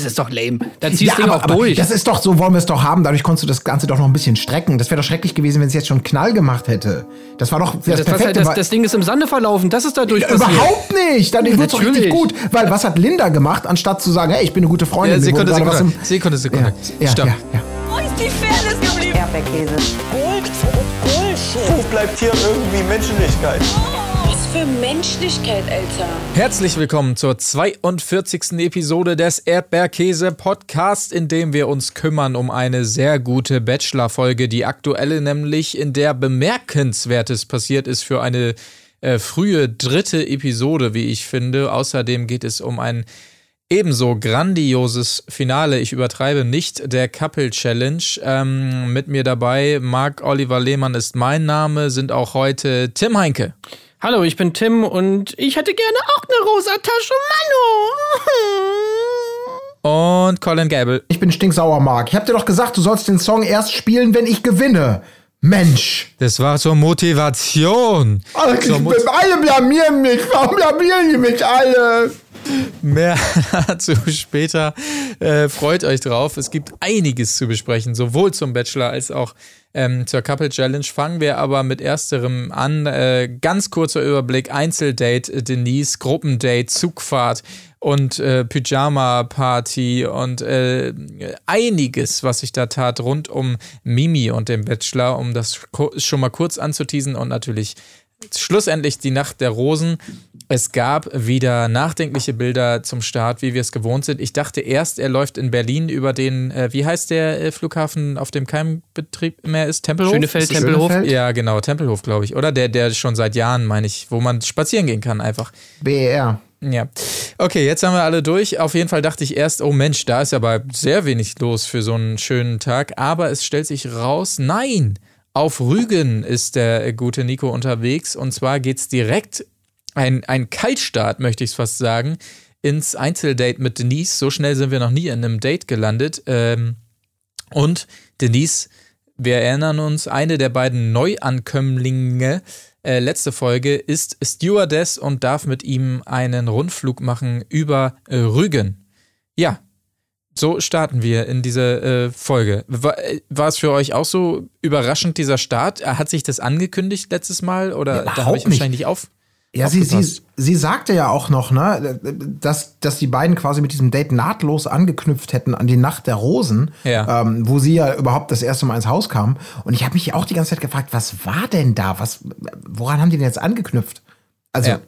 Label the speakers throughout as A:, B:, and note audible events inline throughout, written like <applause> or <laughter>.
A: es ist doch lame. Dann ziehst
B: Ja,
A: du
B: aber,
A: auch
B: aber
A: durch.
B: das ist doch, so wollen wir es doch haben. Dadurch konntest du das Ganze doch noch ein bisschen strecken. Das wäre doch schrecklich gewesen, wenn es jetzt schon Knall gemacht hätte. Das war doch das,
A: das, was
B: perfekte.
A: halt, das, das Ding ist im Sande verlaufen, das ist dadurch passiert.
B: Überhaupt nicht! Dann wird's doch richtig
A: Natürlich.
B: gut. Weil was hat Linda gemacht, anstatt zu sagen, hey, ich bin eine gute Freundin.
C: Ja, Sekunde,
B: gerade
C: Sekunde,
B: was
C: Sekunde, Sekunde.
B: im, ja,
C: Stopp.
B: ja, ja.
D: Wo ist die Fairness geblieben?
E: Erdbeerkäse.
D: Gold, Bullshit.
F: Wo bleibt hier irgendwie Menschlichkeit?
G: Was für Menschlichkeit, Alter.
C: Herzlich willkommen zur 42. Episode des Erdbeerkäse Podcast, in dem wir uns kümmern um eine sehr gute Bachelor-Folge, die aktuelle nämlich, in der bemerkenswertes passiert ist für eine äh, frühe dritte Episode, wie ich finde. Außerdem geht es um ein ebenso grandioses Finale, ich übertreibe nicht, der Couple Challenge. Ähm, mit mir dabei, Marc Oliver Lehmann ist mein Name, sind auch heute Tim Heinke.
A: Hallo, ich bin Tim und ich hätte gerne auch eine rosa Tasche, Manu.
C: Und Colin Gable.
B: Ich bin stinksauer, Marc. Ich hab dir doch gesagt, du sollst den Song erst spielen, wenn ich gewinne. Mensch!
C: Das war zur Motivation.
B: Ach,
C: Zur Mot-
B: alle blamieren mich. Warum blamieren die mich alle?
C: Mehr <laughs> dazu später. Äh, freut euch drauf. Es gibt einiges zu besprechen, sowohl zum Bachelor als auch ähm, zur Couple Challenge. Fangen wir aber mit ersterem an. Äh, ganz kurzer Überblick: Einzeldate, Denise, Gruppendate, Zugfahrt und äh, Pyjama-Party und äh, einiges, was sich da tat rund um Mimi und den Bachelor, um das schon mal kurz anzuteasen und natürlich schlussendlich die Nacht der Rosen. Es gab wieder nachdenkliche Bilder zum Start, wie wir es gewohnt sind. Ich dachte erst, er läuft in Berlin über den, äh, wie heißt der äh, Flughafen, auf dem kein Betrieb mehr ist? Tempelhof?
A: Schönefeld,
C: Ist
A: Tempelhof.
B: Schönefeld?
C: Ja, genau, Tempelhof, glaube ich. Oder der, der schon seit Jahren, meine ich, wo man spazieren gehen kann einfach.
B: BER.
C: Ja. Okay, jetzt haben wir alle durch. Auf jeden Fall dachte ich erst, oh Mensch, da ist aber sehr wenig los für so einen schönen Tag. Aber es stellt sich raus, nein, auf Rügen ist der gute Nico unterwegs. Und zwar geht's direkt, ein, ein Kaltstart, möchte ich es fast sagen, ins Einzeldate mit Denise. So schnell sind wir noch nie in einem Date gelandet. Ähm, und Denise, wir erinnern uns, eine der beiden Neuankömmlinge, äh, letzte Folge, ist Stewardess und darf mit ihm einen Rundflug machen über äh, Rügen. Ja, so starten wir in diese äh, Folge. War, äh, war es für euch auch so überraschend, dieser Start? Hat sich das angekündigt letztes Mal oder da habe ich wahrscheinlich nicht auf?
B: Ja, sie, sie, sie sagte ja auch noch, ne, dass, dass die beiden quasi mit diesem Date nahtlos angeknüpft hätten an die Nacht der Rosen,
C: Ja.
B: ähm, wo sie ja überhaupt das erste Mal ins Haus kam. Und ich habe mich auch die ganze Zeit gefragt, was war denn da? Was, woran haben die denn jetzt angeknüpft? Also,
C: Ja.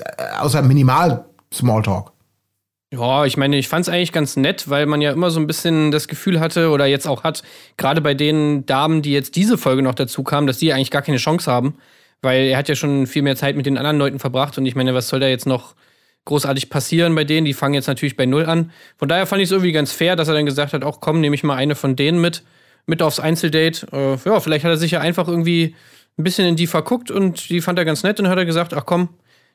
B: äh, außer minimal Smalltalk.
A: Ja, ich meine, ich fand es eigentlich ganz nett, weil man ja immer so ein bisschen das Gefühl hatte oder jetzt auch hat, gerade bei den Damen, die jetzt diese Folge noch dazu kamen, dass die eigentlich gar keine Chance haben, weil er hat ja schon viel mehr Zeit mit den anderen Leuten verbracht und ich meine, was soll da jetzt noch großartig passieren bei denen? Die fangen jetzt natürlich bei Null an. Von daher fand ich es irgendwie ganz fair, dass er dann gesagt hat, auch komm, nehme ich mal eine von denen mit, mit aufs Einzeldate. Äh, ja, vielleicht hat er sich ja einfach irgendwie ein bisschen in die verguckt und die fand er ganz nett und dann hat er gesagt, ach komm,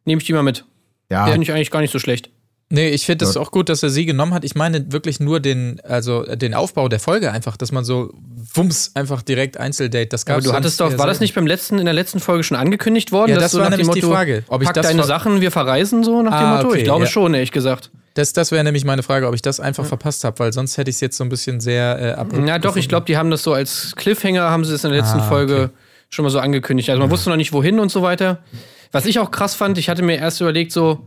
A: nehme ich die mal mit.
B: Ja,
A: Finde ich eigentlich gar nicht so schlecht.
C: Nee, ich finde es
B: Ja.
C: auch gut, dass er sie genommen hat. Ich meine wirklich nur den, also den Aufbau der Folge einfach, dass man so wumms einfach direkt Einzeldate. Das gab
A: Aber du hattest doch, war das nicht beim letzten, in der letzten Folge schon angekündigt worden?
C: Ja,
A: dass
C: das
A: so
C: war
A: nach dem
C: nämlich die
A: Motto,
C: Frage, ob ich
A: pack
C: das
A: deine Sachen, wir verreisen, so nach dem
C: Ah,
A: Motto?
C: okay,
A: ich glaube
C: ja.
A: schon, ehrlich gesagt.
C: Das, das wäre nämlich meine Frage, ob ich das einfach verpasst habe, weil sonst hätte ich es jetzt so ein bisschen sehr äh, abrupt
A: Ja, doch, ich glaube, die haben das so als Cliffhanger, haben sie es in der letzten
C: Ah,
A: Folge
C: okay.
A: schon mal so angekündigt. Also man wusste noch nicht, wohin und so weiter. Was ich auch krass fand, ich hatte mir erst überlegt, so,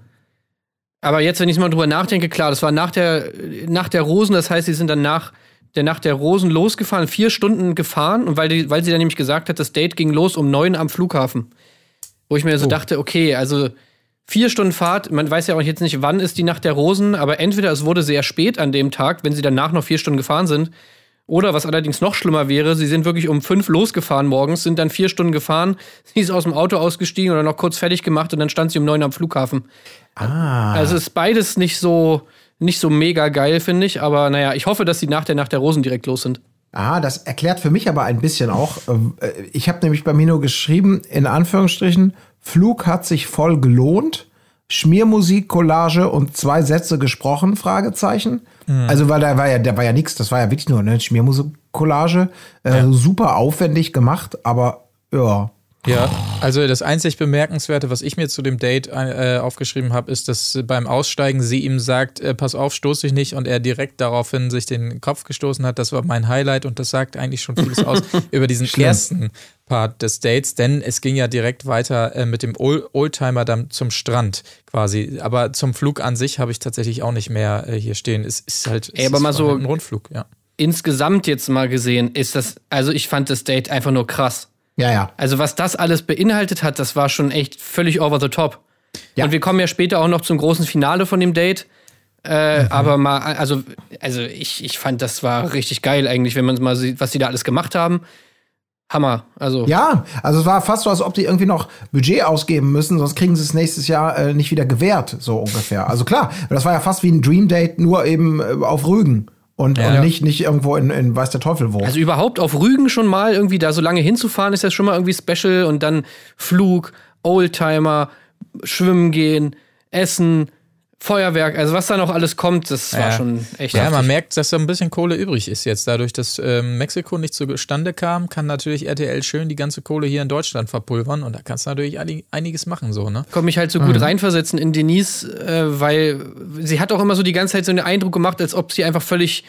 A: aber jetzt, wenn ich mal drüber nachdenke, klar, das war nach der, nach der Rosen, das heißt, sie sind dann nach der Nacht der Rosen losgefahren, vier Stunden gefahren und weil, die, weil sie dann nämlich gesagt hat, das Date ging los um neun am Flughafen. Wo ich mir so
C: Oh.
A: dachte, okay, also vier Stunden Fahrt, man weiß ja auch jetzt nicht, wann ist die Nacht der Rosen, aber entweder es wurde sehr spät an dem Tag, wenn sie danach noch vier Stunden gefahren sind, oder was allerdings noch schlimmer wäre, sie sind wirklich um fünf losgefahren morgens, sind dann vier Stunden gefahren, <laughs> sie ist aus dem Auto ausgestiegen oder noch kurz fertig gemacht und dann stand sie um neun am Flughafen.
B: ah.
A: Also ist beides nicht so, nicht so mega geil, finde ich, aber naja, ich hoffe, dass sie nach der Nacht der Rosen direkt los sind.
B: Ah, das erklärt für mich aber ein bisschen auch. äh, Ich habe nämlich bei mir nur geschrieben, in Anführungsstrichen, Flug hat sich voll gelohnt. Schmiermusik, Collage und zwei Sätze gesprochen, Fragezeichen. Also, weil da war ja, da war ja nichts, das war ja wirklich nur eine Schmiermusik, Collage. Äh, Super aufwendig gemacht, aber ja,
C: Ja, also das einzig Bemerkenswerte, was ich mir zu dem Date äh, aufgeschrieben habe, ist, dass beim Aussteigen sie ihm sagt, äh, pass auf, stoß dich nicht. Und er direkt daraufhin sich den Kopf gestoßen hat. Das war mein Highlight und das sagt eigentlich schon vieles aus <laughs> über diesen ersten Part des Dates, denn es ging ja direkt weiter äh, mit dem Ol- Oldtimer dann zum Strand quasi. Aber zum Flug an sich habe ich tatsächlich auch nicht mehr äh, hier stehen. Es ist halt es
A: Ey, aber
C: ist
A: mal so-
C: ein Rundflug, ja.
A: Insgesamt jetzt mal gesehen ist das, also ich fand das Date einfach nur krass.
B: Ja, ja.
A: Also was das alles beinhaltet hat, das war schon echt völlig over the top.
B: Ja.
A: Und wir kommen ja später auch noch zum großen Finale von dem Date. Äh, Aber mal, also, also ich, ich fand, das war richtig geil eigentlich, wenn man mal sieht, was die da alles gemacht haben. Hammer. Also,
B: Ja, also es war fast so, als ob die irgendwie noch Budget ausgeben müssen, sonst kriegen sie es nächstes Jahr äh, nicht wieder gewährt, so ungefähr. Also klar, das war ja fast wie ein Dream Date, nur eben äh, auf Rügen und,
C: Ja.
B: und nicht, nicht irgendwo in, in weiß der Teufel wo.
A: also überhaupt auf Rügen schon mal irgendwie da so lange hinzufahren, ist ja schon mal irgendwie special. Und dann Flug, Oldtimer, Schwimmen gehen, Essen, Feuerwerk, also was da noch alles kommt, das war
C: Ja.
A: schon echt
C: Ja, man merkt, dass da ein bisschen Kohle übrig ist jetzt. Dadurch, dass ähm, Mexiko nicht zustande kam, kann natürlich RTL schön die ganze Kohle hier in Deutschland verpulvern und da kannst du natürlich einig- einiges machen, so, ne?
A: konnte mich halt so gut reinversetzen in Denise, äh, weil sie hat auch immer so die ganze Zeit so einen Eindruck gemacht, als ob sie einfach völlig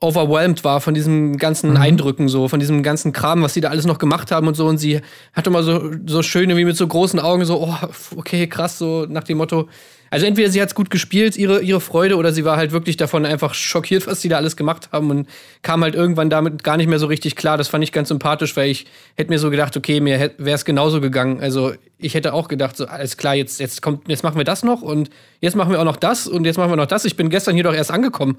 A: overwhelmed war von diesen ganzen Eindrücken, so, von diesem ganzen Kram, was sie da alles noch gemacht haben und so. Und sie hat immer so, so schöne, wie mit so großen Augen, so, oh, okay, krass, so nach dem Motto. Also entweder sie hat's gut gespielt, ihre, ihre Freude, oder sie war halt wirklich davon einfach schockiert, was sie da alles gemacht haben und kam halt irgendwann damit gar nicht mehr so richtig klar. Das fand ich ganz sympathisch, weil ich hätte mir so gedacht, okay, mir wäre es genauso gegangen. Also ich hätte auch gedacht, so alles klar, jetzt, jetzt kommt, jetzt machen wir das noch und jetzt machen wir auch noch das und jetzt machen wir noch das. Ich bin gestern hier doch erst angekommen.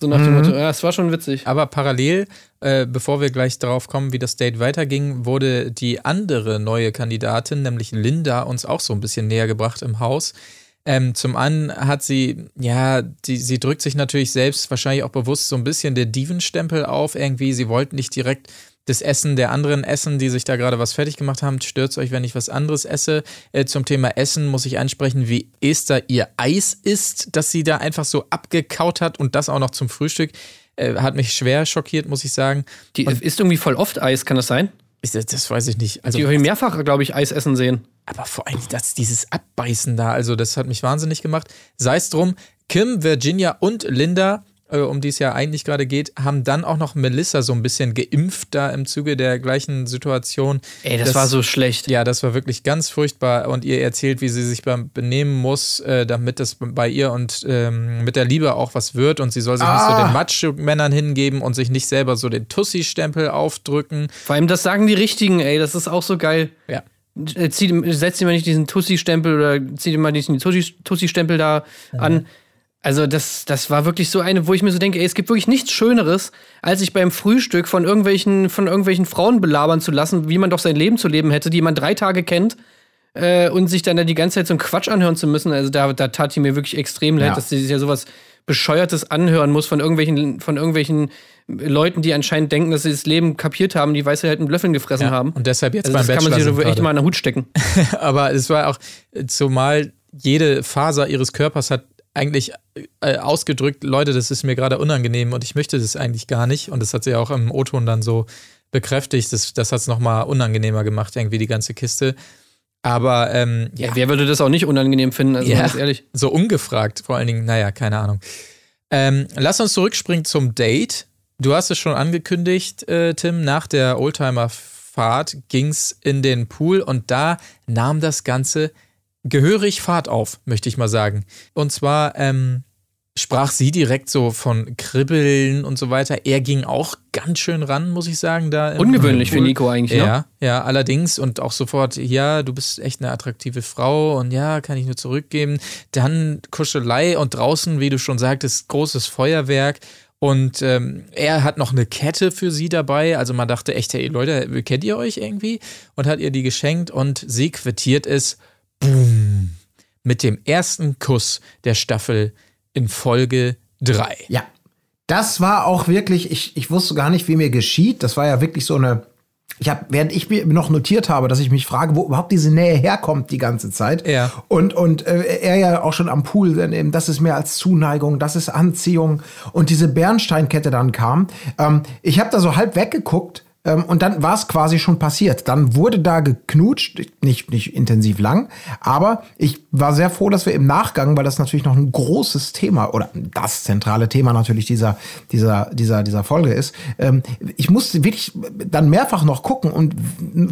A: So nach dem Motto, ja, es war schon witzig.
C: Aber parallel, äh, bevor wir gleich darauf kommen, wie das Date weiterging, wurde die andere neue Kandidatin, nämlich Linda, uns auch so ein bisschen näher gebracht im Haus. Ähm, zum einen hat sie, ja, die, sie drückt sich natürlich selbst wahrscheinlich auch bewusst so ein bisschen der Dievenstempel auf irgendwie. Sie wollten nicht direkt das Essen der anderen essen, die sich da gerade was fertig gemacht haben. Stört euch, wenn ich was anderes esse? Äh, zum Thema Essen muss ich ansprechen, wie Esther ihr Eis isst, dass sie da einfach so abgekaut hat und das auch noch zum Frühstück. Äh, hat mich schwer schockiert, muss ich sagen.
A: Die isst irgendwie voll oft Eis, kann das sein?
C: Das, das weiß ich nicht. Also,
A: Die habe ich mehrfach, glaube ich, Eis essen sehen.
C: Aber vor allem das, dieses Abbeißen da, also das hat mich wahnsinnig gemacht. Sei es drum, Kim, Virginia und Linda, äh, um die es ja eigentlich gerade geht, haben dann auch noch Melissa so ein bisschen geimpft da im Zuge der gleichen Situation.
A: Ey, das, war so schlecht.
C: Ja, das war wirklich ganz furchtbar. Und ihr erzählt, wie sie sich benehmen muss, äh, damit das bei ihr und ähm, mit der Liebe auch was wird. Und sie soll sich nicht so
B: Ah.
C: den Macho-Männern hingeben und sich nicht selber so den Tussi-Stempel aufdrücken.
A: Vor allem, das sagen die Richtigen, ey, das ist auch so geil.
C: Ja.
A: Äh, Zieh, setz dir mal nicht diesen Tussi-Stempel oder zieh dir mal diesen Tussi- Tussi-Stempel da an. Also, das, das war wirklich so eine, wo ich mir so denke, ey, es gibt wirklich nichts Schöneres, als sich beim Frühstück von irgendwelchen, von irgendwelchen Frauen belabern zu lassen, wie man doch sein Leben zu leben hätte, die man drei Tage kennt. Äh, und sich dann da die ganze Zeit so einen Quatsch anhören zu müssen. Also da, da tat die mir wirklich extrem leid,
B: Ja.
A: dass sie sich ja sowas Bescheuertes anhören muss von irgendwelchen, von irgendwelchen Leuten, die anscheinend denken, dass sie das Leben kapiert haben, die Weisheit mit Löffeln gefressen haben.
C: Und deshalb jetzt
A: Also
C: beim
A: das kann man
C: Bachelor
A: sich echt mal in den Hut stecken. <laughs>
C: Aber es war auch, zumal jede Faser ihres Körpers hat eigentlich äh, ausgedrückt, Leute, das ist mir gerade unangenehm und ich möchte das eigentlich gar nicht. Und das hat sie auch im O-Ton dann so bekräftigt. Das, das hat es nochmal unangenehmer gemacht, irgendwie die ganze Kiste. Aber ähm, ja,
A: Ja, wer würde das auch nicht unangenehm finden, also
C: Ja.
A: ehrlich.
C: so ungefragt, vor allen Dingen, naja, keine Ahnung. Ähm, lass uns zurückspringen zum Date. Du hast es schon angekündigt, äh, Tim, nach der Oldtimer-Fahrt ging es in den Pool und da nahm das Ganze gehörig Fahrt auf, möchte ich mal sagen. Und zwar ähm, sprach sie direkt so von Kribbeln und so weiter. Er ging auch ganz schön ran, muss ich sagen. Da
A: Ungewöhnlich für. Nico eigentlich, ne?
C: Ja, ja, allerdings und auch sofort, ja, du bist echt eine attraktive Frau und ja, kann ich nur zurückgeben. Dann Kuschelei und draußen, wie du schon sagtest, großes Feuerwerk. Und ähm, er hat noch eine Kette für sie dabei. Also man dachte echt, hey Leute, kennt ihr euch irgendwie? Und hat ihr die geschenkt und sie quittiert es, boom, mit dem ersten Kuss der Staffel in Folge 3.
B: Ja. Das war auch wirklich, ich, ich wusste gar nicht, wie mir geschieht. Das war ja wirklich so eine. Ich habe, während ich mir noch notiert habe, dass ich mich frage, wo überhaupt diese Nähe herkommt die ganze Zeit.
C: Ja.
B: Und, und äh, er ja auch schon am Pool, denn eben, das ist mehr als Zuneigung, das ist Anziehung. Und diese Bernsteinkette dann kam. Ähm, ich habe da so halb weggeguckt, und dann war es quasi schon passiert. Dann wurde da geknutscht, nicht, nicht intensiv lang, aber ich war sehr froh, dass wir im Nachgang, weil das natürlich noch ein großes Thema oder das zentrale Thema natürlich dieser, dieser, dieser, dieser Folge ist. Ähm, ich musste wirklich dann mehrfach noch gucken und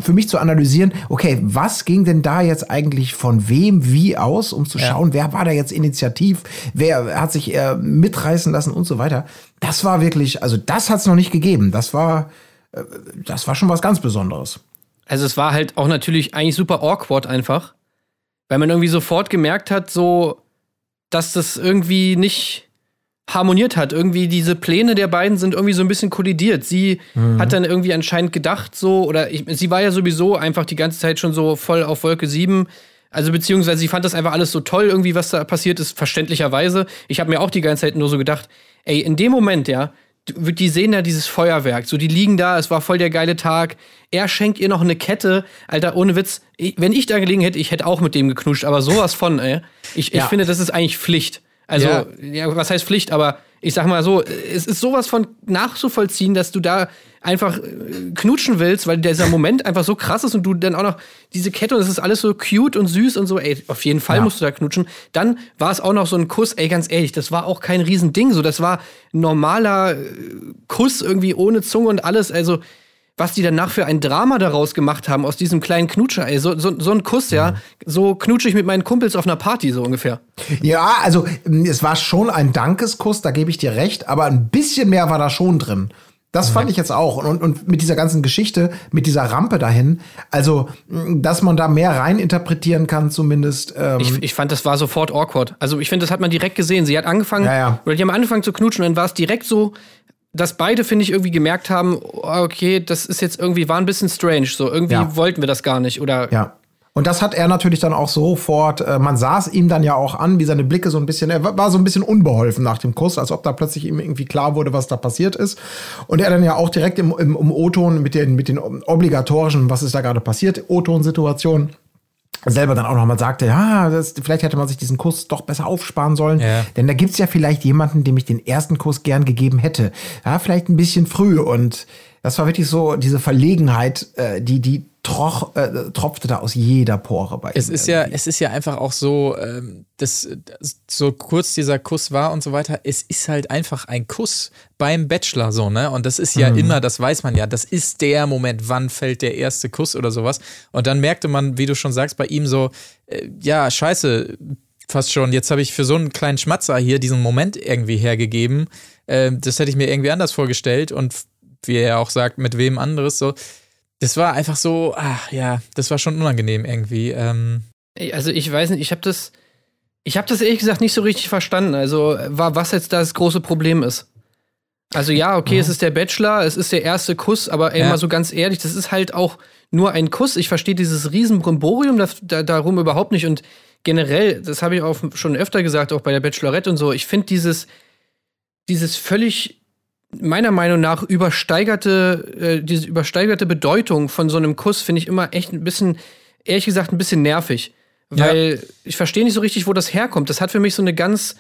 B: für mich zu analysieren, okay, was ging denn da jetzt eigentlich von wem wie aus, um zu schauen, wer war da jetzt initiativ, wer hat sich äh, mitreißen lassen und so weiter. Das war wirklich, also das hat es noch nicht gegeben. Das war, das war schon was ganz Besonderes.
A: Also es war halt auch natürlich eigentlich super awkward einfach, weil man irgendwie sofort gemerkt hat, so, dass das irgendwie nicht harmoniert hat. Irgendwie diese Pläne der beiden sind irgendwie so ein bisschen kollidiert. Sie hat dann irgendwie anscheinend gedacht so, oder ich, sie war ja sowieso einfach die ganze Zeit schon so voll auf Wolke 7. Also beziehungsweise sie fand das einfach alles so toll, irgendwie, was da passiert ist, verständlicherweise. Ich habe mir auch die ganze Zeit nur so gedacht, ey, in dem Moment, ja, die sehen da dieses Feuerwerk, so die liegen da, es war voll der geile Tag. Er schenkt ihr noch eine Kette, Alter, ohne Witz. Ich, wenn ich da gelegen hätte, ich hätte auch mit dem geknuscht, aber sowas von, ey. Ich, ich
B: Ja.
A: finde, das ist eigentlich Pflicht. Also,
C: Ja.
A: ja. was heißt Pflicht, aber ich sag mal so, es ist sowas von nachzuvollziehen, dass du da einfach äh, knutschen willst, weil dieser Moment einfach so krass ist und du dann auch noch diese Kette und es ist alles so cute und süß und so, ey, auf jeden Fall
B: Ja.
A: musst du da knutschen. Dann war es auch noch so ein Kuss, ey, ganz ehrlich, das war auch kein Riesending, so, das war ein normaler äh, Kuss irgendwie ohne Zunge und alles, also was die danach für ein Drama daraus gemacht haben aus diesem kleinen Knutscher, ey, so, so, so ein Kuss, ja, so knutsche ich mit meinen Kumpels auf einer Party, so ungefähr.
B: Ja, also m, es war schon ein Dankeskuss, da gebe ich dir recht, aber ein bisschen mehr war da schon drin. Das fand ich jetzt auch. Und, und mit dieser ganzen Geschichte, mit dieser Rampe dahin, also, dass man da mehr rein interpretieren kann, zumindest. Ähm,
A: Ich, ich fand, das war sofort awkward. Also ich finde, das hat man direkt gesehen. Sie hat angefangen,
B: Ja, ja.
A: oder die haben angefangen zu knutschen und dann war es direkt so, dass beide, finde ich, irgendwie gemerkt haben, okay, das ist jetzt irgendwie, war ein bisschen strange. So, irgendwie
B: Ja.
A: wollten wir das gar nicht. Oder
B: Ja. Und das hat er natürlich dann auch sofort, äh, man sah es ihm dann ja auch an, wie seine Blicke so ein bisschen, er wa- war so ein bisschen unbeholfen nach dem Kuss, als ob da plötzlich ihm irgendwie klar wurde, was da passiert ist. Und er dann ja auch direkt im, im, im O-Ton mit den, mit den obligatorischen, was ist da gerade passiert, O-Ton-Situationen, selber dann auch nochmal sagte, ja, das, vielleicht hätte man sich diesen Kuss doch besser aufsparen sollen.
C: Ja.
B: Denn da gibt's ja vielleicht jemanden, dem ich den ersten Kuss gern gegeben hätte. Ja, vielleicht ein bisschen früh. Und das war wirklich so diese Verlegenheit, äh, die, die troch, äh, tropfte da aus jeder Pore bei
C: Es
B: ihm
C: ist ja, es ist ja einfach auch so, ähm, dass dass so kurz dieser Kuss war und so weiter. Es ist halt einfach ein Kuss beim Bachelor so, ne? Und das ist ja immer, das weiß man ja, das ist der Moment, wann fällt der erste Kuss oder sowas. Und dann merkte man, wie du schon sagst, bei ihm so, äh, ja, scheiße, fast schon. Jetzt habe ich für so einen kleinen Schmatzer hier diesen Moment irgendwie hergegeben. Ähm, das hätte ich mir irgendwie anders vorgestellt und wie er auch sagt, mit wem anderes so. Das war einfach so, ach ja, das war schon unangenehm irgendwie. Ähm,
A: Also ich weiß nicht, ich habe das, ich habe das ehrlich gesagt nicht so richtig verstanden. Also war was jetzt da das große Problem ist. Also ja, okay, es ist der Bachelor, es ist der erste Kuss, aber ey,
C: Ja.
A: mal so ganz ehrlich, das ist halt auch nur ein Kuss. Ich verstehe dieses Riesenbrimborium da, da, darum überhaupt nicht und generell, das habe ich auch schon öfter gesagt, auch bei der Bachelorette und so. Ich finde dieses, dieses völlig meiner Meinung nach übersteigerte, äh, diese übersteigerte Bedeutung von so einem Kuss finde ich immer echt ein bisschen, ehrlich gesagt, ein bisschen nervig. Weil ich verstehe nicht so richtig, wo das herkommt. Das hat für mich so eine ganz,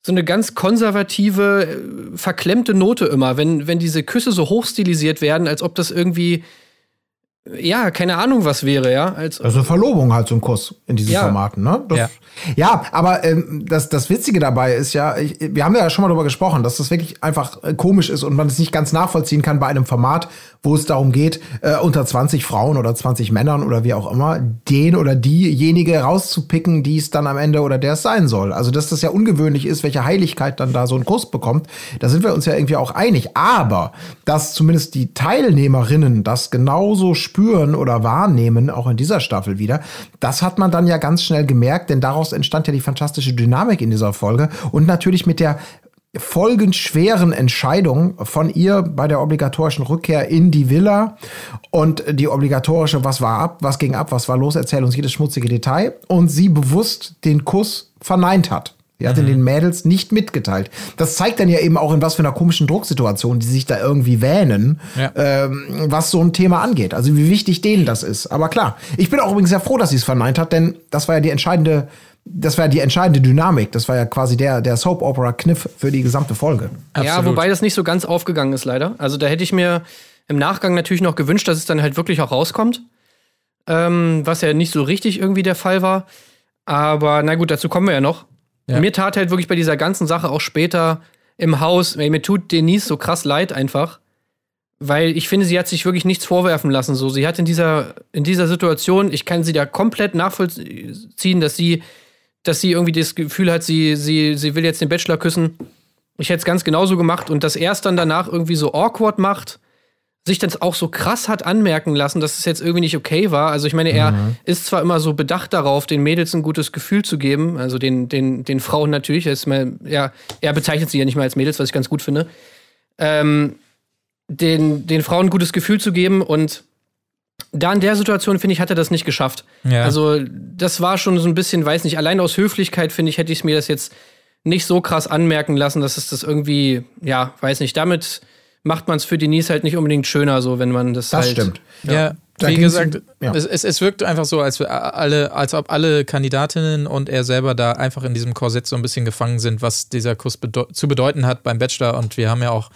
A: so eine ganz konservative, äh, verklemmte Note immer, wenn, wenn diese Küsse so hochstilisiert werden, als ob das irgendwie, ja, keine Ahnung was wäre, ja. Als,
B: Also Verlobung halt so ein Kuss in diesen
A: Ja.
B: Formaten, ne? Das,
C: Ja.
B: ja. aber ähm, das, das Witzige dabei ist ja, ich, wir haben ja schon mal darüber gesprochen, dass das wirklich einfach äh, komisch ist und man es nicht ganz nachvollziehen kann bei einem Format, wo es darum geht, äh, unter 20 Frauen oder 20 Männern oder wie auch immer, den oder diejenige rauszupicken, die es dann am Ende oder der es sein soll. Also, dass das ja ungewöhnlich ist, welche Heiligkeit dann da so ein Kuss bekommt, da sind wir uns ja irgendwie auch einig. Aber, dass zumindest die Teilnehmerinnen das genauso spüren oder wahrnehmen, auch in dieser Staffel wieder, das hat man dann ja ganz schnell gemerkt, denn daraus entstand ja die fantastische Dynamik in dieser Folge und natürlich mit der folgenschweren Entscheidung von ihr bei der obligatorischen Rückkehr in die Villa und die obligatorische, was war ab, was ging ab, was war los, erzähl uns jedes schmutzige Detail und sie bewusst den Kuss verneint hat. Sie hat ihn den Mädels nicht mitgeteilt. Das zeigt dann ja eben auch, in was für einer komischen Drucksituation die sich da irgendwie wähnen,
C: Ja.
B: ähm, was so ein Thema angeht. Also wie wichtig denen das ist. Aber klar, ich bin auch übrigens sehr froh, dass sie es verneint hat, denn das war ja die entscheidende, das war ja die entscheidende Dynamik. Das war ja quasi der, der Soap-Opera-Kniff für die gesamte Folge.
A: Ja,
C: Absolut.
A: wobei das nicht so ganz aufgegangen ist, leider. Also da hätte ich mir, im Nachgang natürlich noch gewünscht, dass es dann halt wirklich auch rauskommt. Ähm, was ja nicht so richtig irgendwie der Fall war. Aber na gut, dazu kommen wir ja noch.
C: Ja.
A: Mir tat halt wirklich bei dieser ganzen Sache auch später im Haus, ey, mir tut Denise so krass leid einfach. Weil ich finde, sie hat sich wirklich nichts vorwerfen lassen. So, sie hat in dieser, in dieser Situation, ich kann sie da komplett nachvollziehen, dass sie, dass sie irgendwie das Gefühl hat, sie, sie, sie will jetzt den Bachelor küssen. Ich hätte es ganz genauso gemacht und dass er es dann danach irgendwie so awkward macht, sich dann auch so krass hat anmerken lassen, dass es jetzt irgendwie nicht okay war. Also ich meine, er ist zwar immer so bedacht darauf, den Mädels ein gutes Gefühl zu geben, also den, den, den Frauen natürlich. Er, mal, ja, er bezeichnet sie ja nicht mal als Mädels, was ich ganz gut finde. Ähm, den, den Frauen ein gutes Gefühl zu geben und da in der Situation, finde ich, hat er das nicht geschafft.
C: Ja.
A: Also, das war schon so ein bisschen, weiß nicht, allein aus Höflichkeit, finde ich, hätte ich mir das jetzt nicht so krass anmerken lassen, dass es das irgendwie, ja, weiß nicht, damit macht man es für Denise halt nicht unbedingt schöner, so wenn man das,
B: Das
A: halt.
B: stimmt.
C: Ja,
B: Da
C: wie gesagt,
B: ja.
C: es, es, es wirkt einfach so, als, wir alle, als ob alle Kandidatinnen und er selber da einfach in diesem Korsett so ein bisschen gefangen sind, was dieser Kuss bedeu zu bedeuten hat beim Bachelor. Und wir haben ja auch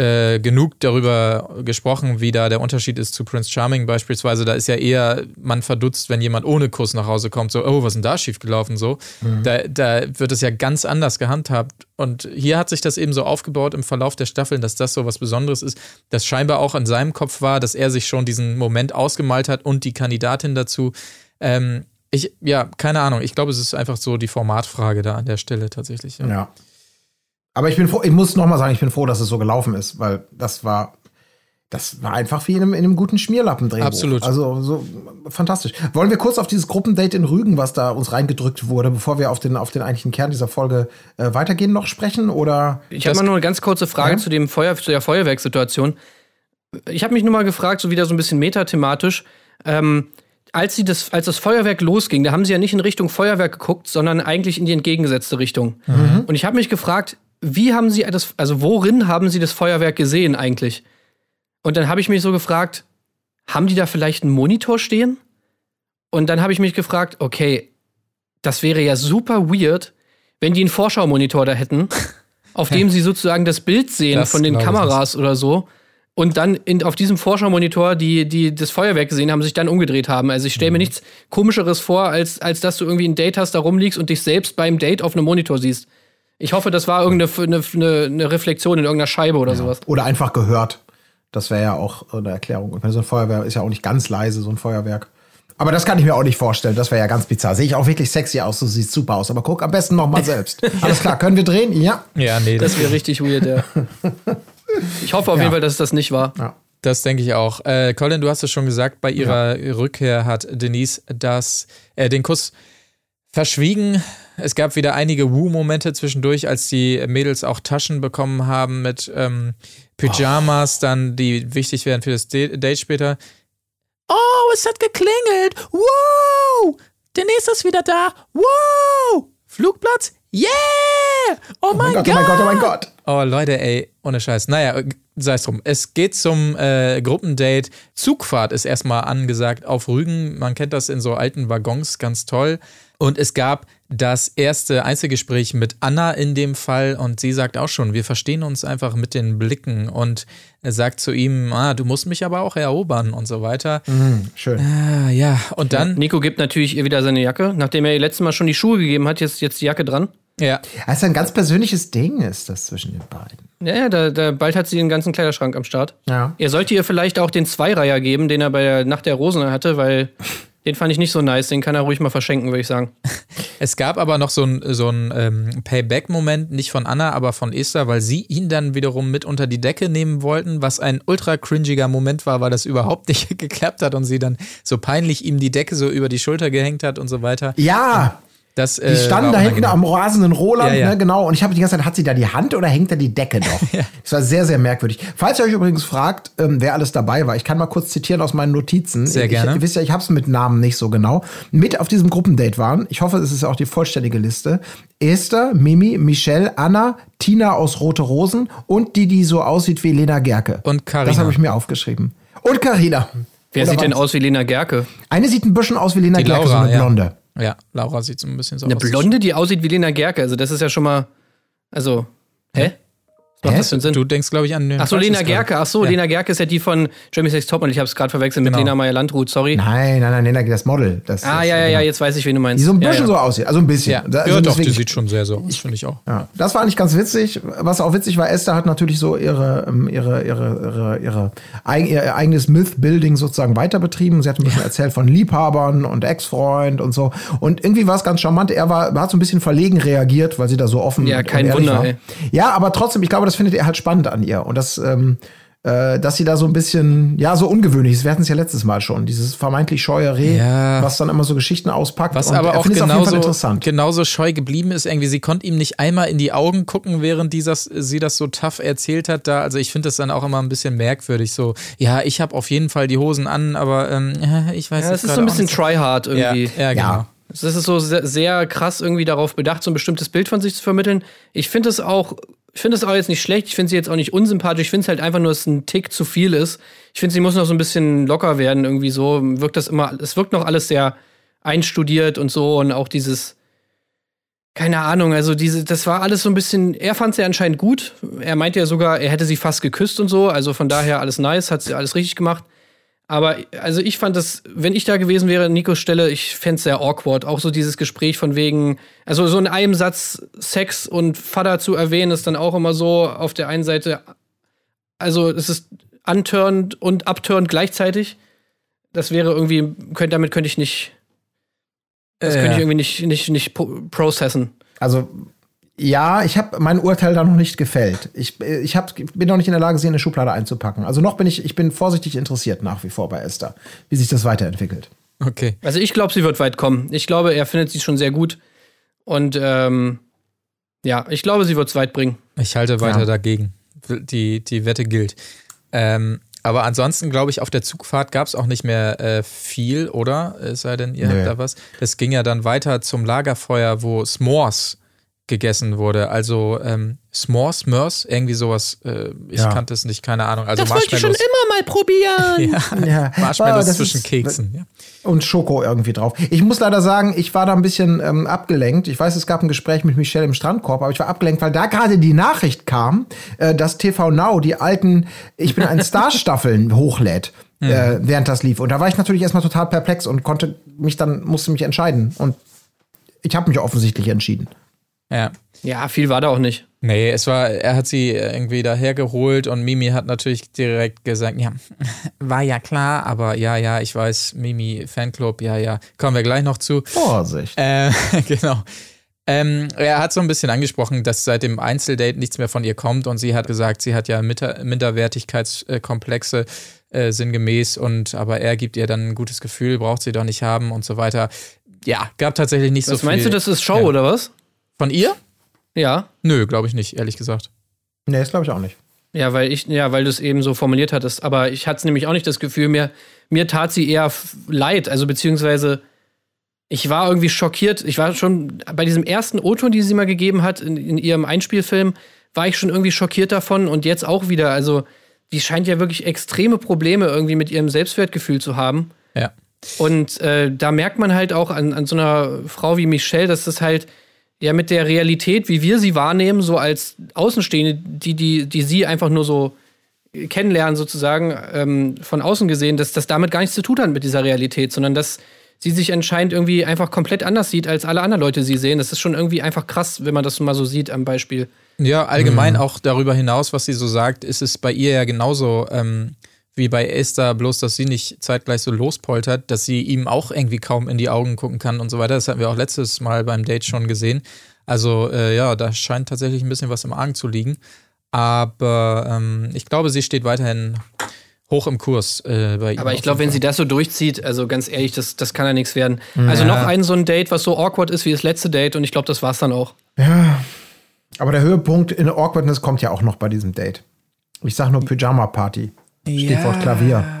C: äh, genug darüber gesprochen, wie da der Unterschied ist zu Prince Charming beispielsweise. Da ist ja eher man verdutzt, wenn jemand ohne Kuss nach Hause kommt, so, oh, was ist denn da schiefgelaufen? So. Da, da wird es ja ganz anders gehandhabt. Und hier hat sich das eben so aufgebaut im Verlauf der Staffeln, dass das so was Besonderes ist, das scheinbar auch in seinem Kopf war, dass er sich schon diesen Moment ausgemalt hat und die Kandidatin dazu. Ähm, ich, ja, keine Ahnung. Ich glaube, es ist einfach so die Formatfrage da an der Stelle tatsächlich. Ja.
B: Ja. Aber ich bin froh, ich muss noch mal sagen, ich bin froh, dass es so gelaufen ist, weil das war, das war einfach wie in einem, in einem guten Schmierlappendrehbuch.
C: Absolut.
B: Also so fantastisch. Wollen wir kurz auf dieses Gruppendate in Rügen, was da uns reingedrückt wurde, bevor wir auf den, auf den eigentlichen Kern dieser Folge äh, weitergehen, noch sprechen? Oder
A: Ich habe mal nur eine ganz kurze Frage
B: Ja?
A: zu, dem Feuer, zu der Feuerwerkssituation. Ich habe mich nur mal gefragt, so wieder so ein bisschen metathematisch, ähm, als, sie das, als das Feuerwerk losging, da haben sie ja nicht in Richtung Feuerwerk geguckt, sondern eigentlich in die entgegengesetzte Richtung. Und ich habe mich gefragt, wie haben sie das, also worin haben sie das Feuerwerk gesehen eigentlich? Und dann habe ich mich so gefragt, haben die da vielleicht einen Monitor stehen? Und dann habe ich mich gefragt, okay, das wäre ja super weird, wenn die einen Vorschau-Monitor da hätten, <laughs> auf dem sie sozusagen das Bild sehen
C: Das
A: von den Kameras oder so. Und dann in, auf diesem Vorschau-Monitor, die, die das Feuerwerk gesehen haben, sich dann umgedreht haben. Also ich stelle mir
C: Mhm.
A: nichts Komischeres vor, als, als dass du irgendwie ein Date hast, da rumliegst und dich selbst beim Date auf einem Monitor siehst. Ich hoffe, das war irgendeine eine, eine, Reflexion in irgendeiner Scheibe oder sowas.
B: Oder einfach gehört. Das wäre ja auch eine Erklärung. Ich meine, so ein Feuerwehr ist ja auch nicht ganz leise, so ein Feuerwerk. Aber das kann ich mir auch nicht vorstellen. Das wäre ja ganz bizarr. Sehe ich auch wirklich sexy aus. Du siehst super aus. Aber guck am besten noch mal selbst. <laughs> Alles klar, können wir drehen? Ja.
C: Ja, nee,
A: Das
C: das,
A: wäre richtig weird, ja. <laughs> Ich hoffe auf
B: Ja.
A: jeden Fall, dass es das nicht war.
B: ja.
C: das denke ich auch. Äh, Colin, du hast es schon gesagt, bei ihrer Rückkehr hat Denise das, äh, den Kuss verschwiegen. Es gab wieder einige Woo-Momente zwischendurch, als die Mädels auch Taschen bekommen haben mit ähm, Pyjamas, dann die wichtig werden für das Da- Date später. Oh, es hat geklingelt. Wow! Denise ist wieder da. Wow! Flugplatz? Yeah! Oh
B: Oh mein
C: mein
B: Gott, oh mein Gott, oh mein Gott.
C: Oh, Leute, ey, ohne Scheiß. Naja, sei es drum. Es geht zum äh, Gruppendate. Zugfahrt ist erstmal angesagt auf Rügen. Man kennt das in so alten Waggons ganz toll. Und es gab das erste Einzelgespräch mit Anna in dem Fall und sie sagt auch schon, wir verstehen uns einfach mit den Blicken und er sagt zu ihm, ah, du musst mich aber auch erobern und so weiter.
B: Schön.
C: Ah, ja, und dann,
A: Nico gibt natürlich ihr wieder seine Jacke, nachdem er ihr letztes Mal schon die Schuhe gegeben hat, jetzt, jetzt die Jacke dran.
C: ja,
B: Das ist ein ganz persönliches Ding, ist das zwischen den beiden.
A: Ja, ja, da, da, bald hat sie den ganzen Kleiderschrank am Start.
B: Ja.
A: Er sollte ihr vielleicht auch den Zweireiher geben, den er bei der Nacht der Rosen hatte, weil <laughs> den fand ich nicht so nice. Den kann er ruhig mal verschenken, würde ich sagen. <laughs>
C: Es gab aber noch so ein, so ein ähm, Payback-Moment, nicht von Anna, aber von Esther, weil sie ihn dann wiederum mit unter die Decke nehmen wollten, was ein ultra cringiger Moment war, weil das überhaupt <laughs> nicht geklappt hat und sie dann so peinlich ihm die Decke so über die Schulter gehängt hat und so weiter.
B: Ja,
C: Das,
B: die
C: äh,
B: standen da hinten am rasenden Roland,
C: Ja, ja.
B: Ne, genau. Und ich habe die ganze Zeit, hat sie da die Hand oder hängt da die Decke noch? <laughs> Das war sehr, sehr merkwürdig. Falls ihr euch übrigens fragt, ähm, wer alles dabei war, ich kann mal kurz zitieren aus meinen Notizen.
C: Sehr
B: ich,
C: gerne.
B: Ihr wisst ja, ich habe es mit Namen nicht so genau. Mit auf diesem Gruppendate waren, ich hoffe, es ist auch die vollständige Liste, Esther, Mimi, Michelle, Anna, Tina aus Rote Rosen und die, die so aussieht wie Lena Gerke.
C: Und Carina.
B: Das habe ich mir aufgeschrieben. Und Carina.
A: Wer
B: Oder
A: sieht denn aus wie Lena Gerke?
B: Eine sieht ein bisschen aus wie Lena
C: Die
B: Gerke,
C: Laura,
B: so eine
C: ja.
B: Blonde.
C: Ja, Laura sieht so ein bisschen so
A: Eine
C: aus.
A: Blonde, die aussieht wie Lena Gerke. Also, das ist ja schon mal. Also, hä? Das macht
B: Hä?
A: das für ein Sinn?
C: Du denkst, glaube ich, an den.
A: Ach so, Lena. Gerke. Ach so,
C: Ja.
A: Lena Gerke ist ja die von Jeremy Sex Top und ich habe es gerade verwechselt mit
C: Genau.
A: Lena Meyer-Landrut, sorry.
B: Nein, nein, nein, nein, das Model. Das
A: Ah,
B: ist,
A: ja, ja,
B: genau.
A: ja, jetzt weiß ich, wen du meinst.
B: Die so ein
A: ja,
B: bisschen
A: ja.
B: so aussieht. Also ein bisschen.
C: Ja,
B: Da- Also
C: ja doch, die
B: deswegen-
C: sieht schon sehr so aus, finde ich auch.
B: Ja, das war eigentlich ganz witzig. Was auch witzig war, Esther hat natürlich so ihre, ähm, ihre, ihre, ihre, ihre eig ihr eigenes Myth-Building sozusagen weiter betrieben. Sie hat ein bisschen erzählt von Liebhabern und Ex-Freund und so. Und irgendwie war es ganz charmant. Er war, hat so ein bisschen verlegen reagiert, weil sie da so offen
A: Ja,
B: und
A: kein
B: ehrlich
A: Wunder,
B: war.
A: ey.
B: Ja, aber trotzdem, ich glaube, das findet er halt spannend an ihr. Und das, ähm, äh, dass sie da so ein bisschen, ja, so ungewöhnlich ist. Wir hatten es ja letztes Mal schon. Dieses vermeintlich scheue Reh,
C: Ja.
B: was dann immer so Geschichten auspackt.
C: Was
B: Und
C: aber
B: er
C: auch
B: findet es auf jeden Fall
C: genauso,
B: interessant.
C: genauso scheu geblieben ist, irgendwie, sie konnte ihm nicht einmal in die Augen gucken, während dieses, sie das so tough erzählt hat. Da, also ich finde das dann auch immer ein bisschen merkwürdig. So, ja, ich habe auf jeden Fall die Hosen an, aber ähm, <laughs> ich weiß
A: Ja,
C: jetzt
A: es ist
C: gerade
A: so ein bisschen
C: nicht.
A: tryhard
C: ja,
A: irgendwie.
C: ja, genau.
B: Ja.
A: Das ist so sehr, sehr krass irgendwie darauf bedacht, so ein bestimmtes Bild von sich zu vermitteln. Ich finde es auch, ich finde es auch jetzt nicht schlecht. Ich finde sie jetzt auch nicht unsympathisch. Ich finde es halt einfach nur, dass es ein Tick zu viel ist. Ich finde, sie muss noch so ein bisschen locker werden irgendwie so. Wirkt das immer, es wirkt noch alles sehr einstudiert und so und auch dieses, keine Ahnung, also diese, das war alles so ein bisschen, er fand ja anscheinend gut. Er meinte ja sogar, er hätte sie fast geküsst und so. Also von daher alles nice, hat sie alles richtig gemacht. Aber also ich fand das, wenn ich da gewesen wäre, Nikos Stelle, ich fände es sehr awkward. Auch so dieses Gespräch von wegen, also so in einem Satz Sex und Vater zu erwähnen, ist dann auch immer so auf der einen Seite, also es ist unturned und upturned gleichzeitig. Das wäre irgendwie, könnt, damit könnte ich nicht, das
C: Äh,
A: könnte ich irgendwie nicht, nicht, nicht pro- processen.
B: Also ja, ich habe mein Urteil da noch nicht gefällt. Ich, äh, ich hab, bin noch nicht in der Lage, sie in eine Schublade einzupacken. Also noch bin ich, ich bin vorsichtig interessiert nach wie vor bei Esther, wie sich das weiterentwickelt.
C: Okay.
A: Also ich glaube, sie wird weit kommen. Ich glaube, er findet sie schon sehr gut. Und ähm, ja, ich glaube, sie wird es weit bringen.
C: Ich halte weiter
B: Ja.
C: dagegen. Die, die Wette gilt. Ähm, aber ansonsten, glaube ich, auf der Zugfahrt gab es auch nicht mehr äh, viel, oder? Es sei denn, ihr
B: Nö.
C: habt da was. Es ging ja dann weiter zum Lagerfeuer, wo S'mores gegessen wurde. Also ähm, S'mores, Mörs, irgendwie sowas. Äh, ich
B: Ja.
C: kannte es nicht, keine Ahnung. Also Marshmallows.
A: immer mal probieren. <laughs>
C: ja,
B: Ja,
C: Marshmallows
B: oh, das
C: zwischen
B: ist-
C: Keksen. Ja.
B: Und Schoko irgendwie drauf. Ich muss leider sagen, ich war da ein bisschen ähm, abgelenkt. Ich weiß, es gab ein Gespräch mit Michelle im Strandkorb, aber ich war abgelenkt, weil da gerade die Nachricht kam, äh, dass TV Now die alten Ich bin ein Star-Staffeln <laughs> hochlädt. Äh, während das lief. Und da war ich natürlich erstmal total perplex und konnte mich dann, musste mich entscheiden. Und ich habe mich offensichtlich entschieden.
C: Ja.
A: Ja, viel war da auch nicht.
C: Nee, es war, er hat sie irgendwie dahergeholt und Mimi hat natürlich direkt gesagt, ja, <laughs> war ja klar, aber ja, ja, ich weiß, Mimi Fanclub, ja, ja, kommen wir gleich noch zu.
B: Vorsicht.
C: Äh, <laughs> genau. Ähm, er hat so ein bisschen angesprochen, dass seit dem Einzeldate nichts mehr von ihr kommt und sie hat gesagt, sie hat ja Minderwertigkeitskomplexe äh, sinngemäß und aber er gibt ihr dann ein gutes Gefühl, braucht sie doch nicht haben und so weiter. Ja, gab tatsächlich nicht so
A: Was
C: viel.
A: meinst du, das ist Show
C: Ja.
A: oder was?
C: Von ihr?
A: Ja.
C: Nö, glaube ich nicht, ehrlich gesagt.
B: Nee, das glaube ich auch nicht.
A: Ja, weil ich, ja, weil du es eben so formuliert hattest. Aber ich hatte nämlich auch nicht das Gefühl, mir, mir tat sie eher leid. Also beziehungsweise ich war irgendwie schockiert. Ich war schon bei diesem ersten O-Ton, die sie mal gegeben hat in, in ihrem Einspielfilm, war ich schon irgendwie schockiert davon und jetzt auch wieder. Also die scheint ja wirklich extreme Probleme irgendwie mit ihrem Selbstwertgefühl zu haben.
C: Ja.
A: Und äh, da merkt man halt auch an, an so einer Frau wie Michelle, dass das halt ja mit der Realität, wie wir sie wahrnehmen, so als Außenstehende, die, die, die sie einfach nur so kennenlernen, sozusagen, ähm, von außen gesehen, dass das damit gar nichts zu tun hat mit dieser Realität, sondern dass sie sich anscheinend irgendwie einfach komplett anders sieht, als alle anderen Leute sie sehen. Das ist schon irgendwie einfach krass, wenn man das mal so sieht am Beispiel.
C: Ja, allgemein auch darüber hinaus, was sie so sagt, ist es bei ihr ja genauso ähm, wie bei Esther, bloß dass sie nicht zeitgleich so lospoltert, dass sie ihm auch irgendwie kaum in die Augen gucken kann und so weiter. Das hatten wir auch letztes Mal beim Date schon gesehen. Also äh, ja, da scheint tatsächlich ein bisschen was im Argen zu liegen. Aber ähm, ich glaube, sie steht weiterhin hoch im Kurs äh, bei ihm.
A: Aber ich glaube, wenn sie das so durchzieht, also ganz ehrlich, das, das kann ja nichts werden. Also noch ein so ein Date, was so awkward ist wie das letzte Date und ich glaube, das war's dann auch.
B: Aber der Höhepunkt in Awkwardness kommt ja auch noch bei diesem Date. Ich sag nur Pyjama Party. Stichwort
C: Ja.
B: Klavier.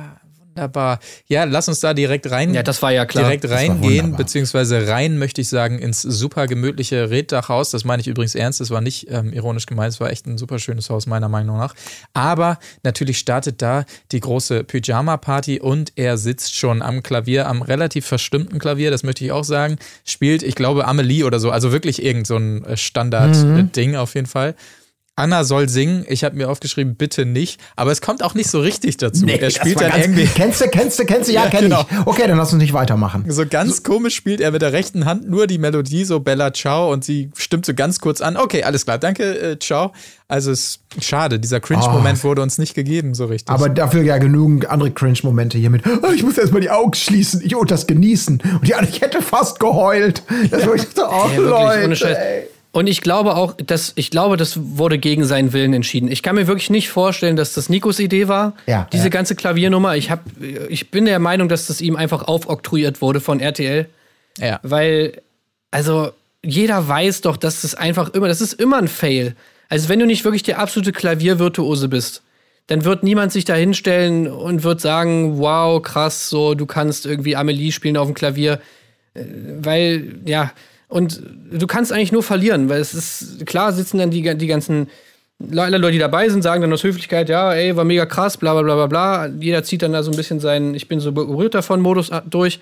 C: Wunderbar. Ja, lass uns da direkt rein.
A: Ja, das war ja klar.
C: Direkt reingehen, beziehungsweise rein, möchte ich sagen, ins super gemütliche Reddachhaus. Das meine ich übrigens ernst, das war nicht ähm, ironisch gemeint, es war echt ein super schönes Haus, meiner Meinung nach. Aber natürlich startet da die große Pyjama-Party und er sitzt schon am Klavier, am relativ verstimmten Klavier, das möchte ich auch sagen. Spielt, ich glaube, Amelie oder so, also wirklich irgend so ein äh, Standard-Ding auf jeden Fall. Anna soll singen. Ich habe mir aufgeschrieben, bitte nicht. Aber es kommt auch nicht so richtig dazu. er
B: das
C: spielt dann
B: ganz-
C: irgendwie.
B: Kennst du, kennst du, kennst du? Ja,
C: Ja,
B: kenn
C: genau.
B: ich. Okay, dann lass uns nicht weitermachen.
C: So ganz komisch spielt er mit der rechten Hand nur die Melodie, so Bella Ciao, und sie stimmt so ganz kurz an. Okay, alles klar, danke, äh, ciao. Also es ist schade, dieser Cringe-Moment wurde uns nicht gegeben, so richtig.
B: Oh. Aber dafür ja genügend andere Cringe-Momente hier mit, oh, ich muss erstmal die Augen schließen ich, und das genießen. Und ja, ich hätte fast geheult. Das war ich so, oh,
A: Ja, wirklich,
B: Leute.
A: Und ich glaube auch, dass ich glaube, das wurde gegen seinen Willen entschieden. Ich kann mir wirklich nicht vorstellen, dass das Nikos Idee war.
B: Ja,
A: diese
B: ja.
A: ganze Klaviernummer. Ich hab, ich bin der Meinung, dass das ihm einfach aufoktroyiert wurde von RTL,
C: ja.
A: weil also jeder weiß doch, dass das einfach immer, das ist immer ein Fail. Also wenn du nicht wirklich der absolute Klaviervirtuose bist, dann wird niemand sich da hinstellen und wird sagen, wow, krass, so du kannst irgendwie Amelie spielen auf dem Klavier, Äh, weil ja und du kannst eigentlich nur verlieren, weil es ist klar sitzen dann die, die ganzen Le- alle Leute, die dabei sind, sagen dann aus Höflichkeit, ja, ey, war mega krass, bla bla bla bla bla. Jeder zieht dann da so ein bisschen seinen Ich bin so berührt davon Modus durch.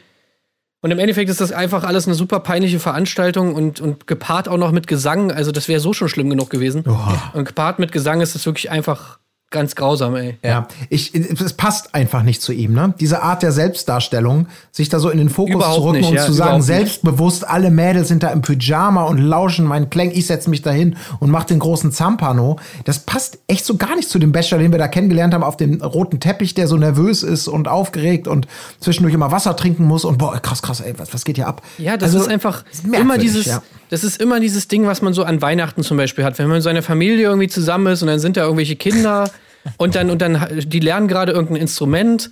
A: Und im Endeffekt ist das einfach alles eine super peinliche Veranstaltung und, und gepaart auch noch mit Gesang. Also, das wäre so schon schlimm genug gewesen. Und gepaart mit Gesang ist das wirklich einfach ganz grausam, ey.
B: Ja, ich, es passt einfach nicht zu ihm, ne? Diese Art der Selbstdarstellung, sich da so in den Fokus
A: Überhaupt
B: zu rücken
A: nicht,
B: und
A: ja,
B: zu sagen, selbstbewusst, alle Mädels sind da im Pyjama und lauschen meinen Klängen, ich setze mich dahin und mach den großen Zampano. Das passt echt so gar nicht zu dem Bachelor, den wir da kennengelernt haben, auf dem roten Teppich, der so nervös ist und aufgeregt und zwischendurch immer Wasser trinken muss und boah, krass, krass, ey, was, was geht hier ab?
A: Ja, das
B: Also,
A: ist einfach immer dieses,
B: ja.
A: das ist immer dieses Ding, was man so an Weihnachten zum Beispiel hat. Wenn man mit seiner Familie irgendwie zusammen ist und dann sind da irgendwelche Kinder und dann, und dann, die lernen gerade irgendein Instrument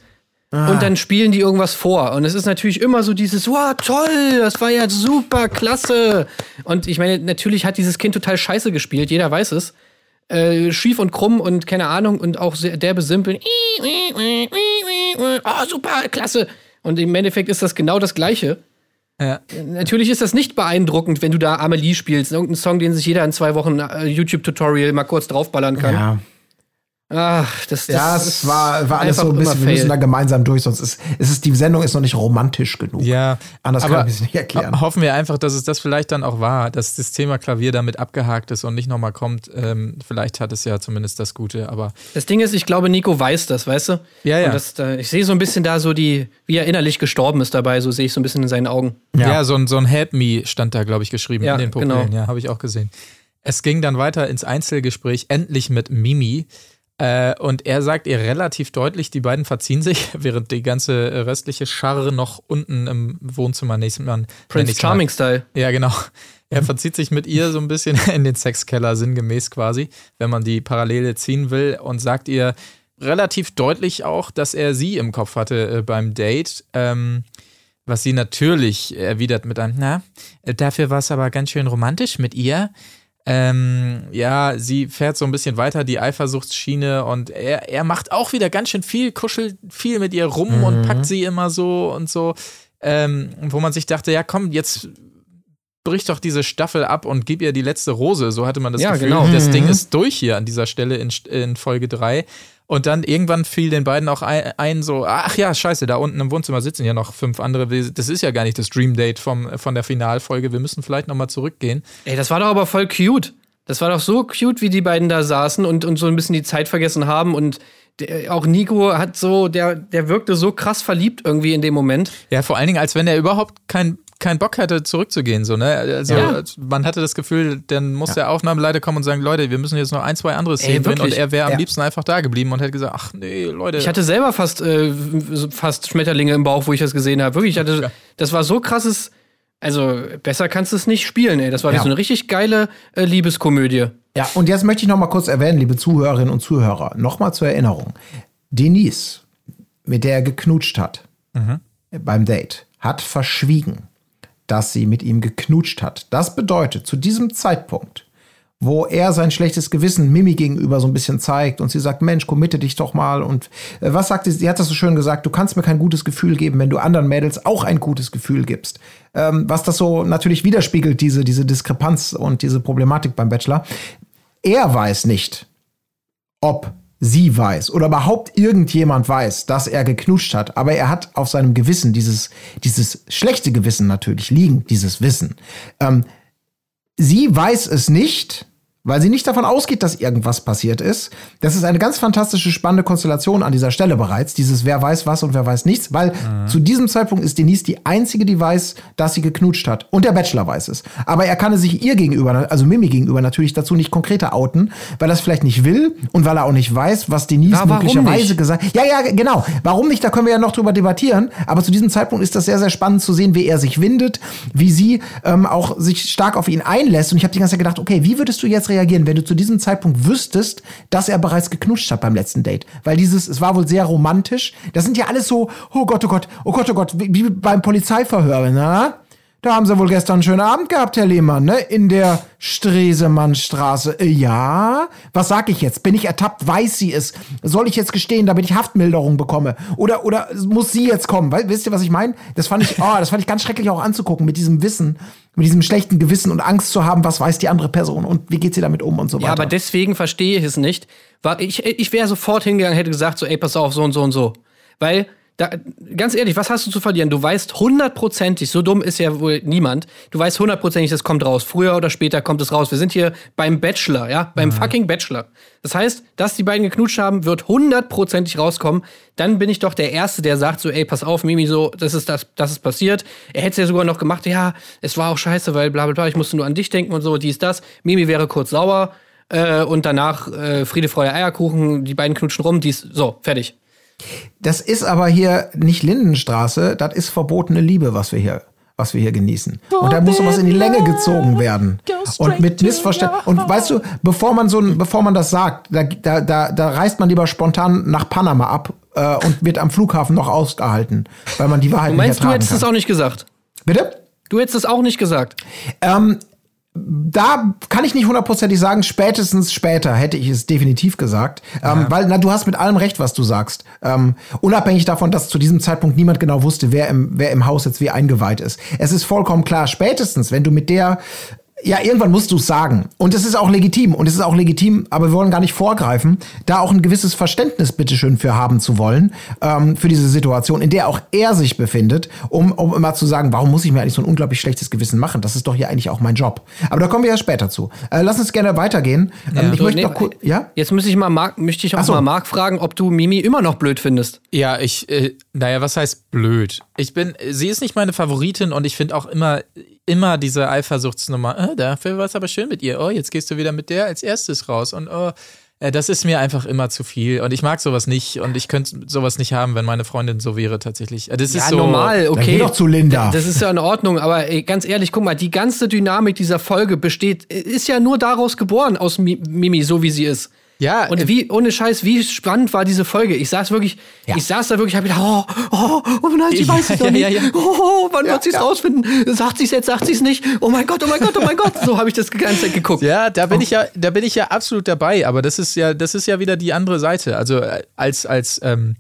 B: Ah.
A: und dann spielen die irgendwas vor. Und es ist natürlich immer so dieses, wow, toll, das war ja super, klasse. Und ich meine, natürlich hat dieses Kind total scheiße gespielt, jeder weiß es. Äh, schief und krumm und keine Ahnung und auch sehr derbe simpeln. Oh, super, klasse. Und im Endeffekt ist das genau das Gleiche.
C: Ja.
A: Natürlich ist das nicht beeindruckend, wenn du da Amelie spielst. Irgendein Song, den sich jeder in zwei Wochen äh, YouTube-Tutorial mal kurz draufballern kann.
B: Ja.
A: Ach, das, das
B: Ja,
A: ist
B: es war, war alles so ein bisschen, wir müssen
A: fail.
B: da gemeinsam durch, sonst ist, ist es, die Sendung ist noch nicht romantisch genug.
C: Ja,
B: Anders
C: aber
B: kann ich es nicht erklären.
C: Hoffen wir einfach, dass es das vielleicht dann auch war, dass das Thema Klavier damit abgehakt ist und nicht nochmal kommt. Ähm, vielleicht hat es ja zumindest das Gute, aber
A: Das Ding ist, ich glaube, Nico weiß das, weißt du?
C: Ja, ja.
A: Und das, da, ich sehe so ein bisschen da so die, wie er innerlich gestorben ist dabei, so sehe ich so ein bisschen in seinen Augen.
C: ja, so, ein, so ein Help Me stand da, glaube ich, geschrieben
A: Ja,
C: in den Pupillen.
A: genau.
C: Ja, habe ich auch gesehen. Es ging dann weiter ins Einzelgespräch, endlich mit Mimi. Äh, und er sagt ihr relativ deutlich, die beiden verziehen sich, <laughs> während die ganze restliche Scharre noch unten im Wohnzimmer nächsten Mal.
A: Prince Charming-Style.
C: Ja, genau. <laughs> Er verzieht sich mit ihr so ein bisschen <laughs> in den Sexkeller, sinngemäß quasi, wenn man die Parallele ziehen will, und sagt ihr relativ deutlich auch, dass er sie im Kopf hatte äh, beim Date. Ähm, was sie natürlich erwidert mit einem, na, äh, dafür war es aber ganz schön romantisch mit ihr. Ähm, ja, sie fährt so ein bisschen weiter die Eifersuchtsschiene und er, er macht auch wieder ganz schön viel, kuschelt viel mit ihr rum und packt sie immer so und so. Ähm, wo man sich dachte, ja komm, jetzt brich doch diese Staffel ab und gib ihr die letzte Rose. So hatte man das
A: Ja,
C: Gefühl.
A: genau.
C: Das Ding ist durch hier an dieser Stelle in, in Folge 3. Und dann irgendwann fiel den beiden auch ein, ein, so, ach ja, scheiße, da unten im Wohnzimmer sitzen ja noch fünf andere. Das ist ja gar nicht das Dream Date vom, von der Finalfolge. Wir müssen vielleicht nochmal zurückgehen.
A: Ey, das war doch aber voll cute. Das war doch so cute, wie die beiden da saßen und, und so ein bisschen die Zeit vergessen haben. Und der, auch Nico hat so, der, der wirkte so krass verliebt irgendwie in dem Moment.
C: Ja, vor allen Dingen, als wenn er überhaupt keinen keinen Bock hatte, zurückzugehen. So, ne? Also
A: Ja.
C: man hatte das Gefühl, dann muss der Aufnahmeleiter kommen und sagen, Leute, wir müssen jetzt noch ein, zwei andere Szenen drehen. Und er wäre am
B: Ja.
C: liebsten einfach da geblieben und hätte gesagt, ach nee, Leute.
A: Ich hatte selber fast, äh, fast Schmetterlinge im Bauch, wo ich das gesehen habe. Wirklich, ich hatte, das war so krasses. Also, besser kannst du es nicht spielen, ey. Das war
B: Ja.
A: so eine richtig geile äh, Liebeskomödie.
B: Ja, und jetzt möchte ich noch mal kurz erwähnen, liebe Zuhörerinnen und Zuhörer, noch mal zur Erinnerung. Denise, mit der er geknutscht hat beim Date, hat verschwiegen, dass sie mit ihm geknutscht hat. Das bedeutet, zu diesem Zeitpunkt, wo er sein schlechtes Gewissen Mimi gegenüber so ein bisschen zeigt und sie sagt, Mensch, committe dich doch mal. Und äh, was sagt sie? Sie hat das so schön gesagt, du kannst mir kein gutes Gefühl geben, wenn du anderen Mädels auch ein gutes Gefühl gibst. Ähm, was das so natürlich widerspiegelt, diese, diese Diskrepanz und diese Problematik beim Bachelor. Er weiß nicht, ob sie weiß oder überhaupt irgendjemand weiß, dass er geknutscht hat, aber er hat auf seinem Gewissen dieses, dieses schlechte Gewissen natürlich liegen, dieses Wissen. Ähm, sie weiß es nicht, weil sie nicht davon ausgeht, dass irgendwas passiert ist. Das ist eine ganz fantastische, spannende Konstellation an dieser Stelle bereits. Dieses wer weiß was und wer weiß nichts, weil
C: Mhm.
B: zu diesem Zeitpunkt ist Denise die einzige, die weiß, dass sie geknutscht hat. Und der Bachelor weiß es. Aber er kann es sich ihr gegenüber, also Mimi gegenüber natürlich dazu nicht konkreter outen, weil er es vielleicht nicht will und weil er auch nicht weiß, was Denise
A: Ja,
B: möglicherweise gesagt Ja, ja, genau. Warum nicht? Da können wir ja noch drüber debattieren. Aber zu diesem Zeitpunkt ist das sehr, sehr spannend zu sehen, wie er sich windet, wie sie ähm, auch sich stark auf ihn einlässt. Und ich habe die ganze Zeit gedacht, okay, wie würdest du jetzt reagieren, wenn du zu diesem Zeitpunkt wüsstest, dass er bereits geknutscht hat beim letzten Date? Weil dieses, es war wohl sehr romantisch. Das sind ja alles so, oh Gott, oh Gott, oh Gott, oh Gott, wie beim Polizeiverhör, na? Da haben sie wohl gestern einen schönen Abend gehabt, Herr Lehmann, ne? In der Stresemannstraße. Äh, Ja? Was sag ich jetzt? Bin ich ertappt? Weiß sie es? Soll ich jetzt gestehen, damit ich Haftmilderung bekomme? Oder, oder muss sie jetzt kommen? Weil, wisst ihr, was ich meine? Das fand ich, oh, das fand ich ganz schrecklich auch anzugucken, mit diesem Wissen, mit diesem schlechten Gewissen und Angst zu haben, was weiß die andere Person und wie geht sie damit um und so weiter.
A: Ja, aber deswegen verstehe ich es nicht. Ich ich wäre sofort hingegangen, hätte gesagt, so, ey, pass auf, so und so und so. Weil, da, ganz ehrlich, was hast du zu verlieren? Du weißt hundertprozentig, so dumm ist ja wohl niemand, du weißt hundertprozentig, das kommt raus. Früher oder später kommt es raus. Wir sind hier beim Bachelor, ja, beim fucking Bachelor. Das heißt, dass die beiden geknutscht haben, wird hundertprozentig rauskommen. Dann bin ich doch der Erste, der sagt so, ey, pass auf, Mimi, so, das ist das, das ist passiert. Er hätte es ja sogar noch gemacht, ja, es war auch scheiße, weil bla bla bla, ich musste nur an dich denken und so, dies, das. Mimi wäre kurz sauer äh, und danach äh, Friede, Freude, Eierkuchen, die beiden knutschen rum, dies, so, fertig.
B: Das ist aber hier nicht Lindenstraße, das ist verbotene Liebe, was wir hier, was wir hier genießen. Und da muss sowas in die Länge gezogen werden. Und mit Missverständnis. Und weißt du, bevor man so, ein- bevor man das sagt, da, da, da, da reist man lieber spontan nach Panama ab äh, und wird am Flughafen noch ausgehalten, weil man die Wahrheit
A: Du meinst,
B: nicht
A: du hättest
B: kann.
A: es auch nicht gesagt?
B: Bitte?
A: Du hättest es auch nicht gesagt.
B: Ähm, da kann ich nicht hundertprozentig sagen, spätestens später hätte ich es definitiv gesagt. Ähm, weil, na, du hast mit allem recht, was du sagst. Ähm, unabhängig davon, dass zu diesem Zeitpunkt niemand genau wusste, wer im, wer im Haus jetzt wie eingeweiht ist. Es ist vollkommen klar, spätestens, wenn du mit der ja, irgendwann musst du es sagen. Und es ist auch legitim. Und es ist auch legitim, aber wir wollen gar nicht vorgreifen, da auch ein gewisses Verständnis bitteschön für haben zu wollen, ähm, für diese Situation, in der auch er sich befindet, um, um immer zu sagen, warum muss ich mir eigentlich so ein unglaublich schlechtes Gewissen machen? Das ist doch hier eigentlich auch mein Job. Aber da kommen wir ja später zu. Äh, lass uns gerne weitergehen. Ähm, ich
A: So,
B: möchte
A: nee,
B: noch kurz, ja?
A: Jetzt müsste ich mal Marc, möchte ich auch
B: so.
A: mal Marc fragen, ob du Mimi immer noch blöd findest.
C: Ja, ich, äh, naja, was heißt blöd? Ich bin, sie ist nicht meine Favoritin und ich finde auch immer, immer diese Eifersuchtsnummer, äh, dafür war es aber schön mit ihr. Oh, jetzt gehst du wieder mit der als erstes raus und oh, äh, das ist mir einfach immer zu viel und ich mag sowas nicht und ich könnte sowas nicht haben, wenn meine Freundin so wäre tatsächlich. Äh, Das
A: Ja,
C: ist so
A: normal, okay.
B: geh doch zu Linda.
A: Das ist ja in Ordnung, aber ey, ganz ehrlich, guck mal, die ganze Dynamik dieser Folge besteht, ist ja nur daraus geboren, aus Mi- Mimi, so wie sie ist.
C: Ja,
A: Und wie, ohne Scheiß, wie spannend war diese Folge. Ich saß wirklich, ich saß da wirklich, hab gedacht, oh, oh, oh nein, sie
C: Ja,
A: weiß es doch
C: ja,
A: nicht.
C: ja, ja.
A: Oh, wann wird sie es rausfinden? Sagt sie es jetzt, sagt sie es nicht? Oh mein Gott, oh mein Gott, oh mein Gott. So habe ich das die ganze Zeit geguckt.
C: Ja, da bin ich ja, da bin ich ja absolut dabei, aber das ist ja, das ist ja wieder die andere Seite. Also äh, als, als ähm,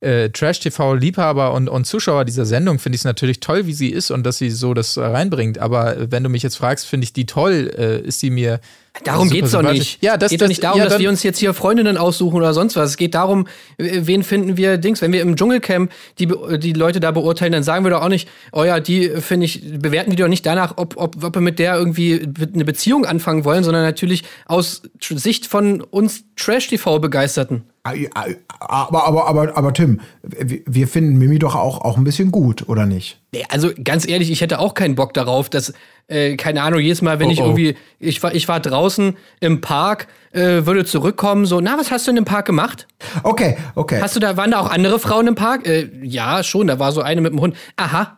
C: äh, Trash-TV-Liebhaber und, und Zuschauer dieser Sendung finde ich es natürlich toll, wie sie ist und dass sie so das reinbringt. Aber äh, wenn du mich jetzt fragst, finde ich die toll, äh, ist sie mir.
A: Darum geht's doch nicht.
C: Ja, das
A: geht
C: das,
A: doch nicht darum,
C: ja,
A: dass wir uns jetzt hier Freundinnen aussuchen oder sonst was. Es geht darum, wen finden wir Dings. Wenn wir im Dschungelcamp die, die Leute da beurteilen, dann sagen wir doch auch nicht, oh ja, die äh, finde ich, bewerten die doch nicht danach, ob, ob, ob wir mit der irgendwie eine Beziehung anfangen wollen, sondern natürlich aus Sicht von uns Trash-TV-Begeisterten.
B: Aber, aber, aber, aber Tim, wir finden Mimi doch auch, auch ein bisschen gut, oder nicht?
A: Nee, Also ganz ehrlich, ich hätte auch keinen Bock darauf, dass, äh, keine Ahnung, jedes Mal, wenn
C: Oh,
A: ich
C: oh.
A: irgendwie, ich war, ich war draußen im Park, äh, würde zurückkommen, so, na, was hast du denn im Park gemacht?
B: Okay, okay.
A: Hast du da, waren da auch andere Frauen im Park? Äh, ja, schon, da war so eine mit dem Hund. Aha.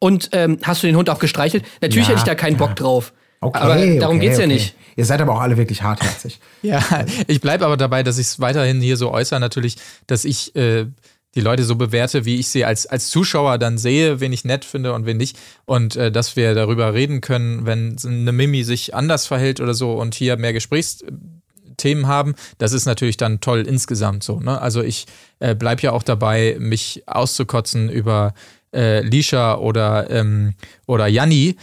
A: Und ähm, hast du den Hund auch gestreichelt? Natürlich
B: Ja,
A: hätte ich da keinen Bock drauf.
B: Okay,
A: aber darum
B: okay,
A: geht's ja
B: okay.
A: nicht.
B: Ihr seid aber auch alle wirklich hartherzig. <laughs>
C: Ja, ich bleibe aber dabei, dass ich es weiterhin hier so äußere, natürlich, dass ich äh, die Leute so bewerte, wie ich sie als, als Zuschauer dann sehe, wen ich nett finde und wen nicht. Und äh, dass wir darüber reden können, wenn eine Mimi sich anders verhält oder so und hier mehr Gesprächsthemen haben, das ist natürlich dann toll insgesamt so. Ne? Also ich äh, bleibe ja auch dabei, mich auszukotzen über äh, Lisha oder, ähm, oder Janni,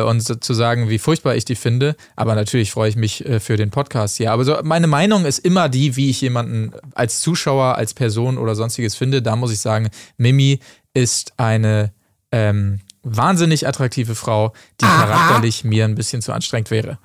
C: und so, zu sagen, wie furchtbar ich die finde. Aber natürlich freue ich mich äh, für den Podcast hier. Aber so, meine Meinung ist immer die, wie ich jemanden als Zuschauer, als Person oder sonstiges finde. Da muss ich sagen, Mimi ist eine ähm, wahnsinnig attraktive Frau, die charakterlich mir ein bisschen zu anstrengend wäre.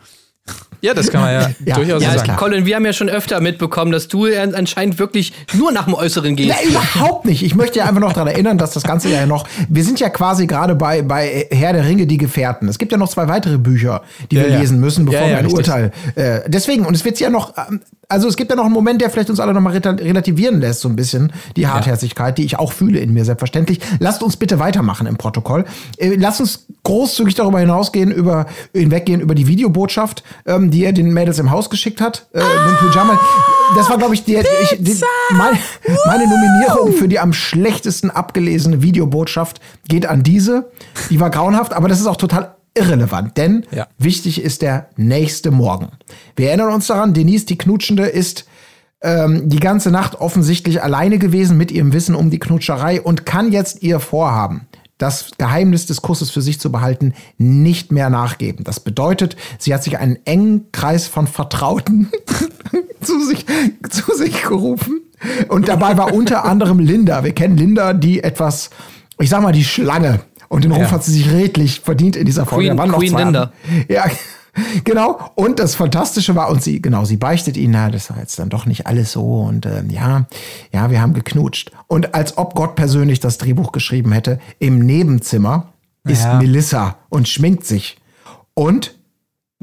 C: Ja, das kann man ja, <laughs>
B: Ja,
C: durchaus
B: ja,
C: so sagen.
A: Colin, wir haben ja schon öfter mitbekommen, dass du an- anscheinend wirklich nur nach dem Äußeren gehst.
B: Ja, überhaupt nicht. Ich möchte ja einfach noch daran erinnern, dass das Ganze ja noch. Wir sind ja quasi gerade bei, bei Herr der Ringe, die Gefährten. Es gibt ja noch zwei weitere Bücher, die
C: Ja,
B: wir
C: ja.
B: lesen müssen, bevor
C: Ja, ja,
B: wir ein
C: richtig.
B: Urteil. Äh, deswegen, und es wird ja noch. ähm, Also es gibt ja noch einen Moment, der vielleicht uns alle nochmal relativieren lässt, so ein bisschen, die Hartherzigkeit, die ich auch fühle in mir, selbstverständlich. Lasst uns bitte weitermachen im Protokoll. Äh, lasst uns großzügig darüber hinausgehen, über, hinweggehen über die Videobotschaft, ähm, die er den Mädels im Haus geschickt hat. Äh, Pyjama. Das war, glaube ich, die, ich, die, meine, meine Nominierung für die am schlechtesten abgelesene Videobotschaft geht an diese. Die war grauenhaft, aber das ist auch total irrelevant, denn
C: Ja.
B: wichtig ist der nächste Morgen. Wir erinnern uns daran, Denise, die Knutschende, ist ähm, die ganze Nacht offensichtlich alleine gewesen mit ihrem Wissen um die Knutscherei und kann jetzt ihr Vorhaben, das Geheimnis des Kusses für sich zu behalten, nicht mehr nachgeben. Das bedeutet, sie hat sich einen engen Kreis von Vertrauten <laughs> zu sich, zu sich gerufen. Und dabei war unter anderem Linda. Wir kennen Linda, die etwas, ich sag mal, die Schlange. Und den Ruf
C: Ja.
B: hat sie sich redlich verdient in dieser Folge.
A: Queen- Queen Linda.
B: Ja, <laughs> genau. Und das Fantastische war, und sie, genau, sie beichtet ihnen, na, das war jetzt dann doch nicht alles so. Und ähm, ja, ja, wir haben geknutscht. Und als ob Gott persönlich das Drehbuch geschrieben hätte, im Nebenzimmer ist
C: Ja.
B: Melissa und schminkt sich. Und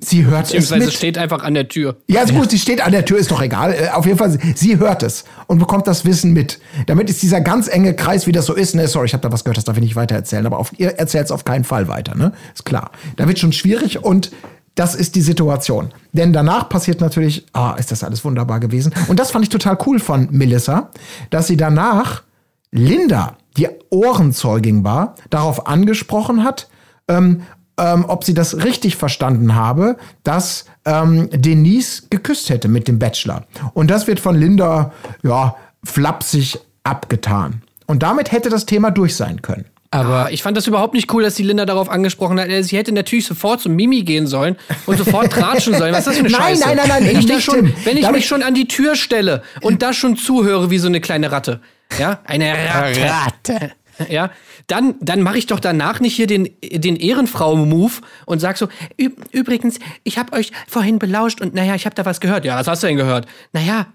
B: sie hört es
A: Beziehungsweise steht einfach an der Tür.
B: Ja, ist gut, sie steht an der Tür, ist doch egal. Äh, Auf jeden Fall, sie- sie hört es und bekommt das Wissen mit. Damit ist dieser ganz enge Kreis, wie das so ist. Ne, sorry, ich habe da was gehört, das darf ich nicht weiter erzählen, aber auf, ihr erzählt es auf keinen Fall weiter, ne? Ist klar. Da wird schon schwierig und das ist die Situation. Denn danach passiert natürlich, ah, ist das alles wunderbar gewesen. Und das fand ich total cool von Melissa, dass sie danach Linda, die Ohrenzeugin war, darauf angesprochen hat, ähm, ähm, ob sie das richtig verstanden habe, dass ähm, Denise geküsst hätte mit dem Bachelor. Und das wird von Linda, ja, flapsig abgetan. Und damit hätte das Thema durch sein können.
A: Aber ich fand das überhaupt nicht cool, dass die Linda darauf angesprochen hat. Sie hätte natürlich sofort zum Mimi gehen sollen und sofort tratschen sollen. Was ist das für eine <laughs>
B: Nein,
A: Scheiße?
B: nein, nein, nein,
A: wenn ich,
B: nicht,
A: schon, wenn ich mich schon an die Tür stelle und da schon zuhöre wie so eine kleine Ratte. Ja, eine Ratte.
C: Ratte.
A: Ja, dann, dann mache ich doch danach nicht hier den, den Ehrenfrau-Move und sag so, "Ü- übrigens, ich habe euch vorhin belauscht und naja, ich habe da was gehört. Ja, was hast du denn gehört? Naja,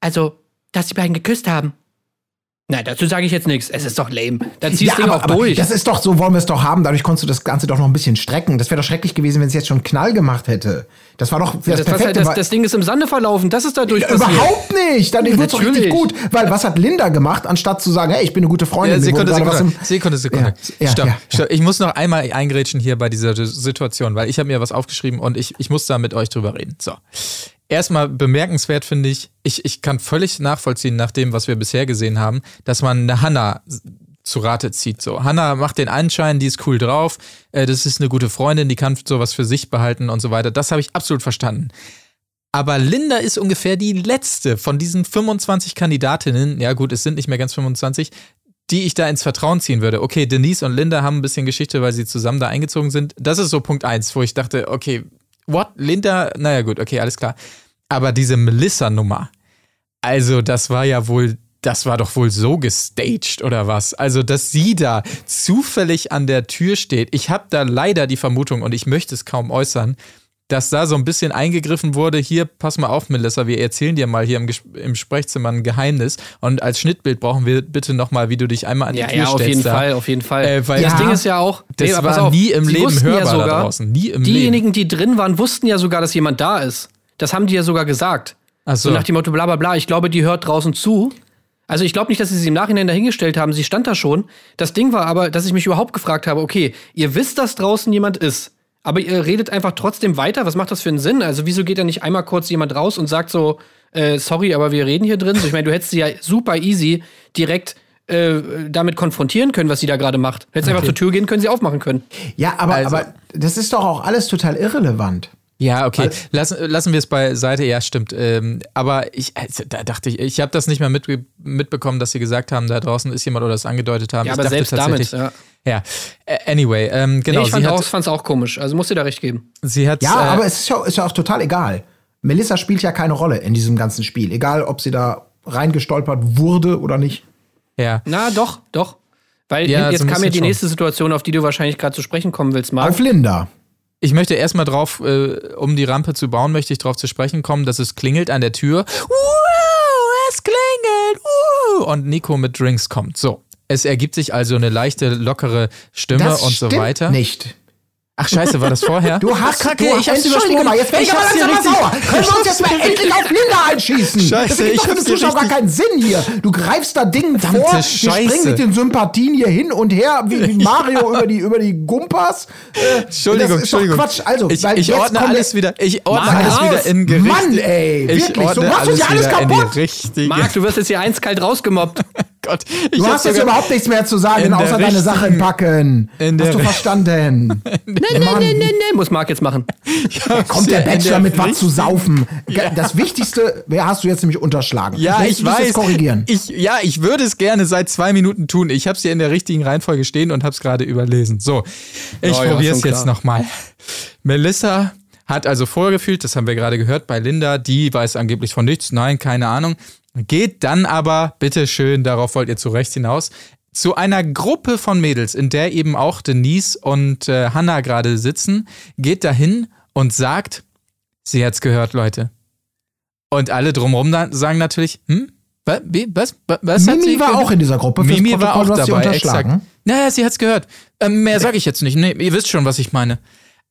A: also, dass die beiden geküsst haben. Nein, dazu sage ich jetzt nichts. Es ist doch lame. Dann ziehst du Ding auch durch.
B: das ist doch, so wollen wir es doch haben. Dadurch konntest du das Ganze doch noch ein bisschen strecken. Das wäre doch schrecklich gewesen, wenn es jetzt schon Knall gemacht hätte. Das war doch das,
A: das, was
B: perfekte.
A: halt, das, das Ding ist im Sande verlaufen. Das ist dadurch passiert.
B: Überhaupt nicht. Dann <laughs> wird es doch richtig
A: Natürlich.
B: gut. Weil was hat Linda gemacht, anstatt zu sagen, hey, ich bin eine gute Freundin.
C: Ja, Sekunde, Sekunde, Sekunde, Sekunde.
B: Ja, ja,
C: stopp,
B: ja,
C: stopp. Ich muss noch einmal eingrätschen hier bei dieser Situation, weil ich habe mir was aufgeschrieben und ich, ich muss da mit euch drüber reden. So. Erstmal bemerkenswert finde ich, ich, ich kann völlig nachvollziehen, nach dem, was wir bisher gesehen haben, dass man eine Hanna zu Rate zieht. So, Hanna macht den Anschein, die ist cool drauf, äh, das ist eine gute Freundin, die kann sowas für sich behalten und so weiter. Das habe ich absolut verstanden. Aber Linda ist ungefähr die letzte von diesen 25 Kandidatinnen, ja gut, es sind nicht mehr ganz 25, die ich da ins Vertrauen ziehen würde. Okay, Denise und Linda haben ein bisschen Geschichte, weil sie zusammen da eingezogen sind. Das ist so Punkt eins, wo ich dachte, okay, what? Linda, naja gut, okay, alles klar. Aber diese Melissa-Nummer, also das war ja wohl, das war doch wohl so gestaged oder was? Also, dass sie da zufällig an der Tür steht. Ich habe da leider die Vermutung und ich möchte es kaum äußern, dass da so ein bisschen eingegriffen wurde, hier, pass mal auf, Melissa, wir erzählen dir mal hier im, Ges im Sprechzimmer ein Geheimnis und als Schnittbild brauchen wir bitte nochmal, wie du dich einmal an die
A: Ja,
C: Tür
A: ja,
C: stellst.
A: auf jeden
C: da.
A: Fall, auf jeden Fall.
C: Äh, weil
A: das
B: Ja.
A: Ding ist ja auch,
C: Das
A: nee,
C: war
A: auf,
C: nie im
A: sie
C: Leben hörbar da
A: sogar,
C: draußen, nie im
A: diejenigen, die drin waren, wussten ja sogar, dass jemand da ist. Das haben die ja sogar gesagt.
C: Ach
A: So
C: so.
A: nach dem Motto, bla bla bla, ich glaube, die hört draußen zu. Also ich glaube nicht, dass sie sie im Nachhinein dahingestellt haben. Sie stand da schon. Das Ding war aber, dass ich mich überhaupt gefragt habe, okay, ihr wisst, dass draußen jemand ist. Aber ihr redet einfach trotzdem weiter. Was macht das für einen Sinn? Also wieso geht da nicht einmal kurz jemand raus und sagt so, äh, sorry, aber wir reden hier drin? So, ich meine, du hättest sie ja super easy direkt äh, damit konfrontieren können, was sie da gerade macht. Du hättest einfach zur Tür gehen können, sie aufmachen können.
B: Ja, aber,
C: Also-
B: aber das ist doch auch alles total irrelevant.
C: Ja, okay. Lassen, lassen wir es beiseite. Ja, stimmt. Ähm, aber ich, also, da dachte ich, ich habe das nicht mehr mit, mitbekommen, dass sie gesagt haben, da draußen ist jemand oder es angedeutet haben.
A: Ja,
C: ich
A: aber
C: dachte
A: selbst damit,
C: tatsächlich-
A: ja.
C: Ja. Äh, Anyway, ähm, genau.
A: nee, ich fand
C: sie
A: auch, auch komisch. Also musst dir da recht geben.
C: sie hat,
B: Ja,
C: äh,
B: aber es ist ja, ist ja auch total egal. Melissa spielt ja keine Rolle in diesem ganzen Spiel. Egal, ob sie da reingestolpert wurde oder nicht.
C: ja.
A: Na, doch, doch. Weil
C: Ja,
A: jetzt
C: so
A: kam ja die
C: schon.
A: nächste Situation, auf die du wahrscheinlich gerade zu sprechen kommen willst, Marc.
B: Auf Linda.
C: Ich möchte erstmal drauf, äh, um die Rampe zu bauen, möchte ich drauf zu sprechen kommen, dass es klingelt an der Tür. Wow, es klingelt! Uh, und Nico mit Drinks kommt. So. Es ergibt sich also eine leichte, lockere Stimme
B: Das
C: und so weiter.
B: nicht.
C: Ach, scheiße, war das vorher?
B: Du hast,
C: Kacke,
B: du,
C: ich hab's übersprungen.
B: mal, jetzt bin ich
C: Ich
B: aber
C: hab's dir
B: langsam mal
C: richtig-
B: sauer. Können wir uns jetzt mal endlich auf Linda einschießen?
C: Scheiße,
B: das
C: ich hab's
B: den
C: dir
B: Zuschauer gar keinen Sinn hier. Du greifst da Dingen
C: Verdammte
B: vor, wir
C: Scheiße.
B: springen mit den Sympathien hier hin und her, wie, <laughs> Mario über die, über die Gumpas. Äh,
C: Entschuldigung,
B: das ist doch
C: Entschuldigung.
B: Quatsch. Also,
C: ich,
B: weil
C: ich
B: jetzt
C: ordne alles
B: der-
C: wieder. Ich ordne
A: Mann,
C: alles wieder in Gericht.
B: Mann, ey,
C: ich
B: wirklich,
C: ordne
B: du machst uns ja alles kaputt.
A: Marc, du wirst jetzt hier eiskalt rausgemobbt.
C: Gott, ich
B: Du hast jetzt überhaupt nichts mehr zu sagen, außer deine Sachen packen. Hast du verstanden? <laughs>
A: Nee, nee, nee, nee, nee, muss Marc jetzt machen. <laughs>
B: Kommt der Bachelor
C: der
B: mit was zu saufen. Das Wichtigste, wer hast du jetzt nämlich unterschlagen?
C: Ja, ich weiß.
B: Jetzt korrigieren.
C: Ich, ja, ich würde es gerne seit zwei Minuten tun. Ich habe es hier in der richtigen Reihenfolge stehen und habe es gerade überlesen. So, ich
A: Oh
C: probiere es jetzt nochmal. Melissa hat also vorgefühlt, das haben wir gerade gehört bei Linda, die weiß angeblich von nichts. Nein, keine Ahnung. Geht dann aber, bitteschön, darauf wollt ihr zu Recht hinaus, zu einer Gruppe von Mädels, in der eben auch Denise und äh, Hannah gerade sitzen, geht dahin und sagt, sie hat's gehört, Leute. Und alle drumherum sagen natürlich, hm? Was? Was? Was?
B: Mimi
C: sie
B: war auch in dieser Gruppe.
C: Mimi war auch dabei, exakt. Naja, sie hat's gehört. Ähm, mehr sage ich jetzt nicht. Nee, ihr wisst schon, was ich meine.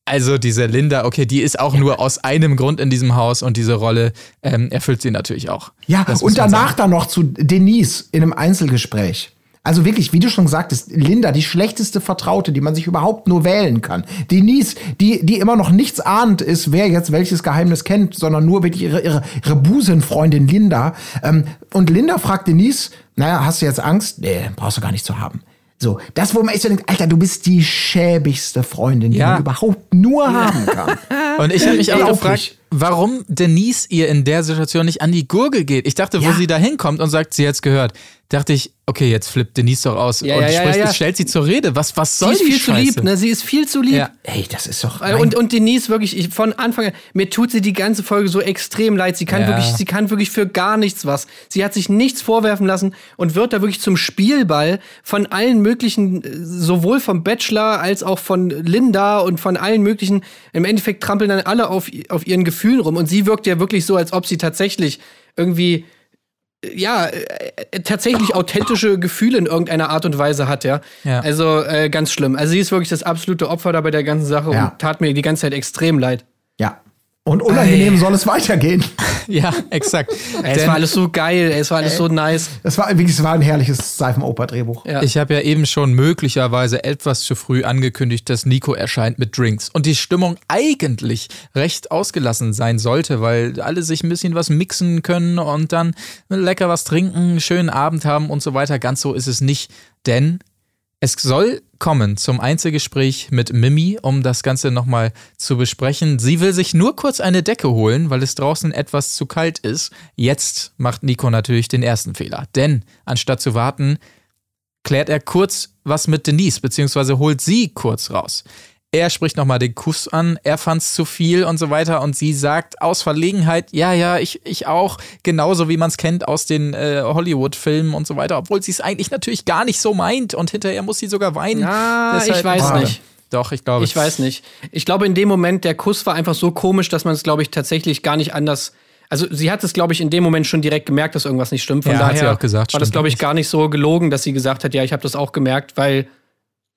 C: Also diese Linda, okay, die ist auch nur aus einem Grund in diesem Haus und diese Rolle ähm, erfüllt sie natürlich auch.
B: Ja,
C: Das
B: und danach dann noch zu Denise in einem Einzelgespräch. Also wirklich, wie du schon sagtest, Linda, die schlechteste Vertraute, die man sich überhaupt nur wählen kann. Denise, die, die immer noch nichts ahnend ist, wer jetzt welches Geheimnis kennt, sondern nur wirklich ihre, ihre, ihre Busenfreundin Linda. Ähm, und Linda fragt Denise, naja, hast du jetzt Angst? Nee, brauchst du gar nicht zu haben. So, das, wo man echt so denkt, Alter, du bist die schäbigste Freundin, die
C: Ja.
B: man überhaupt nur haben kann. <laughs>
C: Und ich habe mich auch gefragt, warum Denise ihr in der Situation nicht an die Gurgel geht. Ich dachte, wo
B: Ja.
C: sie da hinkommt und sagt, sie hat's gehört, dachte ich, okay, jetzt flippt Denise doch aus
A: Ja,
C: und
A: ja,
C: spricht,
A: ja,
C: stellt sie zur Rede. Was, was
A: Sie
C: soll
A: ist
C: die
A: viel zu
C: Scheiße?
A: lieb, ne? Sie ist viel zu lieb.
C: Ja.
B: Ey, das ist doch.
A: Und, und Denise wirklich, ich, von Anfang an, mir tut sie die ganze Folge so extrem leid. Sie kann wirklich, sie kann wirklich für gar nichts was. Sie hat sich nichts vorwerfen lassen und wird da wirklich zum Spielball von allen möglichen, sowohl vom Bachelor als auch von Linda und von allen möglichen. Im Endeffekt trampeln dann alle auf, auf ihren Gefühlen rum und sie wirkt ja wirklich so, als ob sie tatsächlich irgendwie ja, äh, äh, tatsächlich authentische Gefühle in irgendeiner Art und Weise hat, ja.
C: Ja.
A: Also äh, ganz schlimm. Also sie ist wirklich das absolute Opfer da bei der ganzen Sache
B: Ja.
A: und tat mir die ganze Zeit extrem leid.
B: Und unangenehm soll es weitergehen. <laughs>
C: Ja, exakt.
A: Ey, es war alles so geil, ey, es war alles so nice.
B: Es war wirklich, es war ein herrliches Seifenoper-Drehbuch.
A: Ja.
C: Ich habe ja eben schon möglicherweise etwas zu früh angekündigt, dass Nico erscheint mit Drinks und die Stimmung eigentlich recht ausgelassen sein sollte, weil alle sich ein bisschen was mixen können und dann lecker was trinken, einen schönen Abend haben und so weiter. Ganz so ist es nicht, denn es soll kommen zum Einzelgespräch mit Mimi, um das Ganze nochmal zu besprechen. Sie will sich nur kurz eine Decke holen, weil es draußen etwas zu kalt ist. Jetzt macht Nico natürlich den ersten Fehler, denn anstatt zu warten, klärt er kurz was mit Denise, beziehungsweise holt sie kurz raus. Er spricht nochmal den Kuss an, er fand's zu viel und so weiter und sie sagt aus Verlegenheit, ja, ja, ich, ich auch, genauso wie man es kennt aus den äh, Hollywood-Filmen und so weiter, obwohl sie es eigentlich natürlich gar nicht so meint und hinterher muss sie sogar weinen.
A: Ah,
C: Deshalb-
A: ich weiß
B: Schade.
A: nicht.
C: Doch, ich glaube.
A: Ich weiß nicht. Ich glaube, in dem Moment, der Kuss war einfach so komisch, dass man es, glaube ich, tatsächlich gar nicht anders. Also, sie hat es, glaube ich, in dem Moment schon direkt gemerkt, dass irgendwas nicht stimmt. Von
C: Ja, hat
A: daher
C: sie auch gesagt,
A: war das, glaube ich, gar nicht so gelogen, dass sie gesagt hat, ja, ich habe das auch gemerkt, weil,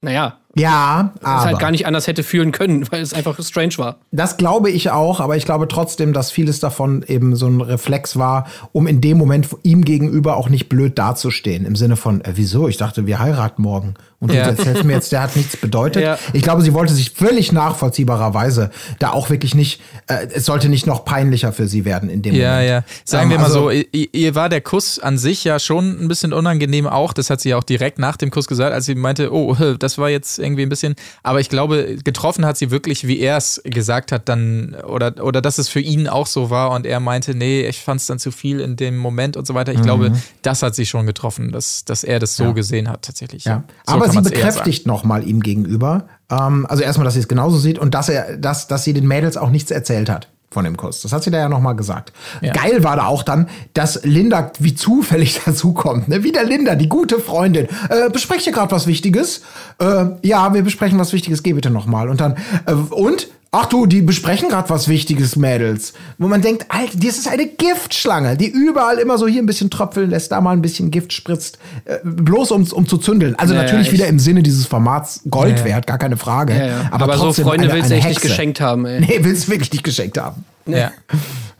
A: naja,
B: Ja,
A: es
B: aber
A: halt gar nicht anders hätte fühlen können, weil es einfach strange war.
B: das glaube ich auch, aber ich glaube trotzdem, dass vieles davon eben so ein Reflex war, um in dem Moment ihm gegenüber auch nicht blöd dazustehen. Im Sinne von, äh, wieso? Ich dachte, wir heiraten morgen. Und du
C: Ja.
B: erzählst mir jetzt, der hat nichts bedeutet. <laughs>
A: Ja.
B: Ich glaube, sie wollte sich völlig nachvollziehbarerweise da auch wirklich nicht, äh, es sollte nicht noch peinlicher für sie werden in dem
C: Ja,
B: Moment.
C: ja. Sagen
B: Ähm,
C: wir mal
B: also-
C: so, ihr, ihr war der Kuss an sich ja schon ein bisschen unangenehm auch. Das hat sie ja auch direkt nach dem Kuss gesagt, als sie meinte, oh, <laughs> das war jetzt irgendwie ein bisschen. Aber ich glaube, getroffen hat sie wirklich, wie er es gesagt hat, dann, oder, oder dass es für ihn auch so war und er meinte, nee, ich fand es dann zu viel in dem Moment und so weiter. Ich
B: Mhm.
C: glaube, das hat sie schon getroffen, dass, dass er das so gesehen hat, tatsächlich.
B: Ja.
C: So
B: Aber sie bekräftigt nochmal ihm gegenüber, ähm, also erstmal, dass sie es genauso sieht und dass er, dass, dass sie den Mädels auch nichts erzählt hat von dem Kuss. Das hat sie da ja nochmal gesagt.
C: Ja.
B: Geil war da auch dann, dass Linda wie zufällig <laughs> dazukommt. Ne? Wieder Linda, die gute Freundin. Äh, besprecht ihr gerade was Wichtiges? Äh, ja, wir besprechen was Wichtiges. Geh bitte nochmal. Und dann, äh, und Ach du, die besprechen gerade was Wichtiges, Mädels. Wo man denkt, Alter, das ist eine Giftschlange, die überall immer so hier ein bisschen tröpfeln lässt, da mal ein bisschen Gift spritzt, äh, bloß um, um zu zündeln. Also
A: Ja, ja,
B: natürlich wieder im Sinne dieses Formats Gold
C: Ja, ja.
B: wert, gar keine Frage.
A: Ja, ja.
B: Aber,
A: Aber so Freunde
B: eine,
A: willst du echt nicht geschenkt haben, ey.
B: Nee, willst du wirklich nicht geschenkt haben.
C: Ja.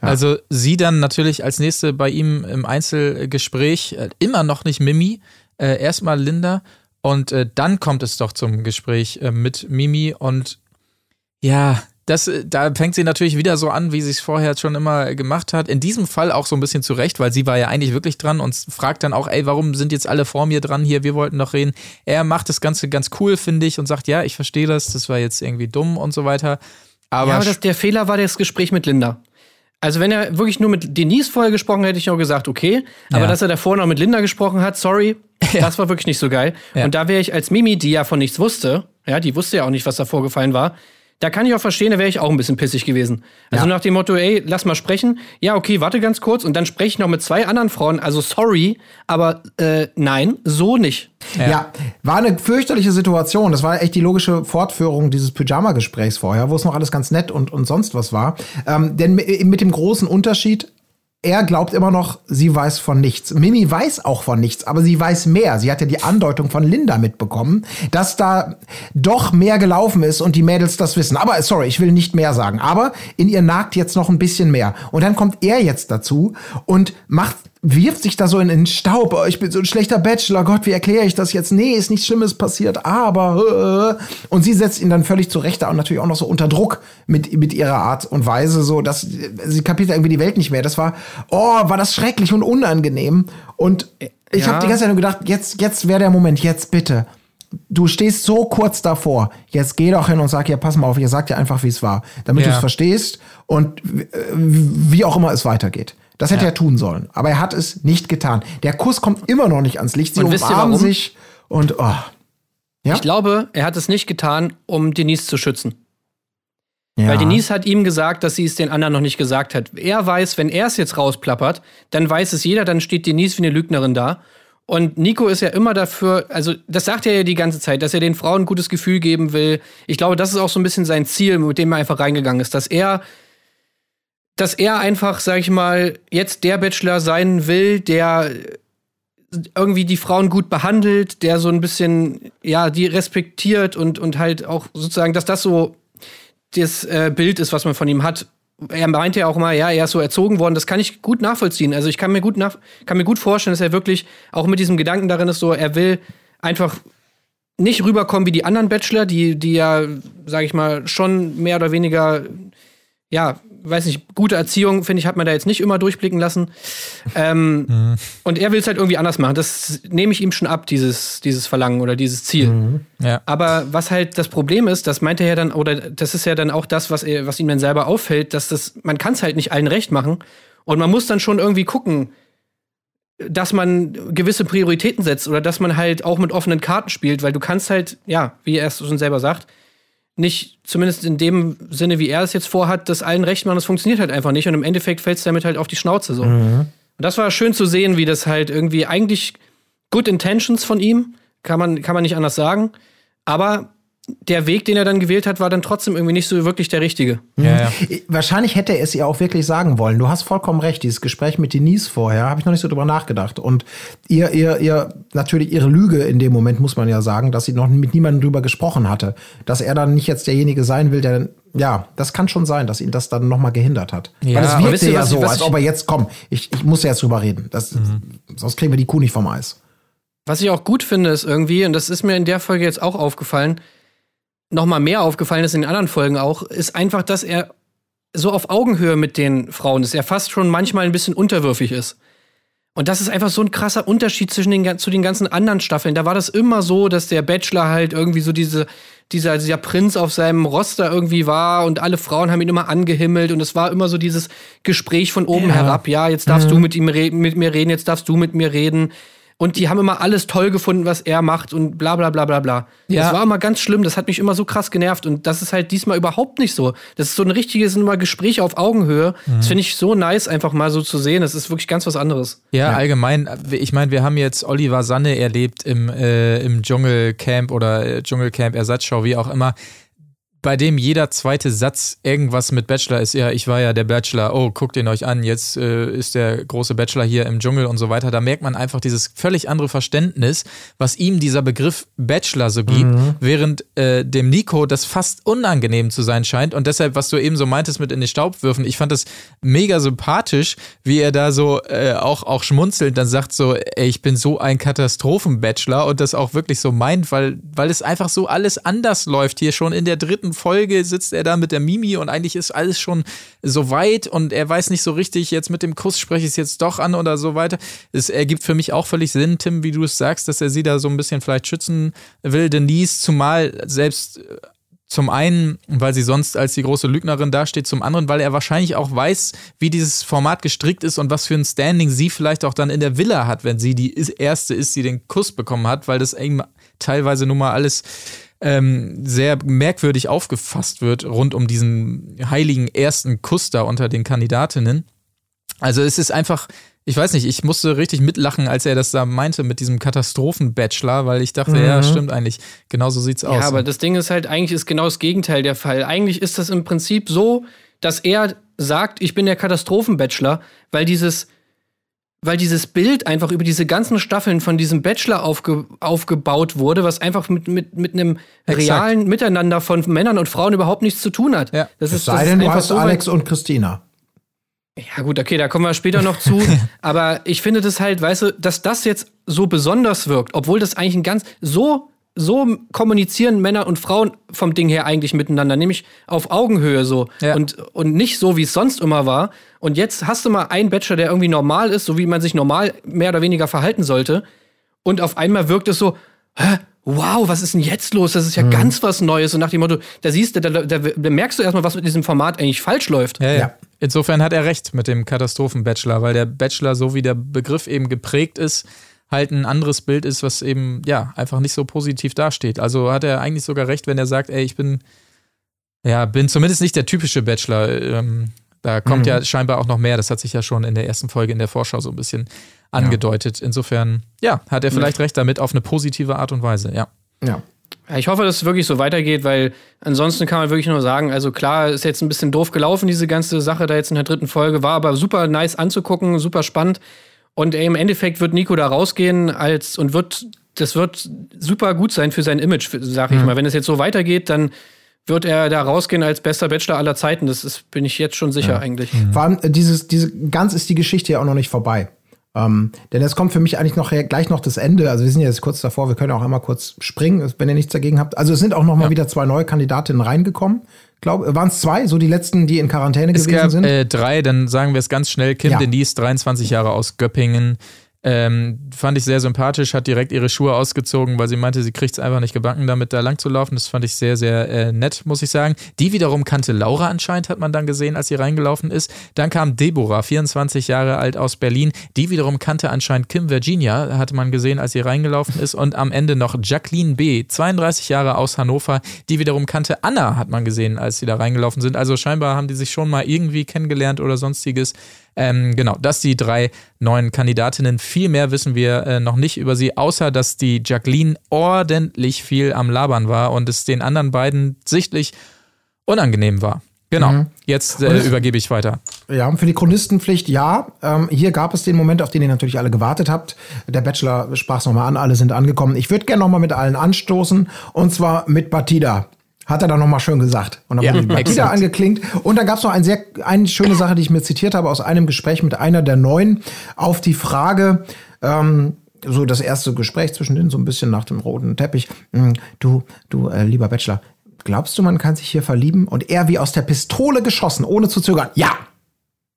C: Also sie dann natürlich als nächste bei ihm im Einzelgespräch, äh, immer noch nicht Mimi, äh, erstmal Linda und äh, dann kommt es doch zum Gespräch äh, mit Mimi und ja, das, äh, da fängt sie natürlich wieder so an, wie sie es vorher schon immer gemacht hat. In diesem Fall auch so ein bisschen zurecht, weil sie war ja eigentlich wirklich dran und fragt dann auch, ey, warum sind jetzt alle vor mir dran hier? Wir wollten noch reden. Er macht das Ganze ganz cool, finde ich, und sagt, ja, ich verstehe das, das war jetzt irgendwie dumm und so weiter. Aber,
A: ja, aber das, der Fehler war das Gespräch mit Linda. Also wenn er wirklich nur mit Denise vorher gesprochen hätte, hätte ich auch gesagt, okay. Aber
C: Ja.
A: dass er davor noch mit Linda gesprochen hat, sorry, <laughs> das war wirklich nicht so geil.
C: Ja.
A: Und da wäre ich als Mimi, die ja von nichts wusste, ja, die wusste ja auch nicht, was da vorgefallen war, da kann ich auch verstehen, da wäre ich auch ein bisschen pissig gewesen. Also
B: Ja.
A: nach dem Motto, ey, lass mal sprechen. Ja, okay, warte ganz kurz und dann spreche ich noch mit zwei anderen Frauen. Also sorry, aber äh, nein, so nicht.
B: Ja. war eine fürchterliche Situation. Das war echt die logische Fortführung dieses Pyjama-Gesprächs vorher, wo es noch alles ganz nett und, und sonst was war. Ähm, denn mi- mit dem großen Unterschied, er glaubt immer noch, sie weiß von nichts. Mimi weiß auch von nichts, aber sie weiß mehr. Sie hat ja die Andeutung von Linda mitbekommen, dass da doch mehr gelaufen ist und die Mädels das wissen. Aber sorry, ich will nicht mehr sagen. Aber in ihr nagt jetzt noch ein bisschen mehr. Und dann kommt er jetzt dazu und macht wirft sich da so in den Staub. Oh, ich bin so ein schlechter Bachelor. Gott, wie erkläre ich das jetzt? Nee, ist nichts Schlimmes passiert, aber. Äh. Und sie setzt ihn dann völlig zurecht und natürlich auch noch so unter Druck mit, mit ihrer Art und Weise, so dass sie kapiert irgendwie die Welt nicht mehr. Das war, oh, war das schrecklich und unangenehm. Und ich
A: Ja.
B: habe die ganze Zeit nur gedacht, jetzt, jetzt wäre der Moment, jetzt bitte. Du stehst so kurz davor. Jetzt geh doch hin und sag ja, pass mal auf, ihr sagt ja einfach, wie es war, damit
C: Ja.
B: du es verstehst und äh, wie auch immer es weitergeht. Das hätte er tun sollen. Aber er hat es nicht getan. Der Kuss kommt immer noch nicht ans Licht. Sie
A: Und
B: umarmen
A: warum?
B: sich und oh. Ja?
A: Ich glaube, er hat es nicht getan, um Denise zu schützen.
B: ja.
A: Weil Denise hat ihm gesagt, dass sie es den anderen noch nicht gesagt hat. Er weiß, wenn er es jetzt rausplappert, dann weiß es jeder, dann steht Denise wie eine Lügnerin da. Und Nico ist ja immer dafür, also das sagt er ja die ganze Zeit, dass er den Frauen ein gutes Gefühl geben will. Ich glaube, das ist auch so ein bisschen sein Ziel, mit dem er einfach reingegangen ist, dass er, dass er einfach, sag ich mal, jetzt der Bachelor sein will, der irgendwie die Frauen gut behandelt, der so ein bisschen, ja, die respektiert und, und halt auch sozusagen, dass das so das äh, Bild ist, was man von ihm hat. Er meinte ja auch mal, ja, er ist so erzogen worden. Das kann ich gut nachvollziehen. Also ich kann mir gut nach, kann mir gut vorstellen, dass er wirklich auch mit diesem Gedanken darin ist, so er will einfach nicht rüberkommen wie die anderen Bachelor, die die ja, sage ich mal, schon mehr oder weniger, ja, weiß nicht, gute Erziehung finde ich hat man da jetzt nicht immer durchblicken lassen. Ähm, Und er will es halt irgendwie anders machen. Das nehme ich ihm schon ab, dieses dieses Verlangen oder dieses Ziel.
C: ja.
A: Aber was halt das Problem ist, das meinte er ja dann, oder das ist ja dann auch das, was, er, was ihm dann selber auffällt, dass das, man kann es halt nicht allen recht machen. Und man muss dann schon irgendwie gucken, dass man gewisse Prioritäten setzt oder dass man halt auch mit offenen Karten spielt, weil du kannst halt, ja, wie er es schon selber sagt, nicht, zumindest in dem Sinne, wie er es jetzt vorhat, das allen recht machen, das funktioniert halt einfach nicht. Und im Endeffekt fällt es damit halt auf die Schnauze so. Und das war schön zu sehen, wie das halt irgendwie eigentlich good intentions von ihm, kann man, kann man nicht anders sagen. Aber der Weg, den er dann gewählt hat, war dann trotzdem irgendwie nicht so wirklich der richtige.
C: ja, ja.
B: Wahrscheinlich hätte er es ihr auch wirklich sagen wollen. Du hast vollkommen recht. Dieses Gespräch mit Denise vorher habe ich noch nicht so drüber nachgedacht. Und ihr, ihr, ihr, natürlich ihre Lüge in dem Moment, muss man ja sagen, dass sie noch mit niemandem drüber gesprochen hatte. Dass er dann nicht jetzt derjenige sein will, der, ja, das kann schon sein, dass ihn das dann nochmal gehindert hat.
C: Ja,
B: Weil es
C: aber
B: wirkte
A: wisst ihr,
B: ja so,
A: was
B: als
A: ich-
B: ob er jetzt, komm, ich, ich muss ja jetzt drüber reden. Das, Sonst kriegen wir die Kuh nicht vom Eis.
A: Was ich auch gut finde, ist irgendwie, und das ist mir in der Folge jetzt auch aufgefallen, noch mal mehr aufgefallen ist in den anderen Folgen auch, ist einfach, dass er so auf Augenhöhe mit den Frauen ist. Er fast schon manchmal ein bisschen unterwürfig ist. Und das ist einfach so ein krasser Unterschied zwischen den, zu den ganzen anderen Staffeln. Da war das immer so, dass der Bachelor halt irgendwie so diese, dieser, dieser Prinz auf seinem Roster irgendwie war und alle Frauen haben ihn immer angehimmelt und es war immer so dieses Gespräch von oben herab. Ja, jetzt darfst du mit ihm mit mir reden, jetzt darfst du mit mir reden. Und die haben immer alles toll gefunden, was er macht und bla bla bla bla bla.
C: Ja.
A: Das war immer ganz schlimm, das hat mich immer so krass genervt. Und das ist halt diesmal überhaupt nicht so. Das ist so ein richtiges immer Gespräch auf Augenhöhe. Das finde ich so nice, einfach mal so zu sehen. Das ist wirklich ganz was anderes.
C: Ja, allgemein, ich meine, wir haben jetzt Oliver Sanne erlebt im, äh, im Dschungelcamp oder äh, Dschungelcamp Ersatzschau, wie auch immer. Bei dem jeder zweite Satz irgendwas mit Bachelor ist. Ja, ich war ja der Bachelor. Oh, guckt ihn euch an. Jetzt äh, ist der große Bachelor hier im Dschungel und so weiter. Da merkt man einfach dieses völlig andere Verständnis, was ihm dieser Begriff Bachelor so gibt,
B: Mhm.
C: während äh, dem Nico das fast unangenehm zu sein scheint. Und deshalb, was du eben so meintest mit in den Staub wirfen, ich fand das mega sympathisch, wie er da so äh, auch, auch schmunzelnd dann sagt so, ey, ich bin so ein Katastrophen-Bachelor und das auch wirklich so meint, weil, weil es einfach so alles anders läuft. Hier schon in der dritten Folge sitzt er da mit der Mimi und eigentlich ist alles schon so weit und er weiß nicht so richtig, jetzt mit dem Kuss spreche ich es jetzt doch an oder so weiter. Es ergibt für mich auch völlig Sinn, Tim, wie du es sagst, dass er sie da so ein bisschen vielleicht schützen will, Denise, zumal selbst äh, zum einen, weil sie sonst als die große Lügnerin dasteht, zum anderen, weil er wahrscheinlich auch weiß, wie dieses Format gestrickt ist und was für ein Standing sie vielleicht auch dann in der Villa hat, wenn sie die erste ist, die den Kuss bekommen hat, weil das eben teilweise nun mal alles ähm, sehr merkwürdig aufgefasst wird rund um diesen heiligen ersten Kuss da unter den Kandidatinnen. Also es ist einfach, ich weiß nicht, ich musste richtig mitlachen, als er das da meinte mit diesem Katastrophen-Bachelor, weil ich dachte, ja, stimmt eigentlich, genau so sieht's aus.
A: Ja, aber das Ding ist halt, eigentlich ist genau das Gegenteil der Fall. Eigentlich ist das im Prinzip so, dass er sagt, ich bin der Katastrophen-Bachelor, weil dieses, weil dieses Bild einfach über diese ganzen Staffeln von diesem Bachelor aufge, aufgebaut wurde, was einfach mit, mit, mit einem
C: Exakt.
A: realen Miteinander von Männern und Frauen überhaupt nichts zu tun hat.
C: Ja.
A: Das
B: Es
A: ist,
B: sei
A: das
B: denn,
A: ist
B: du heißt
A: so
B: Alex und Christina.
A: Ja, gut, okay, da kommen wir später noch zu. <laughs> aber ich finde das halt, weißt du, dass das jetzt so besonders wirkt, obwohl das eigentlich ein ganz so so kommunizieren Männer und Frauen vom Ding her eigentlich miteinander, nämlich auf Augenhöhe so
C: Ja.
A: und und nicht so wie es sonst immer war. Und jetzt hast du mal einen Bachelor, der irgendwie normal ist, so wie man sich normal mehr oder weniger verhalten sollte. Und auf einmal wirkt es so, hä? Wow, was ist denn jetzt los? Das ist ja ganz was Neues. Und nach dem Motto, da siehst du, da, da, da merkst du erstmal, was mit diesem Format eigentlich falsch läuft.
C: Ja, ja.
B: Ja.
C: Insofern hat er recht mit dem Katastrophen-Bachelor, weil der Bachelor, so wie der Begriff eben geprägt ist, halt ein anderes Bild ist, was eben, ja, einfach nicht so positiv dasteht. Also hat er eigentlich sogar recht, wenn er sagt, ey, ich bin, ja, bin zumindest nicht der typische Bachelor. Ähm, da kommt ja scheinbar auch noch mehr. Das hat sich ja schon in der ersten Folge in der Vorschau so ein bisschen angedeutet. Insofern, ja, hat er vielleicht recht damit auf eine positive Art und Weise, ja.
B: Ja.
A: Ja, ich hoffe, dass es wirklich so weitergeht, weil ansonsten kann man wirklich nur sagen, also klar, ist jetzt ein bisschen doof gelaufen, diese ganze Sache da jetzt in der dritten Folge, war aber super nice anzugucken, super spannend. Und ey, im Endeffekt wird Nico da rausgehen als und wird, das wird super gut sein für sein Image, sag ich mal. Wenn es jetzt so weitergeht, dann wird er da rausgehen als bester Bachelor aller Zeiten. Das ist, bin ich jetzt schon sicher eigentlich.
B: Vor allem, äh, dieses, diese, ganz ist die Geschichte ja auch noch nicht vorbei. Ähm, denn es kommt für mich eigentlich noch gleich noch das Ende. Also wir sind ja jetzt kurz davor, wir können auch einmal kurz springen, wenn ihr nichts dagegen habt. Also es sind auch noch mal wieder zwei neue Kandidatinnen reingekommen. Glaube, waren es zwei, so die letzten, die in Quarantäne
C: Es
B: gewesen
C: gab
B: sind?
C: äh, drei, dann sagen wir es ganz schnell. Kim
B: Ja.
C: Denise, 23 Jahre aus Göppingen. Ähm, fand ich sehr sympathisch, hat direkt ihre Schuhe ausgezogen, weil sie meinte, sie kriegt es einfach nicht gebacken, damit da lang zu laufen. Das fand ich sehr, sehr äh, nett, muss ich sagen. Die wiederum kannte Laura anscheinend, hat man dann gesehen, als sie reingelaufen ist. Dann kam Deborah, 24 Jahre alt aus Berlin. Die wiederum kannte anscheinend Kim Virginia, hatte man gesehen, als sie reingelaufen ist. Und am Ende noch Jacqueline B., 32 Jahre aus Hannover. Die wiederum kannte Anna, hat man gesehen, als sie da reingelaufen sind. Also scheinbar haben die sich schon mal irgendwie kennengelernt oder sonstiges. Ähm, genau, das die drei neuen Kandidatinnen. Viel mehr wissen wir äh, noch nicht über sie, außer dass die Jacqueline ordentlich viel am Labern war und es den anderen beiden sichtlich unangenehm war. Genau, jetzt
B: Und
C: äh, übergebe ich weiter.
B: Ja, für die Chronistenpflicht ja. Ähm, hier gab es den Moment, auf den ihr natürlich alle gewartet habt. Der Bachelor sprach es nochmal an, alle sind angekommen. Ich würde gerne nochmal mit allen anstoßen und zwar mit Batida. Hat er dann nochmal schön gesagt. Und dann
C: Ja,
B: wurde die
C: exakt.
B: angeklingt. Und dann gab es noch ein sehr, eine schöne Sache, die ich mir zitiert habe aus einem Gespräch mit einer der Neuen auf die Frage, ähm, so das erste Gespräch zwischen denen, so ein bisschen nach dem roten Teppich. Mm, Du, du, äh, lieber Bachelor, glaubst du, man kann sich hier verlieben? Und er wie aus der Pistole geschossen, ohne zu zögern. Ja!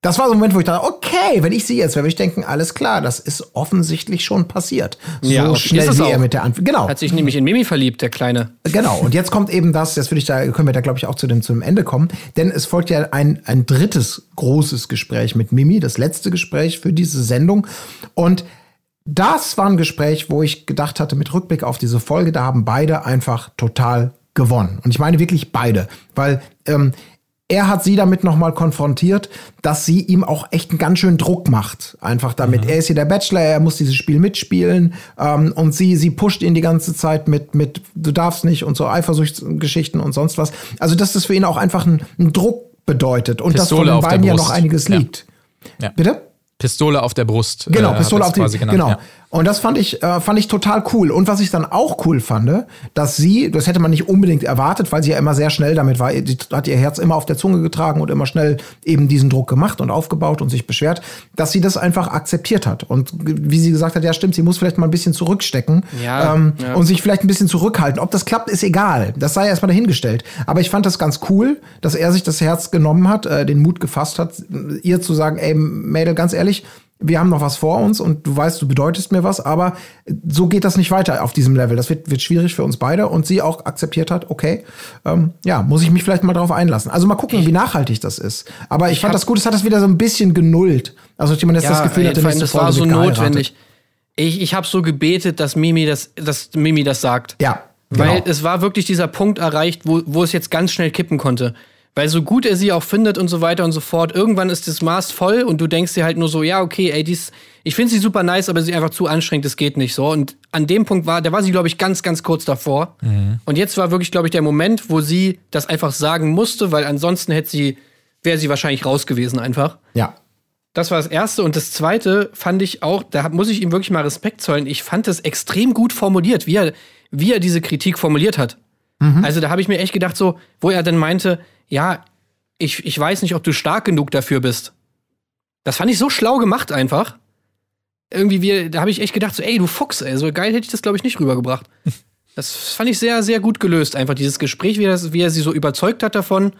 B: Das war so ein Moment, wo ich dachte, okay, wenn ich sie jetzt, würde ich denken, alles klar, das ist offensichtlich schon passiert. So
A: Ja,
B: schnell wie
A: auch.
B: er mit der Antwort. Genau.
A: Hat sich nämlich in Mimi verliebt, der Kleine.
B: Genau, und jetzt kommt eben das, jetzt würde ich da, können wir da, glaube ich, auch zu dem, zu dem Ende kommen, denn es folgt ja ein, ein drittes großes Gespräch mit Mimi, das letzte Gespräch für diese Sendung. Und das war ein Gespräch, wo ich gedacht hatte, mit Rückblick auf diese Folge, da haben beide einfach total gewonnen. Und ich meine wirklich beide, weil ähm, er hat sie damit nochmal konfrontiert, dass sie ihm auch echt einen ganz schönen Druck macht. Einfach damit.
C: Mhm.
B: Er ist hier der Bachelor, er muss dieses Spiel mitspielen. Ähm, und sie, sie pusht ihn die ganze Zeit mit, mit, du darfst nicht und so Eifersuchtsgeschichten und sonst was. Also, dass das für ihn auch einfach einen, einen Druck bedeutet. Und dass von
C: Pistole
B: den beiden ja noch einiges
C: Ja.
B: liegt.
C: Ja.
B: Bitte?
C: Pistole auf der Brust.
B: Genau,
C: äh,
B: Pistole auf die
C: genannt,
B: Genau.
C: ja.
B: Und das fand ich, äh, fand ich total cool. Und was ich dann auch cool fand, dass sie, das hätte man nicht unbedingt erwartet, weil sie ja immer sehr schnell damit war, sie hat ihr Herz immer auf der Zunge getragen und immer schnell eben diesen Druck gemacht und aufgebaut und sich beschwert, dass sie das einfach akzeptiert hat. Und wie sie gesagt hat, ja stimmt, sie muss vielleicht mal ein bisschen zurückstecken
A: Ja,
B: ähm,
A: ja.
B: und sich vielleicht ein bisschen zurückhalten. Ob das klappt, ist egal. Das sei erstmal dahingestellt. Aber ich fand das ganz cool, dass er sich das Herz genommen hat, äh, den Mut gefasst hat, ihr zu sagen, ey Mädel, ganz ehrlich, wir haben noch was vor uns und du weißt, du bedeutest mir was, aber so geht das nicht weiter auf diesem Level. Das wird, wird schwierig für uns beide und sie auch akzeptiert hat, okay, ähm, ja, muss ich mich vielleicht mal drauf einlassen. Also mal gucken, wie nachhaltig das ist. Aber ich, fand
A: hab-
B: das gut, es hat das wieder so ein bisschen genullt. Also dass man jetzt das Gefühl hatte,
A: das war so notwendig. Ich, ich habe so gebetet, dass Mimi das, dass Mimi das sagt.
B: Ja,
A: Weil
B: genau.
A: es war wirklich dieser Punkt erreicht, wo, wo es jetzt ganz schnell kippen konnte. Weil so gut er sie auch findet und so weiter und so fort, irgendwann ist das Maß voll und du denkst dir halt nur so, ja, okay, ey, dies, ich finde sie super nice, aber sie ist einfach zu anstrengend, das geht nicht so. Und an dem Punkt war, da war sie, glaube ich, ganz, ganz kurz davor. Und jetzt war wirklich, glaube ich, der Moment, wo sie das einfach sagen musste, weil ansonsten hätte sie, wäre sie wahrscheinlich raus gewesen einfach.
B: ja.
A: Das war das Erste. Und das Zweite fand ich auch, da muss ich ihm wirklich mal Respekt zollen. Ich fand das extrem gut formuliert, wie er, wie er diese Kritik formuliert hat. Also da habe ich mir echt gedacht, so, wo er dann meinte, ja, ich, ich weiß nicht, ob du stark genug dafür bist. Das fand ich so schlau gemacht einfach. Irgendwie, wie, da habe ich echt gedacht, so, ey, du Fuchs, ey, so geil hätte ich das, glaube ich, nicht rübergebracht. Das fand ich sehr, sehr gut gelöst. Einfach dieses Gespräch, wie, das, wie er sie so überzeugt hat davon.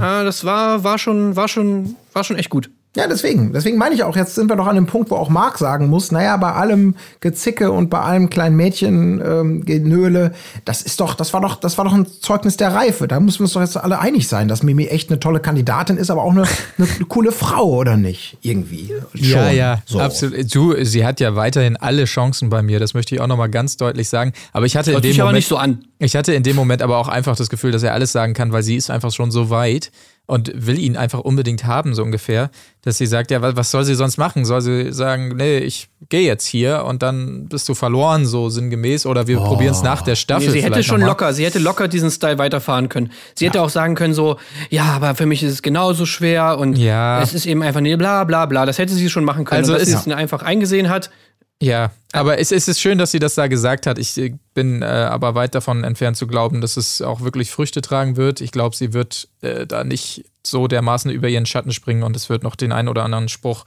A: Ah, das war, war, schon, war, schon, war schon echt gut.
B: Ja, deswegen. Deswegen meine ich auch, jetzt sind wir doch an dem Punkt, wo auch Marc sagen muss, naja, bei allem Gezicke und bei allem kleinen Mädchen ähm, Genöle, das ist doch, das war doch, das war doch ein Zeugnis der Reife. Da müssen wir uns doch jetzt alle einig sein, dass Mimi echt eine tolle Kandidatin ist, aber auch eine, eine coole Frau, oder nicht? Irgendwie.
C: Ja,
B: Schon.
C: ja,
B: So.
C: absolut. Du, sie hat ja weiterhin alle Chancen bei mir, das möchte ich auch nochmal ganz deutlich sagen. Aber ich hatte in dem Moment,
A: nicht so an.
C: ich hatte in dem Moment aber auch einfach das Gefühl, dass er alles sagen kann, weil sie ist einfach schon so weit und will ihn einfach unbedingt haben, so ungefähr, dass sie sagt, ja, wa- was soll sie sonst machen? Soll sie sagen, nee, ich gehe jetzt hier und dann bist du verloren, so sinngemäß, oder wir probieren es nach der Staffel.
A: Nee, sie hätte schon locker, sie hätte locker diesen Style weiterfahren können. Sie hätte auch sagen können so, ja, aber für mich ist es genauso schwer und
C: Ja.
A: es ist eben einfach nee, bla bla bla. Das hätte sie schon machen können.
C: Also
A: und dass sie es einfach eingesehen hat.
C: Ja, aber es, es ist schön, dass sie das da gesagt hat. Ich äh, bin äh, aber weit davon entfernt zu glauben, dass es auch wirklich Früchte tragen wird. Ich glaube, sie wird äh, da nicht so dermaßen über ihren Schatten springen und es wird noch den einen oder anderen Spruch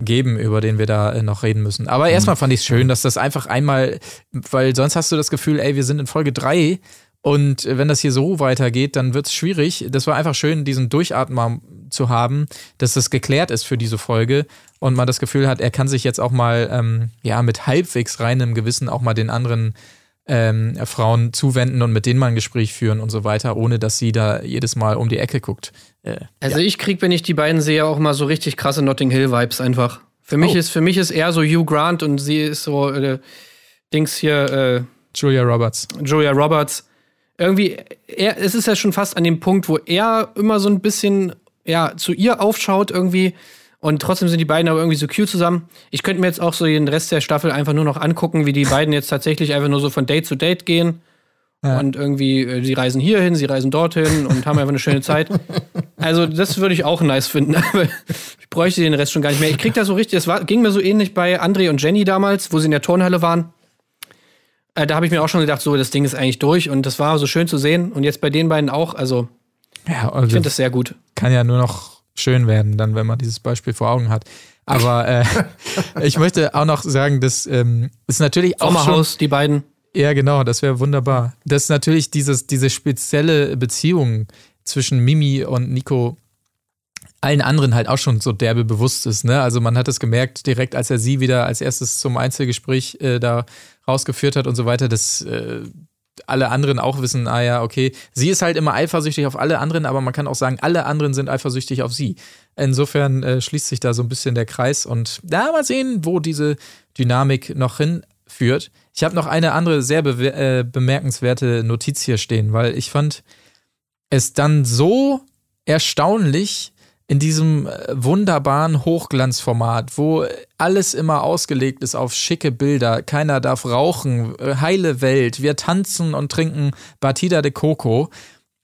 C: geben, über den wir da äh, noch reden müssen. Aber erstmal fand ich es schön, dass das einfach einmal, weil sonst hast du das Gefühl, ey, wir sind in Folge 3 und äh, wenn das hier so weitergeht, dann wird es schwierig. Das war einfach schön, diesen Durchatmer zu haben, dass das geklärt ist für diese Folge und man das Gefühl hat, er kann sich jetzt auch mal ähm, ja mit halbwegs reinem Gewissen auch mal den anderen ähm, Frauen zuwenden und mit denen mal ein Gespräch führen und so weiter, ohne dass sie da jedes Mal um die Ecke guckt. Äh,
A: Also ich krieg, wenn ich die beiden sehe, auch mal so richtig krasse Notting Hill Vibes einfach. Für mich
C: Oh.
A: ist für mich ist eher so Hugh Grant und sie ist so äh, Dings hier äh,
C: Julia Roberts.
A: Julia Roberts. Irgendwie, er, es ist ja schon fast an dem Punkt, wo er immer so ein bisschen ja, zu ihr aufschaut irgendwie. Und trotzdem sind die beiden aber irgendwie so cute zusammen. Ich könnte mir jetzt auch so den Rest der Staffel einfach nur noch angucken, wie die beiden jetzt tatsächlich einfach nur so von Date zu Date gehen. Und irgendwie, äh, sie reisen hier hin, sie reisen dorthin und haben einfach eine schöne Zeit. <laughs> Also, das würde ich auch nice finden. <laughs> Aber ich bräuchte den Rest schon gar nicht mehr. Ich krieg da so richtig, es war, ging mir so ähnlich bei André und Jenny damals, wo sie in der Turnhalle waren. Äh, da habe ich mir auch schon gedacht, so, das Ding ist eigentlich durch und das war so schön zu sehen. Und jetzt bei den beiden auch, also,
C: Ja,
A: ich
C: also
A: finde das sehr gut.
C: kann ja nur noch schön werden, dann, wenn man dieses Beispiel vor Augen hat. Aber äh, <laughs> ich möchte auch noch sagen, dass ähm, ist natürlich auch schon,
A: Sommerhaus, die beiden.
C: Ja, genau, das wäre wunderbar. Dass natürlich dieses, diese spezielle Beziehung zwischen Mimi und Nico allen anderen halt auch schon so derbe bewusst ist. Ne? Also man hat es gemerkt, direkt als er sie wieder als erstes zum Einzelgespräch äh, da rausgeführt hat und so weiter, dass äh, alle anderen auch wissen, ah ja, okay, sie ist halt immer eifersüchtig auf alle anderen, aber man kann auch sagen, alle anderen sind eifersüchtig auf sie. Insofern äh, schließt sich da so ein bisschen der Kreis und da mal sehen, wo diese Dynamik noch hinführt. Ich habe noch eine andere sehr be äh, bemerkenswerte Notiz hier stehen, weil ich fand es dann so erstaunlich in diesem äh, wunderbaren Hochglanzformat, wo alles immer ausgelegt ist auf schicke Bilder, keiner darf rauchen, äh, heile Welt, wir tanzen und trinken Batida de Coco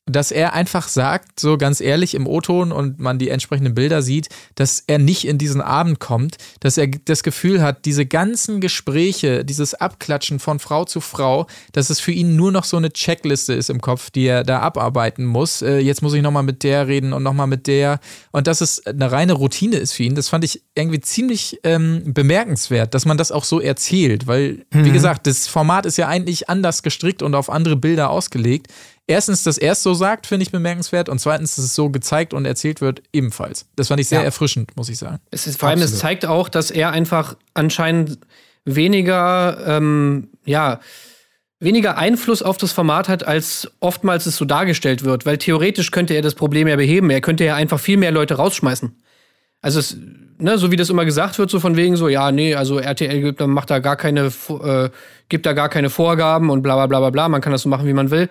C: dass er einfach sagt, so ganz ehrlich im O-Ton und man die entsprechenden Bilder sieht, dass er nicht in diesen Abend kommt, dass er das Gefühl hat, diese ganzen Gespräche, dieses Abklatschen von Frau zu Frau, dass es für ihn nur noch so eine Checkliste ist im Kopf, die er da abarbeiten muss. Äh, jetzt muss ich nochmal mit der reden und nochmal mit der. Und dass es eine reine Routine ist für ihn, das fand ich irgendwie ziemlich ähm, bemerkenswert, dass man das auch so erzählt, weil, mhm. wie gesagt, das Format ist ja eigentlich anders gestrickt und auf andere Bilder ausgelegt erstens, dass er es so sagt, finde ich bemerkenswert. Und zweitens, dass es so gezeigt und erzählt wird, ebenfalls. Das fand ich sehr ja. erfrischend, muss ich sagen.
A: Es ist vor allem, Absolut. es zeigt auch, dass er einfach anscheinend weniger, ähm, ja, weniger Einfluss auf das Format hat, als oftmals es so dargestellt wird. Weil theoretisch könnte er das Problem ja beheben. Er könnte ja einfach viel mehr Leute rausschmeißen. Also es, ne, so wie das immer gesagt wird, so von wegen so, ja, nee, also RTL gibt, macht da gar keine, äh, gibt da gar keine Vorgaben und bla bla bla bla bla, man kann das so machen, wie man will.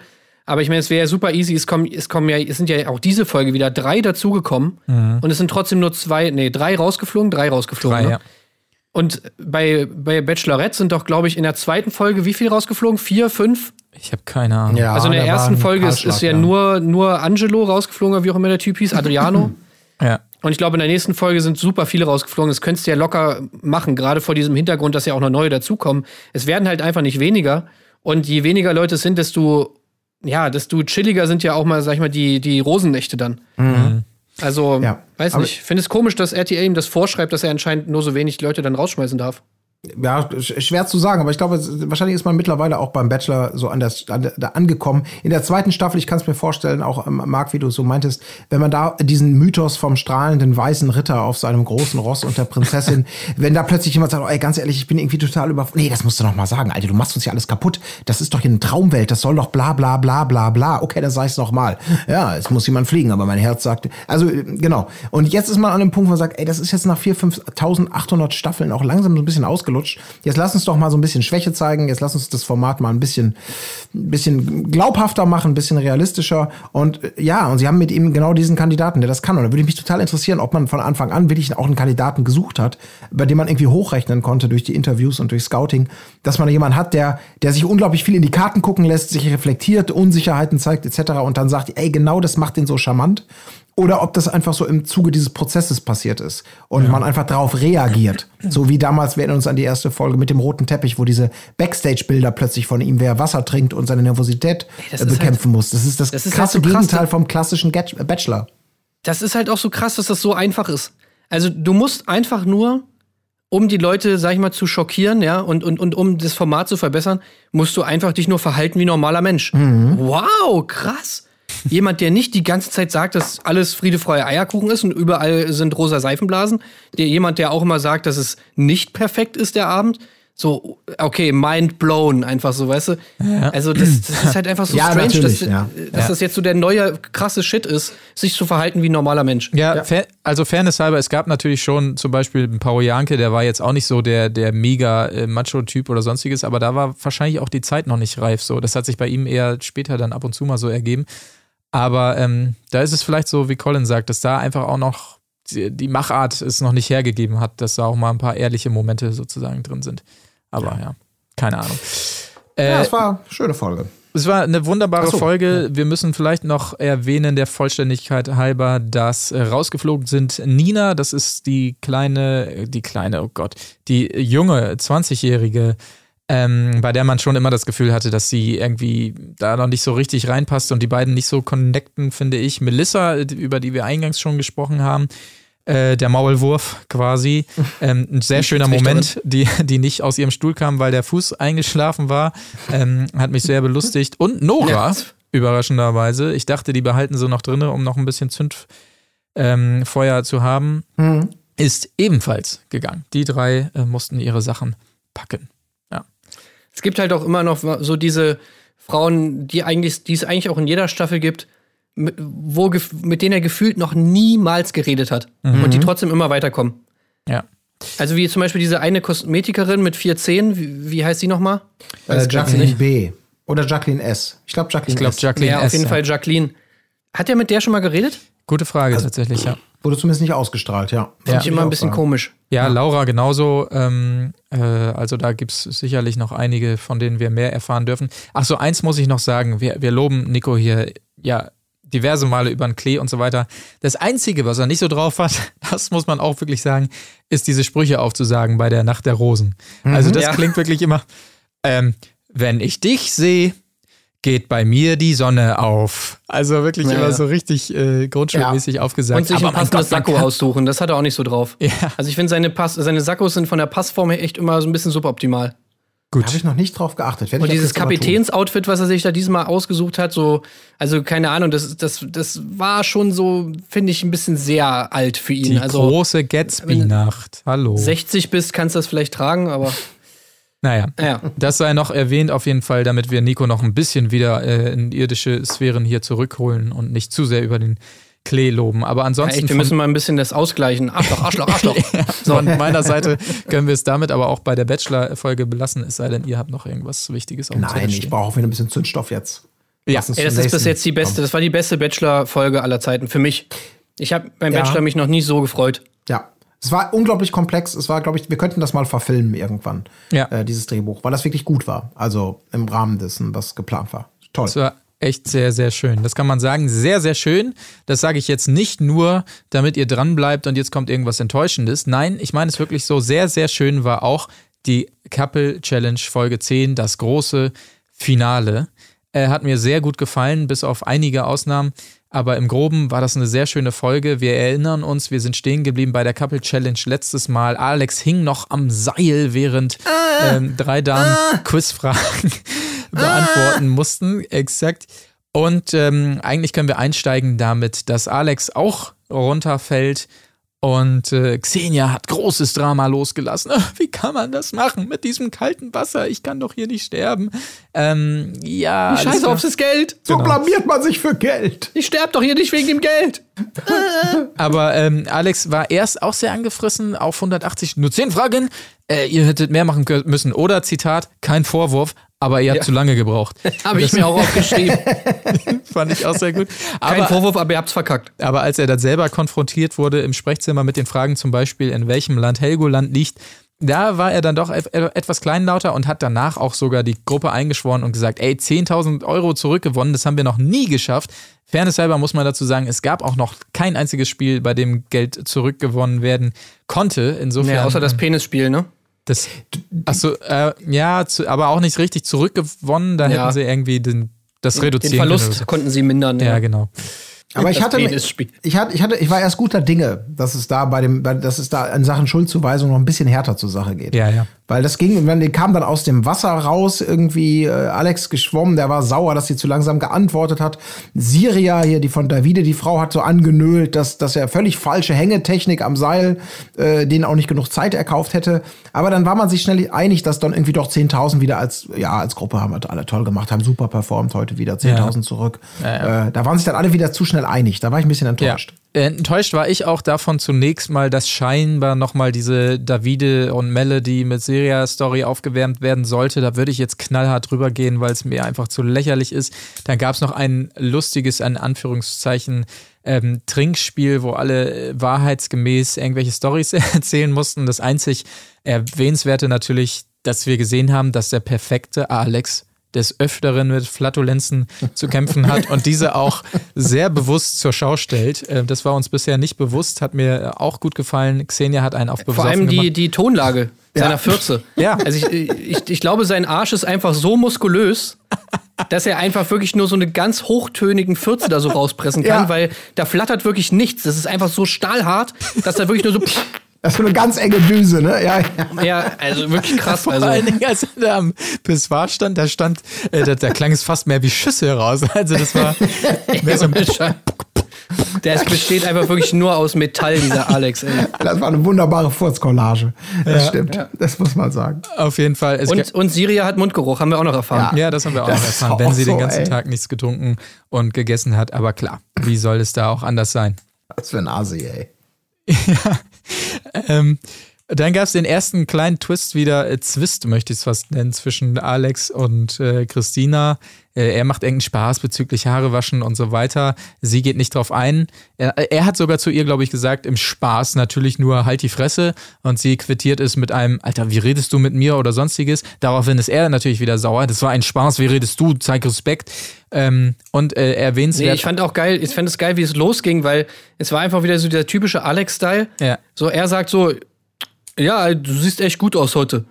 A: Aber ich meine, es wäre ja super easy. Es kommen, es kommen ja, es sind ja auch diese Folge wieder drei dazugekommen. Mhm. Und es sind trotzdem nur zwei, nee, drei rausgeflogen, drei rausgeflogen. Drei, ne? ja. Und bei, bei Bachelorette sind doch, glaube ich, in der zweiten Folge wie viel rausgeflogen? Vier, fünf?
C: Ich habe keine Ahnung.
A: Ja, also in der ersten Folge ist, ist ja, ja, Nur, nur Angelo rausgeflogen, oder wie auch immer der Typ hieß, Adriano. <laughs>
C: ja.
A: Und ich glaube, in der nächsten Folge sind super viele rausgeflogen. Das könntest du ja locker machen, gerade vor diesem Hintergrund, dass ja auch noch neue dazukommen. Es werden halt einfach nicht weniger. Und je weniger Leute es sind, desto ja, desto chilliger sind ja auch mal, sag ich mal, die, die Rosennächte dann. Mhm. Also, ja. weiß nicht. Ich finde es komisch, dass RTL ihm das vorschreibt, dass er anscheinend nur so wenig Leute dann rausschmeißen darf
B: ja, schwer zu sagen, aber ich glaube, wahrscheinlich ist man mittlerweile auch beim Bachelor so an der, an der angekommen. In der zweiten Staffel, ich kann es mir vorstellen, auch ähm, Marc, wie du so meintest, wenn man da diesen Mythos vom strahlenden weißen Ritter auf seinem großen Ross und der Prinzessin, <laughs> wenn da plötzlich jemand sagt, oh, ey, ganz ehrlich, ich bin irgendwie total über, nee, das musst du noch mal sagen, Alter, du machst uns ja alles kaputt. Das ist doch hier eine Traumwelt, das soll doch bla bla bla bla bla. Okay, dann sag ich's noch mal. Ja, es muss jemand fliegen, aber mein Herz sagt, also äh, genau. Und jetzt ist man an dem Punkt, wo man sagt, ey, das ist jetzt nach 4.000, 5.800 Staffeln auch langsam so ein bisschen ausgelutscht. Jetzt lass uns doch mal so ein bisschen Schwäche zeigen. Jetzt lass uns das Format mal ein bisschen, bisschen glaubhafter machen, ein bisschen realistischer. Und äh, ja, und sie haben mit ihm genau diesen Kandidaten, der das kann. Und da würde mich total interessieren, ob man von Anfang an wirklich auch einen Kandidaten gesucht hat, bei dem man irgendwie hochrechnen konnte durch die Interviews und durch Scouting, dass man jemanden hat, der, der sich unglaublich viel in die Karten gucken lässt, sich reflektiert, Unsicherheiten zeigt, etc. und dann sagt, ey, genau das macht den so charmant oder ob das einfach so im Zuge dieses Prozesses passiert ist und ja. man einfach darauf reagiert. So wie damals, wir erinnern uns an die erste Folge mit dem roten Teppich, wo diese Backstage-Bilder plötzlich von ihm, wer Wasser trinkt und seine Nervosität Ey, äh, bekämpfen halt, muss. Das ist das, das ist krasse halt so Gegenteil krass, vom klassischen Bachelor.
A: Das ist halt auch so krass, dass das so einfach ist. Also du musst einfach nur, um die Leute, sag ich mal, zu schockieren, ja, und, und, und um das Format zu verbessern, musst du einfach dich nur verhalten wie normaler Mensch. Mhm. Wow, krass. Jemand, der nicht die ganze Zeit sagt, dass alles Friede, Freude, Eierkuchen ist und überall sind rosa Seifenblasen. Der, jemand, der auch immer sagt, dass es nicht perfekt ist, der Abend. So, okay, mind blown, einfach so, weißt du? Ja. Also, das, das, ist halt einfach so ja, strange, dass, ja. dass das jetzt so der neue krasse Shit ist, sich zu verhalten wie ein normaler Mensch.
C: Ja, also Fairness halber, es gab natürlich schon zum Beispiel Paul Janke, der war jetzt auch nicht so der, der mega äh, Macho-Typ oder sonstiges, aber da war wahrscheinlich auch die Zeit noch nicht reif. So, das hat sich bei ihm eher später dann ab und zu mal so ergeben. Aber ähm, da ist es vielleicht so, wie Colin sagt, dass da einfach auch noch die, Machart es noch nicht hergegeben hat, dass da auch mal ein paar ehrliche Momente sozusagen drin sind. Aber ja, ja keine Ahnung.
B: Äh, ja, es war eine schöne Folge.
C: Es war eine wunderbare so, Folge. Ja. Wir müssen vielleicht noch erwähnen, der Vollständigkeit halber, dass äh, rausgeflogen sind Nina, das ist die kleine, die kleine, oh Gott, die junge 20-jährige ähm, bei der man schon immer das Gefühl hatte, dass sie irgendwie da noch nicht so richtig reinpasst und die beiden nicht so connecten, finde ich. Melissa, über die wir eingangs schon gesprochen haben, äh, der Maulwurf quasi, <laughs> ähm, ein sehr schöner Moment, die, die nicht aus ihrem Stuhl kam, weil der Fuß eingeschlafen war, ähm, hat mich sehr belustigt. Und Nora, ja. überraschenderweise, ich dachte, die behalten sie noch drin, um noch ein bisschen Zündfeuer ähm, zu haben, mhm. ist ebenfalls gegangen. Die drei äh, mussten ihre Sachen packen
A: es gibt halt auch immer noch so diese Frauen, die eigentlich, die es eigentlich auch in jeder Staffel gibt, wo, mit denen er gefühlt noch niemals geredet hat mhm. und die trotzdem immer weiterkommen.
C: Ja.
A: Also wie zum Beispiel diese eine Kosmetikerin mit vier Zähnen, wie, wie heißt sie nochmal?
B: Äh, Jacqueline B. Oder Jacqueline S. Ich glaube Jacqueline
A: ich glaub, S. Jacqueline ja, S. auf jeden ja. Fall Jacqueline. Hat er mit der schon mal geredet?
C: Gute Frage tatsächlich, ja.
B: Wurde zumindest nicht ausgestrahlt, ja.
A: Finde ich immer ein bisschen komisch.
C: Ja, Laura genauso. Ähm, äh, also da gibt es sicherlich noch einige, von denen wir mehr erfahren dürfen. Ach so, eins muss ich noch sagen. Wir, wir loben Nico hier ja diverse Male über den Klee und so weiter. Das Einzige, was er nicht so drauf hat, <laughs> das muss man auch wirklich sagen, ist diese Sprüche aufzusagen bei der Nacht der Rosen. Also das
A: Ja.
C: klingt wirklich immer, ähm, wenn ich dich sehe, geht bei mir die Sonne auf. Also wirklich
A: Ja,
C: immer
A: ja.
C: so richtig äh, grundschulmäßig aufgesagt.
A: Und sich
C: Aber
A: ein passendes Sakko aussuchen. Das hat er auch nicht so drauf.
C: Ja.
A: Also ich finde, seine, Pass seine Sakkos sind von der Passform her echt immer so ein bisschen suboptimal.
B: Da habe ich noch nicht drauf geachtet. Werd
A: Und dieses. Kapitänsoutfit, was er sich da diesmal ausgesucht hat, so, also keine Ahnung, das, das, das war schon so, finde ich, ein bisschen sehr alt für ihn.
C: Die
A: also
C: große Gatsby-Nacht. Hallo.
A: 60 bist, kannst du das vielleicht tragen, aber
C: Naja,
A: ja.
C: das sei noch erwähnt auf jeden Fall, damit wir Nico noch ein bisschen wieder äh, in irdische Sphären hier zurückholen und nicht zu sehr über den Klee loben. Aber
A: ja
C: ansonsten
A: echt, wir müssen mal ein bisschen das ausgleichen. Arschloch, Arschloch, Arschloch. <laughs>
C: von, von meiner Seite können wir es damit aber auch bei der Bachelor-Folge belassen, es sei denn, ihr habt noch irgendwas Wichtiges auf dem
B: Nein, ich brauche auch wieder ein bisschen Zündstoff jetzt.
C: Ja,
A: Ey, das ist bis jetzt die beste, das war die beste Bachelor-Folge aller Zeiten für mich. Ich habe beim
B: Ja.
A: Bachelor mich noch nie so gefreut.
B: Ja. Es war unglaublich komplex. Es war, glaube ich, wir könnten das mal verfilmen irgendwann,
C: Ja.
B: äh, dieses Drehbuch, weil das wirklich gut war. Also im Rahmen dessen, was geplant war. Toll.
C: Das war echt sehr, sehr schön. Das kann man sagen. Sehr, sehr schön. Das sage ich jetzt nicht nur, damit ihr dran bleibt und jetzt kommt irgendwas Enttäuschendes. Nein, ich meine es wirklich so. Sehr, sehr schön war auch die Couple Challenge Folge 10, das große Finale. Äh, hat mir sehr gut gefallen, bis auf einige Ausnahmen. Aber im Groben war das eine sehr schöne Folge. Wir erinnern uns, wir sind stehen geblieben bei der Couple Challenge letztes Mal. Alex hing noch am Seil, während ähm, drei Damen Quizfragen <laughs> beantworten mussten. Exakt. Und ähm, eigentlich können wir einsteigen damit, dass Alex auch runterfällt. Und äh, Xenia hat großes Drama losgelassen. <laughs> Wie kann man das machen mit diesem kalten Wasser? Ich kann doch hier nicht sterben. Ähm, ja.
A: Scheiße
C: klar.
A: auf das Geld.
B: so
C: genau.
B: blamiert man sich für Geld.
A: Ich sterb doch hier nicht wegen dem Geld. <laughs>
C: Aber ähm, Alex war erst auch sehr angefressen auf 180, nur 10 Fragen. Äh, ihr hättet mehr machen müssen. Oder Zitat, kein Vorwurf, aber ihr habt
A: Ja.
C: zu lange gebraucht.
A: Habe ich mir auch aufgeschrieben. <laughs>
C: Fand ich auch sehr gut.
A: Kein
C: Aber,
A: Vorwurf, aber ihr habt's verkackt.
C: aber als er dann selber konfrontiert wurde im Sprechzimmer mit den Fragen zum Beispiel, in welchem Land Helgoland liegt, da war er dann doch et- etwas kleinlauter und hat danach auch sogar die Gruppe eingeschworen und gesagt, ey, 10.000 Euro zurückgewonnen, das haben wir noch nie geschafft. Fairness halber muss man dazu sagen, es gab auch noch kein einziges Spiel, bei dem Geld zurückgewonnen werden konnte. Insofern.
A: Ja, außer das Penisspiel, ne?
C: Das, achso, äh, ja, zu, aber auch nicht richtig zurückgewonnen. Da
A: Ja.
C: hätten sie irgendwie den, das
A: Den
C: reduzieren
A: Verlust
C: können.
A: konnten sie mindern.
C: so. Ja, genau.
B: Aber ich hatte, ich hatte, ich hatte, ich war erst guter Dinge, dass es da bei dem, dass es da in Sachen Schuldzuweisung noch ein bisschen härter zur Sache geht.
C: Ja, ja.
B: Weil das ging, wenn die kam dann aus dem Wasser raus, irgendwie äh, Alex geschwommen, der war sauer, dass sie zu langsam geantwortet hat. Siria hier, die von Davide, die Frau hat so angenölt, dass, dass er völlig falsche Hängetechnik am Seil, äh, denen auch nicht genug Zeit erkauft hätte. Aber dann war man sich schnell einig, dass dann irgendwie doch 10.000 wieder als, ja, als Gruppe haben wir alle toll gemacht, haben super performt, heute wieder 10.000 zurück. Äh, da waren sich dann alle wieder zu schnell einig. Da war ich ein bisschen enttäuscht.
C: Ja. Äh, Enttäuscht war ich auch davon zunächst mal, dass scheinbar nochmal diese Davide und Melody mit Seria-Story aufgewärmt werden sollte. Da würde ich jetzt knallhart drüber gehen, weil es mir einfach zu lächerlich ist. Dann gab es noch ein lustiges, ein Anführungszeichen, ähm, Trinkspiel, wo alle äh, wahrheitsgemäß irgendwelche Stories <laughs> erzählen mussten. Das einzig Erwähnenswerte natürlich, dass wir gesehen haben, dass der perfekte Alex des Öfteren mit Flatulenzen zu kämpfen hat und diese auch sehr bewusst zur Schau stellt. Äh, Das war uns bisher nicht bewusst, hat mir auch gut gefallen. Xenia hat einen auf
A: Vor
C: besoffen
A: allem die,
C: gemacht.
A: die Tonlage seiner Fürze.
C: Ja.
A: Also ich, ich, ich glaube, sein Arsch ist einfach so muskulös, dass er einfach wirklich nur so eine ganz hochtönigen Fürze da so rauspressen kann,
B: Ja.
A: weil da flattert wirklich nichts. Das ist einfach so stahlhart, dass da wirklich nur so.
B: Das ist so eine ganz enge Düse, ne? Ja, ja.
A: ja, also wirklich krass.
C: Vor
A: Also,
C: allen Dingen, als er da am Pissoir stand, da stand, äh, da, da klang es fast mehr wie Schüsse raus. <laughs> Also das war mehr so ein <laughs>
A: der ist- besteht einfach wirklich nur aus Metall, dieser Alex. Ey.
B: Das war eine wunderbare Furzcollage. Das stimmt. Das muss man sagen.
C: auf jeden Fall. Es
A: Und, und Siria hat Mundgeruch, haben wir auch noch erfahren.
C: Ja, das haben wir auch
B: Das
C: noch erfahren,
B: auch
C: wenn sie den
B: so,
C: ganzen
B: ey.
C: Tag nichts getrunken und gegessen hat. Aber klar, wie soll es da auch anders sein?
B: Was für ein Asi, ey. <laughs>
C: Ähm, Dann gab es den ersten kleinen Twist wieder, äh, Zwist möchte ich es fast nennen, zwischen Alex und äh, Christina. Äh, er macht irgendeinen Spaß bezüglich Haare waschen und so weiter. Sie geht nicht drauf ein. Er, er hat sogar zu ihr, glaube ich, gesagt, im Spaß natürlich nur halt die Fresse. Und sie quittiert es mit einem, Alter, wie redest du mit mir oder sonstiges? Daraufhin ist er natürlich wieder sauer. Das war ein Spaß, wie redest du? Zeig Respekt. Ähm, und äh,
A: Nee,
C: erwähnenswert.
A: ich fand auch geil, ich fand es geil, wie es losging, weil es war einfach wieder so der typische Alex-Style.
C: Ja.
A: So, er sagt so, ja, du siehst echt gut aus heute.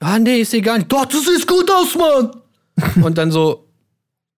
A: Ah, nee, ist egal. Doch, du siehst gut aus, Mann. <laughs> Und dann so,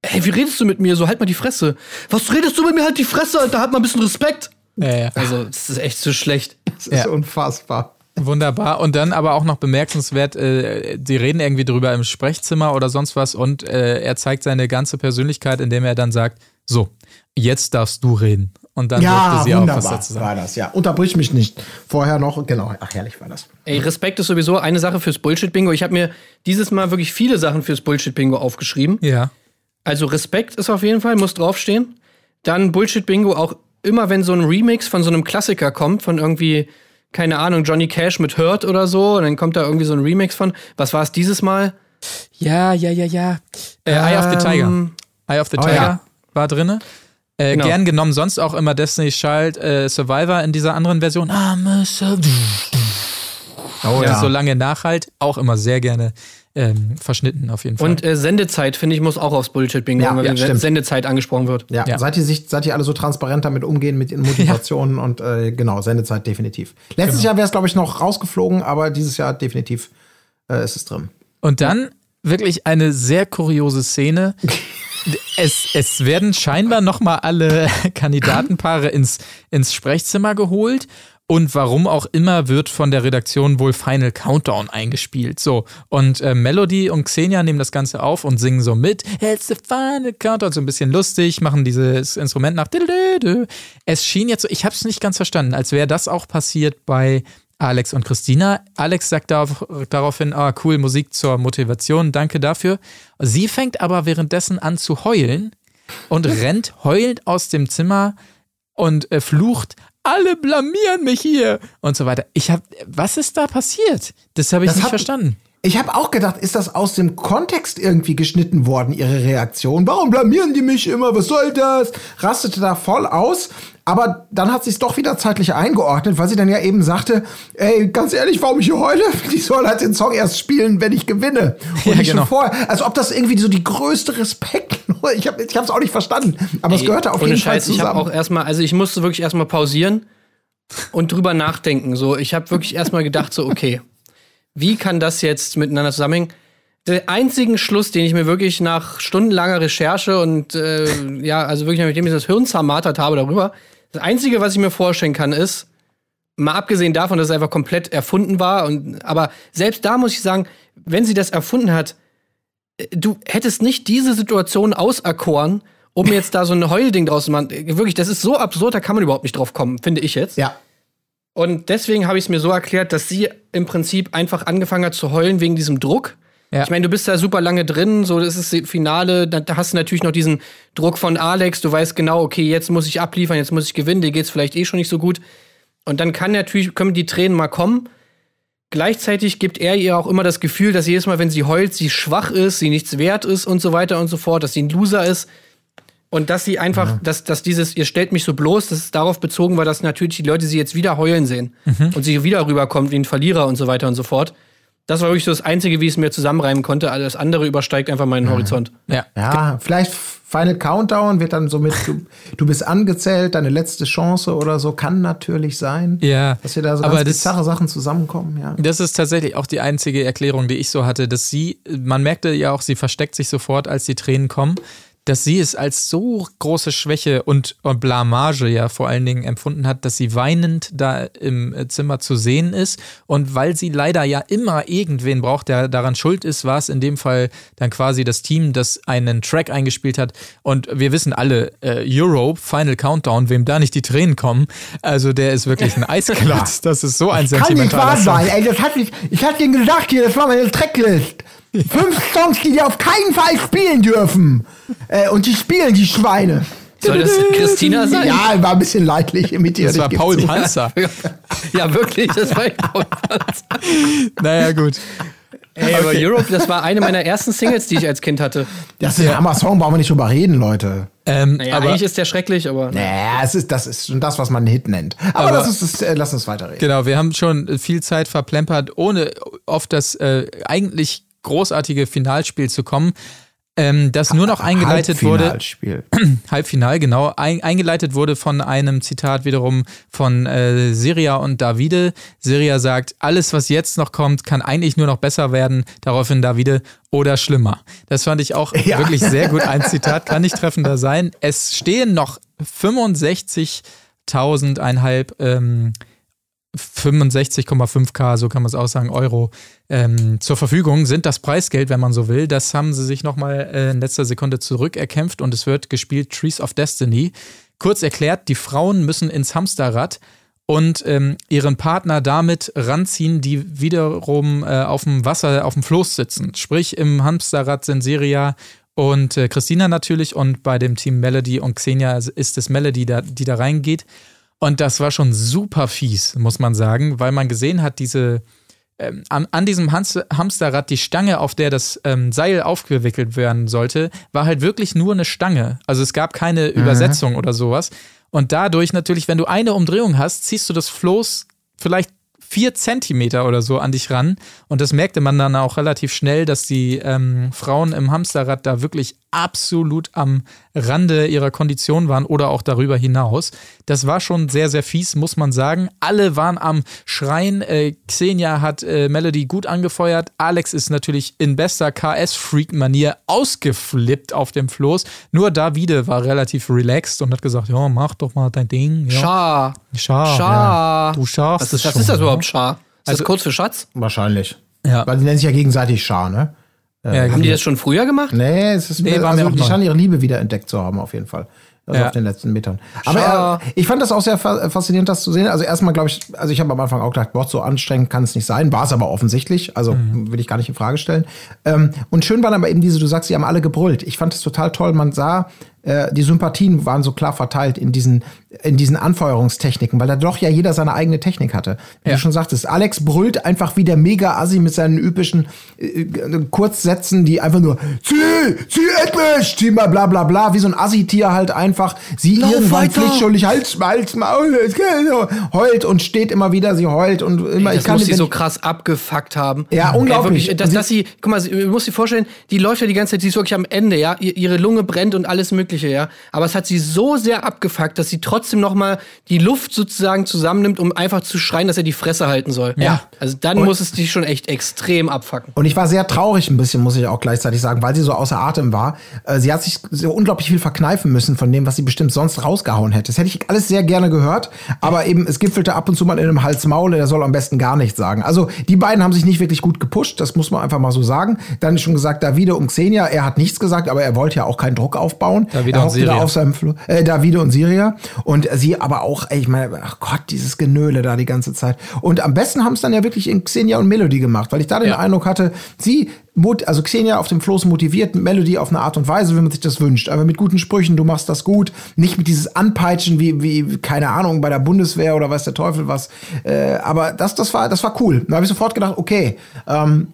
A: ey, wie redest du mit mir? So, halt mal die Fresse. Was redest du mit mir? Halt die Fresse, Alter, halt mal ein bisschen Respekt.
C: ja, ja.
A: Also, das ist echt so schlecht.
B: Das ist
C: Ja.
B: unfassbar.
C: Wunderbar. Und dann aber auch noch bemerkenswert, äh, die reden irgendwie drüber im Sprechzimmer oder sonst was und äh, er zeigt seine ganze Persönlichkeit, indem er dann sagt, so, jetzt darfst du reden. Und dann
B: Ja,
C: durfte sie auch was
B: wunderbar
C: dazu sagen.
B: war das. Ja, unterbrich mich nicht. Vorher noch, genau. Ach, herrlich war das.
A: Ey, Respekt ist sowieso eine Sache fürs Bullshit-Bingo. Ich habe mir dieses Mal wirklich viele Sachen fürs Bullshit-Bingo aufgeschrieben.
C: Ja.
A: Also Respekt ist auf jeden Fall, muss draufstehen. Dann Bullshit-Bingo auch immer, wenn so ein Remix von so einem Klassiker kommt, von irgendwie, keine Ahnung, Johnny Cash mit Hurt oder so, und dann kommt da irgendwie so ein Remix von. Was war es dieses Mal?
C: Ja, ja, ja, ja. Äh, Eye of the Tiger.
A: Ähm,
C: Eye of the
B: oh
C: Tiger
B: ja.
C: war drinne. Äh,
A: Genau.
C: Gern genommen, sonst auch immer Destiny's Child äh, Survivor in dieser anderen Version. I'm a Sur-
B: Oh
C: ja. so lange Nachhalt, auch immer sehr gerne ähm, verschnitten auf jeden Fall.
A: Und äh, Sendezeit, finde ich, muss auch aufs Bullshit-Bingo,
B: Ja,
A: wenn
B: ja.
A: Sendezeit angesprochen wird.
B: Ja,
C: Ja.
B: Seid, ihr sich, seid ihr alle so transparent damit umgehen mit ihren <laughs> Motivationen und äh, genau, Sendezeit definitiv. Letztes
C: Genau.
B: Jahr wäre es, glaube ich, noch rausgeflogen, aber dieses Jahr definitiv äh, ist es drin.
C: Und dann wirklich eine sehr kuriose Szene. <laughs> Es, es werden scheinbar noch mal alle <laughs> Kandidatenpaare ins, ins Sprechzimmer geholt. Und warum auch immer wird von der Redaktion wohl Final Countdown eingespielt. So. Und äh, Melody und Xenia nehmen das Ganze auf und singen so mit. It's the Final Countdown. So ein bisschen lustig, machen dieses Instrument nach. Es schien jetzt so, ich habe es nicht ganz verstanden, als wäre das auch passiert bei Alex und Christina. Alex sagt darauf, daraufhin, ah, cool, Musik zur Motivation, danke dafür. Sie fängt aber währenddessen an zu heulen und <laughs> rennt heulend aus dem Zimmer und äh, flucht, alle blamieren mich hier und so weiter. Ich habe, was ist da passiert? Das habe ich
B: Das
C: nicht
B: hat-
C: verstanden.
B: Ich habe auch gedacht, ist das aus dem Kontext irgendwie geschnitten worden, ihre Reaktion? Warum blamieren die mich immer? Was soll das? Rastete da voll aus. Aber dann hat sie es doch wieder zeitlich eingeordnet, weil sie dann ja eben sagte, ey, ganz ehrlich, warum ich hier heule? <laughs> Die soll halt den Song erst spielen, wenn ich gewinne. Und
C: Ja,
B: nicht
C: genau.
B: schon vorher. Als ob das irgendwie so die größte Respekt. <laughs> Ich habe es auch nicht verstanden. Aber es gehörte auf jeden Fall
A: Scheiß, ich habe
B: zusammen.
A: auch erstmal, also ich musste wirklich erstmal pausieren und drüber nachdenken. So, ich habe wirklich erstmal gedacht, so, okay, wie kann das jetzt miteinander zusammenhängen? Der einzigen Schluss, den ich mir wirklich nach stundenlanger Recherche und äh, ja, also wirklich, nachdem ich das Hirn zermartert habe darüber, das Einzige, was ich mir vorstellen kann, ist, mal abgesehen davon, dass es einfach komplett erfunden war, und aber selbst da muss ich sagen, wenn sie das erfunden hat, äh, du hättest nicht diese Situation auserkoren, um jetzt da so ein Heulding draus zu machen. Wirklich, das ist so absurd, da kann man überhaupt nicht drauf kommen, finde ich jetzt.
B: Ja.
A: Und deswegen habe ich es mir so erklärt, dass sie im Prinzip einfach angefangen hat zu heulen wegen diesem Druck.
C: Ja.
A: Ich meine, du bist da super lange drin, so das ist das Finale, da, hast du natürlich noch diesen Druck von Alex, du weißt genau, okay, jetzt muss ich abliefern, jetzt muss ich gewinnen, dir geht's vielleicht eh schon nicht so gut. Und dann kann natürlich, können die Tränen mal kommen. Gleichzeitig gibt er ihr auch immer das Gefühl, dass jedes Mal, wenn sie heult, sie schwach ist, sie nichts wert ist und so weiter und so fort, dass sie ein Loser ist. Und dass sie einfach, dass, dass dieses, ihr stellt mich so bloß, dass es darauf bezogen war, dass natürlich die Leute sie jetzt wieder heulen sehen und sie wieder rüberkommt wie ein Verlierer und so weiter und so fort. Das war wirklich so das Einzige, wie ich es mir zusammenreimen konnte. Alles andere übersteigt einfach meinen Horizont.
C: Ja.
B: Ja, vielleicht Final Countdown wird dann so mit, du, du bist angezählt, deine letzte Chance oder so, kann natürlich sein.
C: Ja,
B: Dass hier da so
C: aber
B: ganz
C: das-
B: bizarre Sachen zusammenkommen, ja.
C: Das ist tatsächlich auch die einzige Erklärung, die ich so hatte, dass sie, man merkte ja auch, sie versteckt sich sofort, als die Tränen kommen, dass sie es als so große Schwäche und, und Blamage ja vor allen Dingen empfunden hat, dass sie weinend da im äh, Zimmer zu sehen ist. Und weil sie leider ja immer irgendwen braucht, der daran schuld ist, war es in dem Fall dann quasi das Team, das einen Track eingespielt hat. Und wir wissen alle, äh, Europe, Final Countdown, wem da nicht die Tränen kommen, also der ist wirklich ein <laughs> Eisklotz. Das ist so ein
B: Kann nicht
C: sentimentaler
B: wahr sein, ey, das hat ich, ich hatte ihnen gesagt hier, das war meine Tracklist. Fünf Songs, die die auf keinen Fall spielen dürfen. Äh, und die spielen, die Schweine.
A: Soll das Christina sein?
B: Ja, war ein bisschen leidlich imitiert.
C: Das war Paul. Panzer. <laughs>
A: Ja, wirklich, das war Paul Panzer.
C: naja, gut.
A: Ey, aber Europe, das war eine meiner ersten Singles, die ich als Kind hatte.
B: Das ist ein Hammer-Song, brauchen wir nicht drüber reden, Leute.
C: Ähm,
A: Naja,
C: aber
A: eigentlich ist der schrecklich, aber.
B: Naja, es ist, das ist schon das, was man einen Hit nennt. Aber,
C: Aber-
B: das ist das, äh, lass uns weiterreden.
C: Genau, wir haben schon viel Zeit verplempert, ohne auf das äh, eigentlich großartige Finalspiel zu kommen, ähm, das nur noch eingeleitet wurde.
B: Halbfinalspiel. <clears throat>
C: Halbfinal, genau, ein, eingeleitet wurde von einem Zitat wiederum von äh, Siria und Davide. Siria sagt, alles, was jetzt noch kommt, kann eigentlich nur noch besser werden. Daraufhin Davide oder schlimmer. Das fand ich auch
B: Ja.
C: wirklich sehr gut. <laughs> Ein Zitat kann nicht treffender sein. Es stehen noch 65.000 einhalb ähm, 65,5k, so kann man es auch sagen, Euro ähm, zur Verfügung, sind das Preisgeld, wenn man so will. Das haben sie sich nochmal äh, in letzter Sekunde zurückerkämpft und es wird gespielt Trees of Destiny. Kurz erklärt, die Frauen müssen ins Hamsterrad und ähm, ihren Partner damit ranziehen, die wiederum äh, auf dem Wasser, auf dem Floß sitzen. Sprich, im Hamsterrad sind Siria und äh, Christina natürlich und bei dem Team Melody und Xenia ist es Melody, da, die da reingeht. Und das war schon super fies, muss man sagen, weil man gesehen hat, diese ähm, an, an diesem Hans Hamsterrad, die Stange, auf der das ähm, Seil aufgewickelt werden sollte, war halt wirklich nur eine Stange. Also es gab keine Übersetzung oder sowas. Und dadurch natürlich, wenn du eine Umdrehung hast, ziehst du das Floß vielleicht vier Zentimeter oder so an dich ran. Und das merkte man dann auch relativ schnell, dass die ähm, Frauen im Hamsterrad da wirklich absolut am Rande ihrer Kondition waren oder auch darüber hinaus. Das war schon sehr, sehr fies, muss man sagen. Alle waren am Schreien. Äh, Xenia hat äh, Melody gut angefeuert. Alex ist natürlich in bester KS-Freak-Manier ausgeflippt auf dem Floß. Nur Davide war relativ relaxed und hat gesagt, ja, mach doch mal dein Ding. Ja.
A: Schar.
C: Schar.
A: Schar.
C: Ja. Du schaffst
A: Was ist,
C: es
A: was
C: schon,
A: ist das
C: ja.
A: überhaupt, Schar? Ist
C: Also-
A: das kurz für Schatz?
B: Wahrscheinlich.
C: Ja.
B: Weil die nennen sich ja gegenseitig Schar, ne?
C: Ja,
A: Haben die das schon früher gemacht?
B: Nee, es ist
C: Nee,
B: also, die scheinen ihre Liebe wieder entdeckt zu haben, auf jeden Fall. Also
C: Ja.
B: auf den letzten Metern. Aber äh, ich fand das auch sehr fa- faszinierend, das zu sehen. Also erstmal glaube ich, also ich habe am Anfang auch gedacht, Gott, so anstrengend kann es nicht sein. War es aber offensichtlich. Also
C: Mhm.
B: will ich gar nicht in Frage stellen. Ähm, und schön waren aber eben diese, du sagst, sie haben alle gebrüllt. Ich fand es total toll. Man sah, äh, die Sympathien waren so klar verteilt in diesen, in diesen Anfeuerungstechniken, weil da doch ja jeder seine eigene Technik hatte. Wie
C: Ja.
B: du schon sagtest, Alex brüllt einfach wie der Mega-Assi mit seinen üblichen äh, Kurzsätzen, die einfach nur zieh, zieh endlich, zieh mal bla bla bla, wie so ein Assi-Tier halt einfach. Sie irgendwann
A: weiter.
B: pflichtschuldig, Hals, Hals, Maul, heult und steht immer wieder, sie heult und immer,
A: Das
B: ich kann
A: muss sie so krass abgefuckt haben.
B: Ja,
A: Ey,
B: unglaublich.
A: wirklich, dass, dass sie, guck mal, du musst dir vorstellen, die läuft ja die ganze Zeit, sie ist wirklich am Ende, ja. Ihr- Ihre Lunge brennt und alles Mögliche, ja. Aber es hat sie so sehr abgefuckt, dass sie trotzdem noch mal die Luft sozusagen zusammennimmt, um einfach zu schreien, dass er die Fresse halten soll.
B: Ja.
A: Also dann muss es dich schon echt extrem abfucken.
B: Und ich war sehr traurig ein bisschen, muss ich auch gleichzeitig sagen, weil sie so außer Atem war. Äh, Sie hat sich so unglaublich viel verkneifen müssen von dem, was sie bestimmt sonst rausgehauen hätte. Das hätte ich alles sehr gerne gehört, aber eben es gipfelte ab und zu mal in einem Hals-Maul, der soll am besten gar nichts sagen. Also die beiden haben sich nicht wirklich gut gepusht, das muss man einfach mal so sagen. Dann schon gesagt, Davide und Xenia, er hat nichts gesagt, aber er wollte ja auch keinen Druck aufbauen.
C: Davide
B: er
C: und
B: hockte da auf seinem Flo äh, Davide und Siria. Und sie aber auch, ey, ich meine, ach Gott, dieses Genöle da die ganze Zeit. Und am besten haben es dann ja wirklich in Xenia und Melody gemacht, weil ich da den
C: Ja.
B: Eindruck hatte, sie, also Xenia auf dem Floß motiviert, Melody auf eine Art und Weise, wie man sich das wünscht. Aber mit guten Sprüchen, du machst das gut. Nicht mit dieses Anpeitschen wie, wie keine Ahnung, bei der Bundeswehr oder weiß der Teufel was. Äh, aber das, das, war, das war cool. Da habe ich sofort gedacht, okay, ähm,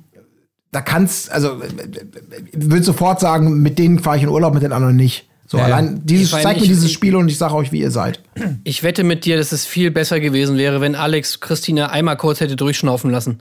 B: da kannst, also, ich würde sofort sagen, mit denen fahre ich in Urlaub, mit den anderen nicht. So,
C: Ja, ja.
B: allein dieses,
A: Ich
B: zeigt mir
A: ich-
B: dieses
A: ich-
B: Spiel und ich sage euch, wie ihr seid.
A: Ich wette mit dir, dass es viel besser gewesen wäre, wenn Alex Christina einmal kurz hätte durchschnaufen lassen.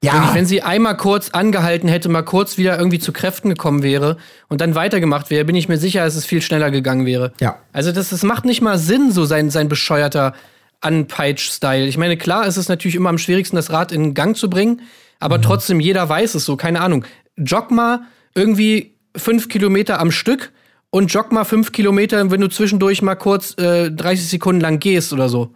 A: Wirklich, wenn sie einmal kurz angehalten hätte, mal kurz wieder irgendwie zu Kräften gekommen wäre und dann weitergemacht wäre, bin ich mir sicher, dass es viel schneller gegangen wäre.
B: Ja.
A: Also das, das macht nicht mal Sinn, so sein, sein bescheuerter Anpeitsch-Style. Ich meine, klar ist es natürlich immer am schwierigsten, das Rad in Gang zu bringen, aber trotzdem, jeder weiß es so, keine Ahnung. Jog mal irgendwie fünf Kilometer am Stück und jog mal fünf Kilometer, wenn du zwischendurch mal kurz äh, 30 Sekunden lang gehst oder so.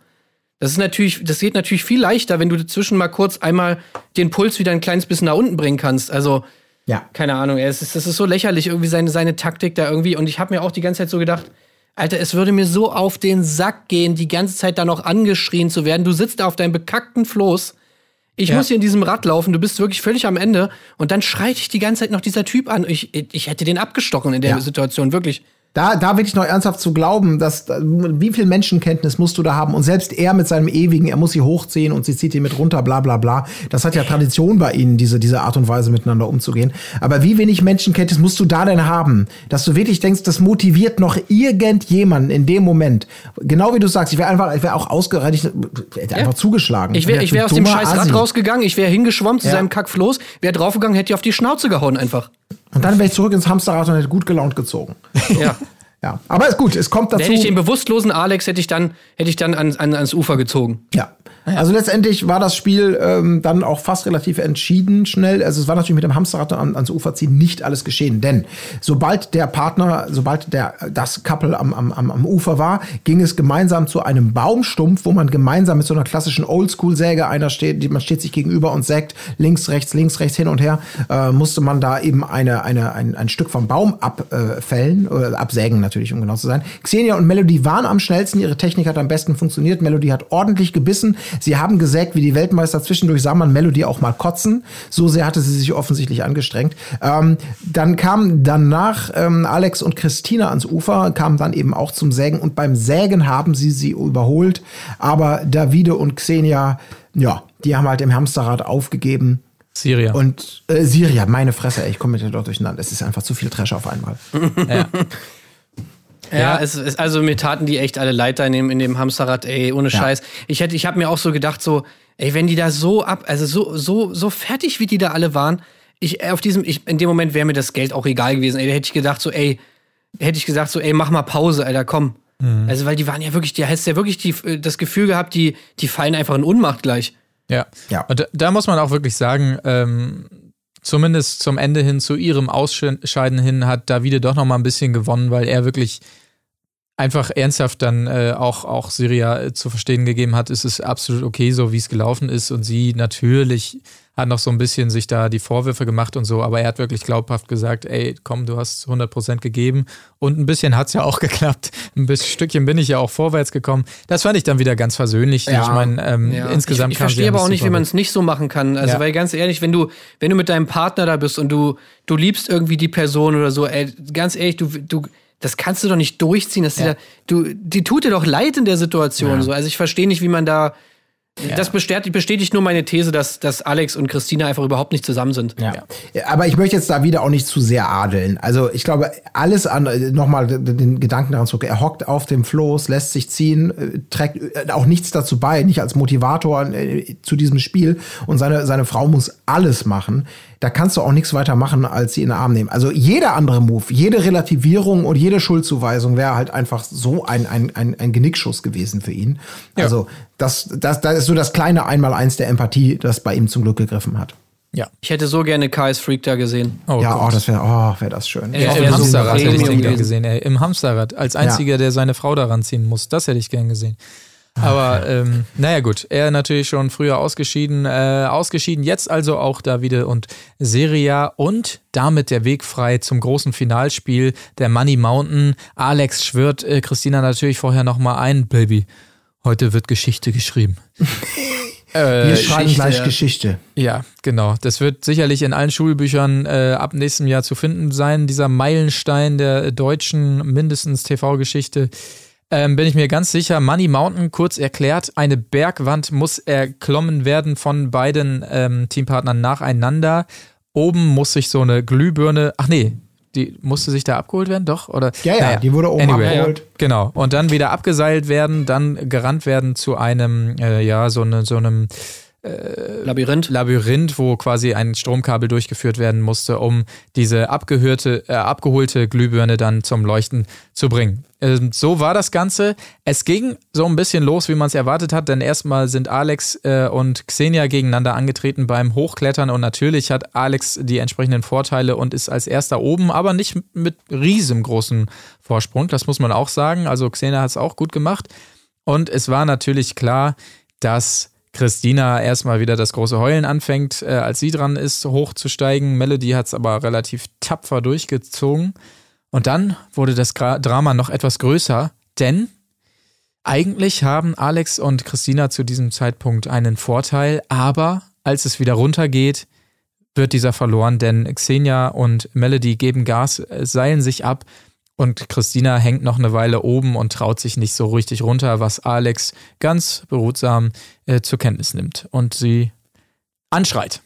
A: Das ist natürlich, das geht natürlich viel leichter, wenn du dazwischen mal kurz einmal den Puls wieder ein kleines bisschen nach unten bringen kannst. Also,
B: Ja.
A: keine Ahnung, es ist, das ist so lächerlich, irgendwie seine, seine Taktik da irgendwie. Und ich habe mir auch die ganze Zeit so gedacht, Alter, es würde mir so auf den Sack gehen, die ganze Zeit da noch angeschrien zu werden. Du sitzt da auf deinem bekackten Floß. Ich
C: Ja.
A: muss hier in diesem Rad laufen, du bist wirklich völlig am Ende. Und dann schreit dich die ganze Zeit noch dieser Typ an. Ich, ich hätte den abgestochen in der
B: Ja.
A: Situation, wirklich.
B: Da, da wirklich noch ernsthaft zu glauben, dass wie viel Menschenkenntnis musst du da haben? Und selbst er mit seinem ewigen, er muss sie hochziehen und sie zieht ihn mit runter, bla bla bla. Das hat ja Tradition bei ihnen, diese, diese Art und Weise miteinander umzugehen. Aber wie wenig Menschenkenntnis musst du da denn haben, dass du wirklich denkst, das motiviert noch irgendjemanden in dem Moment. Genau wie du sagst, ich wäre einfach, ich wäre auch ausgereicht, hätte einfach zugeschlagen.
A: Ich wäre ich wär aus dem scheiß Rad rausgegangen, ich wäre hingeschwommen zu
B: Ja.
A: seinem Kackfloß, wäre draufgegangen, hätte ihr auf die Schnauze gehauen einfach.
B: Und dann wäre ich zurück ins Hamsterrad und hätte gut gelaunt gezogen. <laughs>
A: Ja.
B: Ja, aber ist gut, es kommt
A: Da
B: dazu.
A: hätte ich den bewusstlosen Alex hätte ich dann, hätte ich dann an, an, ans Ufer gezogen.
B: Ja. Also letztendlich war das Spiel ähm, dann auch fast relativ entschieden schnell. Also es war natürlich mit dem Hamsterrad an, ans Ufer ziehen nicht alles geschehen, denn sobald der Partner, sobald der das Couple am, am, am Ufer war, ging es gemeinsam zu einem Baumstumpf, wo man gemeinsam mit so einer klassischen Oldschool-Säge, einer steht, man steht sich gegenüber und sägt links, rechts, links, rechts hin und her, äh, musste man da eben eine, eine, ein, ein Stück vom Baum abfällen, äh, oder absägen natürlich, um genau zu sein. Xenia und Melody waren am schnellsten, ihre Technik hat am besten funktioniert. Melody hat ordentlich gebissen. Sie haben gesägt wie die Weltmeister. Zwischendurch sah man Melody auch mal kotzen. So sehr hatte sie sich offensichtlich angestrengt. Ähm, dann kamen danach ähm, Alex und Christina ans Ufer, kamen dann eben auch zum Sägen. Und beim Sägen haben sie sie überholt. Aber Davide und Xenia, ja, die haben halt im Hamsterrad aufgegeben.
C: Syria.
B: Und äh, Siria, meine Fresse, ey, ich komme mit der dort durcheinander. Es ist einfach zu viel Trash auf einmal.
A: Ja, <laughs> es ist, also mir taten die echt alle leid da in dem, in dem Hamsterrad, ey, ohne Scheiß. Ich hätte, ich habe mir auch so gedacht, so, ey, wenn die da so ab, also so, so, so fertig, wie die da alle waren, ich, auf diesem, ich, in dem Moment wäre mir das Geld auch egal gewesen, ey, da hätte ich gedacht, so, ey, hätte ich gesagt, so, ey, mach mal Pause, Alter, komm. Also, weil die waren ja wirklich, die hast ja wirklich die, das Gefühl gehabt, die, die fallen einfach in Unmacht gleich.
C: Ja.
B: Ja.
C: Und da, da muss man auch wirklich sagen, ähm, zumindest zum Ende hin, zu ihrem Ausscheiden hin, hat Davide doch noch mal ein bisschen gewonnen, weil er wirklich einfach ernsthaft dann äh, auch, auch Syria äh, zu verstehen gegeben hat, es ist absolut okay, so wie es gelaufen ist. Und sie natürlich hat noch so ein bisschen sich da die Vorwürfe gemacht und so, aber er hat wirklich glaubhaft gesagt, ey, komm, du hast 100% gegeben. Und ein bisschen hat es ja auch <laughs> geklappt. Ein bisschen Stückchen bin ich ja auch vorwärts gekommen. Das fand ich dann wieder ganz versöhnlich.
B: Ja.
C: Ich meine, ähm, insgesamt
A: ich, ich verstehe aber auch nicht, wie man es nicht so machen kann. Also,
C: Ja.
A: weil ganz ehrlich, wenn du, wenn du mit deinem Partner da bist und du, du liebst irgendwie die Person oder so, ey, ganz ehrlich, du, du, das kannst du doch nicht durchziehen. Dass die, da, du, die tut dir doch leid in der Situation. So. Also ich verstehe nicht, wie man da. Das bestätigt, bestätigt nur meine These, dass, dass Alex und Christina einfach überhaupt nicht zusammen sind.
B: Ja. Aber ich möchte jetzt da wieder auch nicht zu sehr adeln. Also ich glaube, alles an, nochmal den Gedanken daran zurück. Er hockt auf dem Floß, lässt sich ziehen, äh, trägt äh, auch nichts dazu bei, nicht als Motivator äh, zu diesem Spiel. Und seine, seine Frau muss alles machen. Da kannst du auch nichts weiter machen, als sie in den Arm nehmen. Also jeder andere Move, jede Relativierung und jede Schuldzuweisung wäre halt einfach so ein, ein, ein, ein Genickschuss gewesen für ihn. Also das, das, das ist so das kleine Einmaleins der Empathie, das bei ihm zum Glück gegriffen hat.
C: Ja.
A: Ich hätte so gerne Kais Freak da gesehen.
C: Oh
B: ja,
C: Gott.
B: oh, das wäre, oh, wäre das schön.
A: Ja,
C: Ja,
A: wär
C: Im
A: so
C: Hamsterrad hätte ich
A: gewesen.
C: gesehen, ey. Im Hamsterrad. Als einziger, der seine Frau daran ziehen muss. Das hätte ich gern gesehen. Aber ähm, naja gut, er natürlich schon früher ausgeschieden. Äh, ausgeschieden jetzt also auch Davide und Seria und damit der Weg frei zum großen Finalspiel der Money Mountain. Alex schwört äh, Christina natürlich vorher nochmal ein, Baby, heute wird Geschichte geschrieben. <laughs>
B: Wir schreiben
A: Geschichte,
B: gleich
A: ja.
B: Geschichte.
C: Ja, genau. Das wird sicherlich in allen Schulbüchern äh, ab nächstem Jahr zu finden sein. Dieser Meilenstein der deutschen mindestens TV-Geschichte. Ähm, bin ich mir ganz sicher. Money Mountain, kurz erklärt, eine Bergwand muss erklommen werden von beiden ähm, Teampartnern nacheinander. Oben muss sich so eine Glühbirne, ach nee, die musste sich da abgeholt werden, doch? Oder?
B: Ja, ja, die wurde oben abgeholt.
C: Genau. Und dann wieder abgeseilt werden, dann gerannt werden zu einem, äh, ja, so, ne, so einem
A: Labyrinth.
C: Labyrinth, wo quasi ein Stromkabel durchgeführt werden musste, um diese abgehörte, äh, abgeholte Glühbirne dann zum Leuchten zu bringen. Ähm, so war das Ganze. Es ging so ein bisschen los, wie man es erwartet hat, denn erstmal sind Alex äh, und Xenia gegeneinander angetreten beim Hochklettern und natürlich hat Alex die entsprechenden Vorteile und ist als erster oben, aber nicht mit riesengroßem Vorsprung, das muss man auch sagen. Also Xenia hat es auch gut gemacht. Und es war natürlich klar, dass Christina erstmal wieder das große Heulen anfängt, äh, als sie dran ist, hochzusteigen. Melody hat es aber relativ tapfer durchgezogen. Und dann wurde das Gra Drama noch etwas größer, denn eigentlich haben Alex und Christina zu diesem Zeitpunkt einen Vorteil, aber als es wieder runtergeht, wird dieser verloren, denn Xenia und Melody geben Gas, äh, seilen sich ab Und Christina hängt noch eine Weile oben und traut sich nicht so richtig runter, was Alex ganz behutsam äh, zur Kenntnis nimmt und sie anschreit.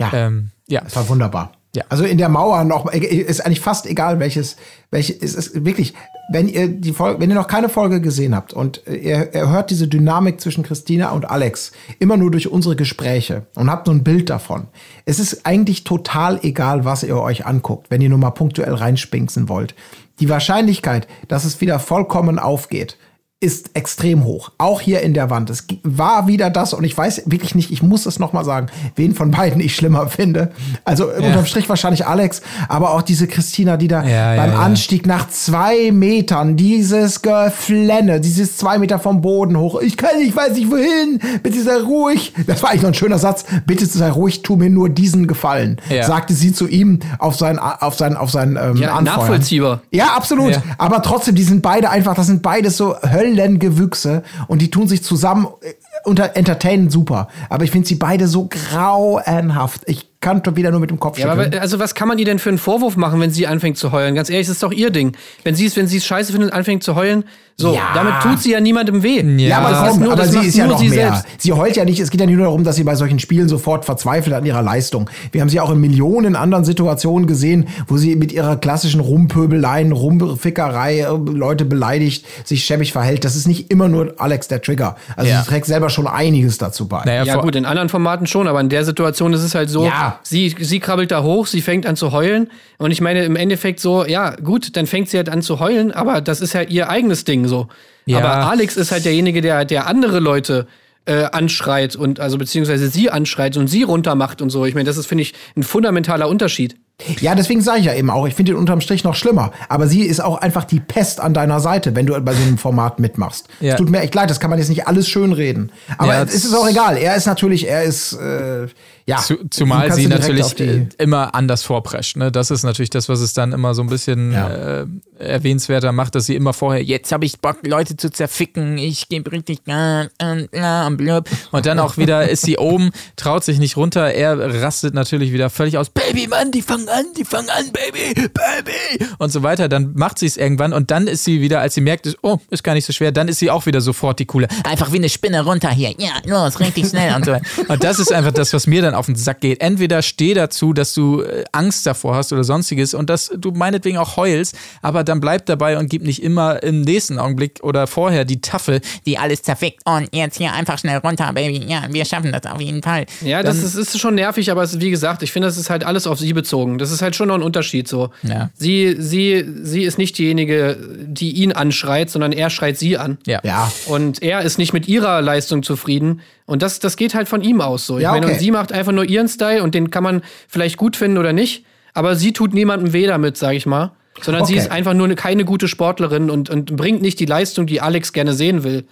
B: Ja.
C: Ähm, ja.
B: Das war wunderbar.
C: Ja.
B: Also in der Mauer noch ist eigentlich fast egal welches welches es ist wirklich wenn ihr die Folge wenn ihr noch keine Folge gesehen habt und ihr, ihr hört diese Dynamik zwischen Christina und Alex immer nur durch unsere Gespräche und habt so ein Bild davon. Es ist eigentlich total egal, was ihr euch anguckt, wenn ihr nur mal punktuell reinspinksen wollt. Die Wahrscheinlichkeit, dass es wieder vollkommen aufgeht, ist extrem hoch. Auch hier in der Wand. Es war wieder das, und ich weiß wirklich nicht, ich muss es nochmal sagen, wen von beiden ich schlimmer <laughs> finde. Also unterm Strich wahrscheinlich Alex, aber auch diese Christina, die da
C: Ja, ja,
B: beim
C: ja.
B: Anstieg nach zwei Metern, dieses Geflenne, dieses zwei Meter vom Boden hoch. Ich kann, ich weiß nicht wohin, bitte sei ruhig. Das war eigentlich noch ein schöner Satz. Bitte sei ruhig, tu mir nur diesen Gefallen,
C: Ja.
B: sagte sie zu ihm auf sein, auf sein, auf sein ähm,
A: Ja,
B: Anfeuern.
A: nachvollziehbar.
B: Ja, absolut.
C: Ja.
B: Aber trotzdem, die sind beide einfach, das sind beides so Höllengewüchse und die tun sich zusammen äh, unter Entertainen super. Aber ich finde sie beide so grauenhaft. Ich kann schon wieder nur mit dem Kopf
A: Ja,
B: schütteln.
A: aber also was kann man ihr denn für einen Vorwurf machen, wenn sie anfängt zu heulen? Ganz ehrlich, das ist doch ihr Ding. Wenn sie es, wenn sie es scheiße findet, und anfängt zu heulen, so,
B: Ja.
A: damit tut sie ja niemandem weh.
C: Ja,
B: aber,
A: das
B: komm,
A: ist nur-
B: aber
A: das
B: sie ist ja
A: nur
B: noch
A: sie
B: mehr.
A: selbst.
B: Sie heult ja nicht, es geht ja nicht nur darum, dass sie bei solchen Spielen sofort verzweifelt an ihrer Leistung. Wir haben sie auch in Millionen anderen Situationen gesehen, wo sie mit ihrer klassischen Rumpöbeleien, Rumfickerei äh, Leute beleidigt, sich schäbig verhält. Das ist nicht immer nur Alex der Trigger. Also
C: Ja.
B: sie trägt selber schon einiges dazu bei.
C: Naja,
A: Ja gut, in anderen Formaten schon, aber in der Situation ist es halt so,
B: Ja.
A: sie, sie krabbelt da hoch, sie fängt an zu heulen und ich meine im Endeffekt so, ja gut, dann fängt sie halt an zu heulen, aber das ist halt ihr eigenes Ding so.
C: Ja.
A: Aber Alex ist halt derjenige, der, der andere Leute äh, anschreit und also beziehungsweise sie anschreit und sie runtermacht und so. Ich meine, das ist, finde ich, ein fundamentaler Unterschied.
B: Ja, deswegen sage ich ja eben auch, ich finde ihn unterm Strich noch schlimmer. Aber sie ist auch einfach die Pest an deiner Seite, wenn du bei so einem Format mitmachst.
C: Ja.
B: Es tut mir echt leid, das kann man jetzt nicht alles schönreden. Aber
C: Ja,
B: es ist auch egal. Er ist natürlich, er ist, äh, ja.
C: Zu, zumal sie natürlich äh, immer anders vorprescht. Ne? Das ist natürlich das, was es dann immer so ein bisschen
B: Ja.
C: äh, erwähnenswerter macht, dass sie immer vorher, jetzt habe ich Bock, Leute zu zerficken, ich gebe richtig. Und dann auch wieder ist sie oben, traut sich nicht runter, er rastet natürlich wieder völlig aus, Baby, Mann, die fangen an, die fangen an, Baby, Baby und so weiter. Dann macht sie es irgendwann und dann ist sie wieder, als sie merkt, oh, ist gar nicht so schwer, dann ist sie auch wieder sofort die coole, einfach wie eine Spinne runter hier, ja, los, richtig schnell und so weiter. <laughs> Und das ist einfach das, was mir dann auf den Sack geht. Entweder steh dazu, dass du äh, Angst davor hast oder sonstiges und dass du meinetwegen auch heulst, aber dann bleib dabei und gib nicht immer im nächsten Augenblick oder vorher die Tafel, die alles zerfickt und jetzt hier einfach schnell runter, Baby, ja, wir schaffen das auf jeden Fall.
A: Ja, das ist, ist schon nervig, aber es, wie gesagt, ich finde, das ist halt alles auf sie bezogen. Das ist halt schon noch ein Unterschied so.
C: Ja.
A: Sie, sie, sie ist nicht diejenige, die ihn anschreit, sondern er schreit sie an.
C: Ja.
B: Ja.
A: Und er ist nicht mit ihrer Leistung zufrieden. Und das, das geht halt von ihm aus so. Ich
B: Ja,
A: meine,
B: okay.
A: und sie macht einfach nur ihren Style und den kann man vielleicht gut finden oder nicht. Aber sie tut niemandem weh damit, sag ich mal. Sondern sie
B: Okay.
A: ist einfach nur eine, keine gute Sportlerin und, und bringt nicht die Leistung, die Alex gerne sehen will.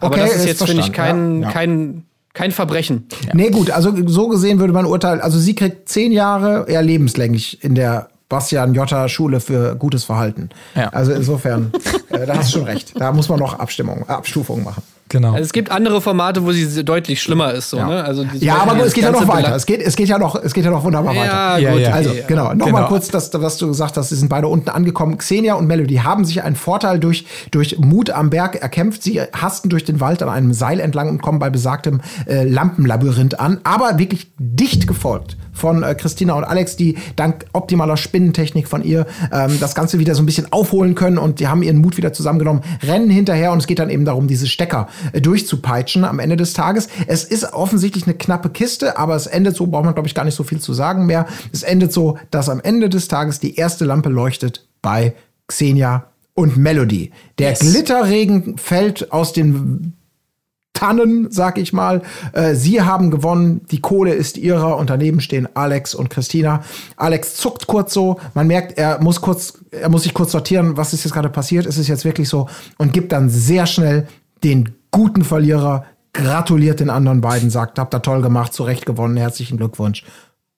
A: Aber
B: Okay,
A: das ist
B: ist
A: jetzt, finde ich, kein,
B: ja.
A: kein, kein Verbrechen.
B: Nee, gut, also so gesehen würde man urteilen, also sie kriegt zehn Jahre, eher lebenslänglich in der Bastian Jotta Schule für gutes Verhalten.
C: Ja.
B: Also insofern, äh, da hast du schon recht. Da muss man noch Abstimmung, Abstufungen machen.
C: Genau.
A: Also es gibt andere Formate, wo sie deutlich schlimmer ist. So, ne? also
B: Ja, aber es geht ja noch weiter. Es geht, es geht ja noch, es geht ja noch wunderbar
A: Ja,
B: weiter.
C: Ja,
A: gut.
C: ja.
B: Also, genau. Nochmal
C: Genau.
B: kurz, das, was du gesagt hast, sie sind beide unten angekommen. Xenia und Melody haben sich einen Vorteil durch, durch Mut am Berg erkämpft. Sie hasten durch den Wald an einem Seil entlang und kommen bei besagtem äh, Lampenlabyrinth an, aber wirklich dicht gefolgt von äh, Christina und Alex, die dank optimaler Spinnentechnik von ihr ähm, das Ganze wieder so ein bisschen aufholen können und die haben ihren Mut wieder zusammengenommen, rennen hinterher und es geht dann eben darum, diese Stecker äh, durchzupeitschen am Ende des Tages. Es ist offensichtlich eine knappe Kiste, aber es endet so, braucht man glaube ich gar nicht so viel zu sagen mehr. Es endet so, dass am Ende des Tages die erste Lampe leuchtet bei Xenia und Melody. Der
C: Yes.
B: Glitterregen fällt aus den Tannen, sag ich mal. Äh, sie haben gewonnen, die Kohle ist ihrer und daneben stehen Alex und Christina. Alex zuckt kurz so, man merkt, er muss kurz, er muss sich kurz sortieren, was ist jetzt gerade passiert, ist es jetzt wirklich so und gibt dann sehr schnell den guten Verlierer, gratuliert den anderen beiden, sagt, habt ihr toll gemacht, zu Recht gewonnen, herzlichen Glückwunsch.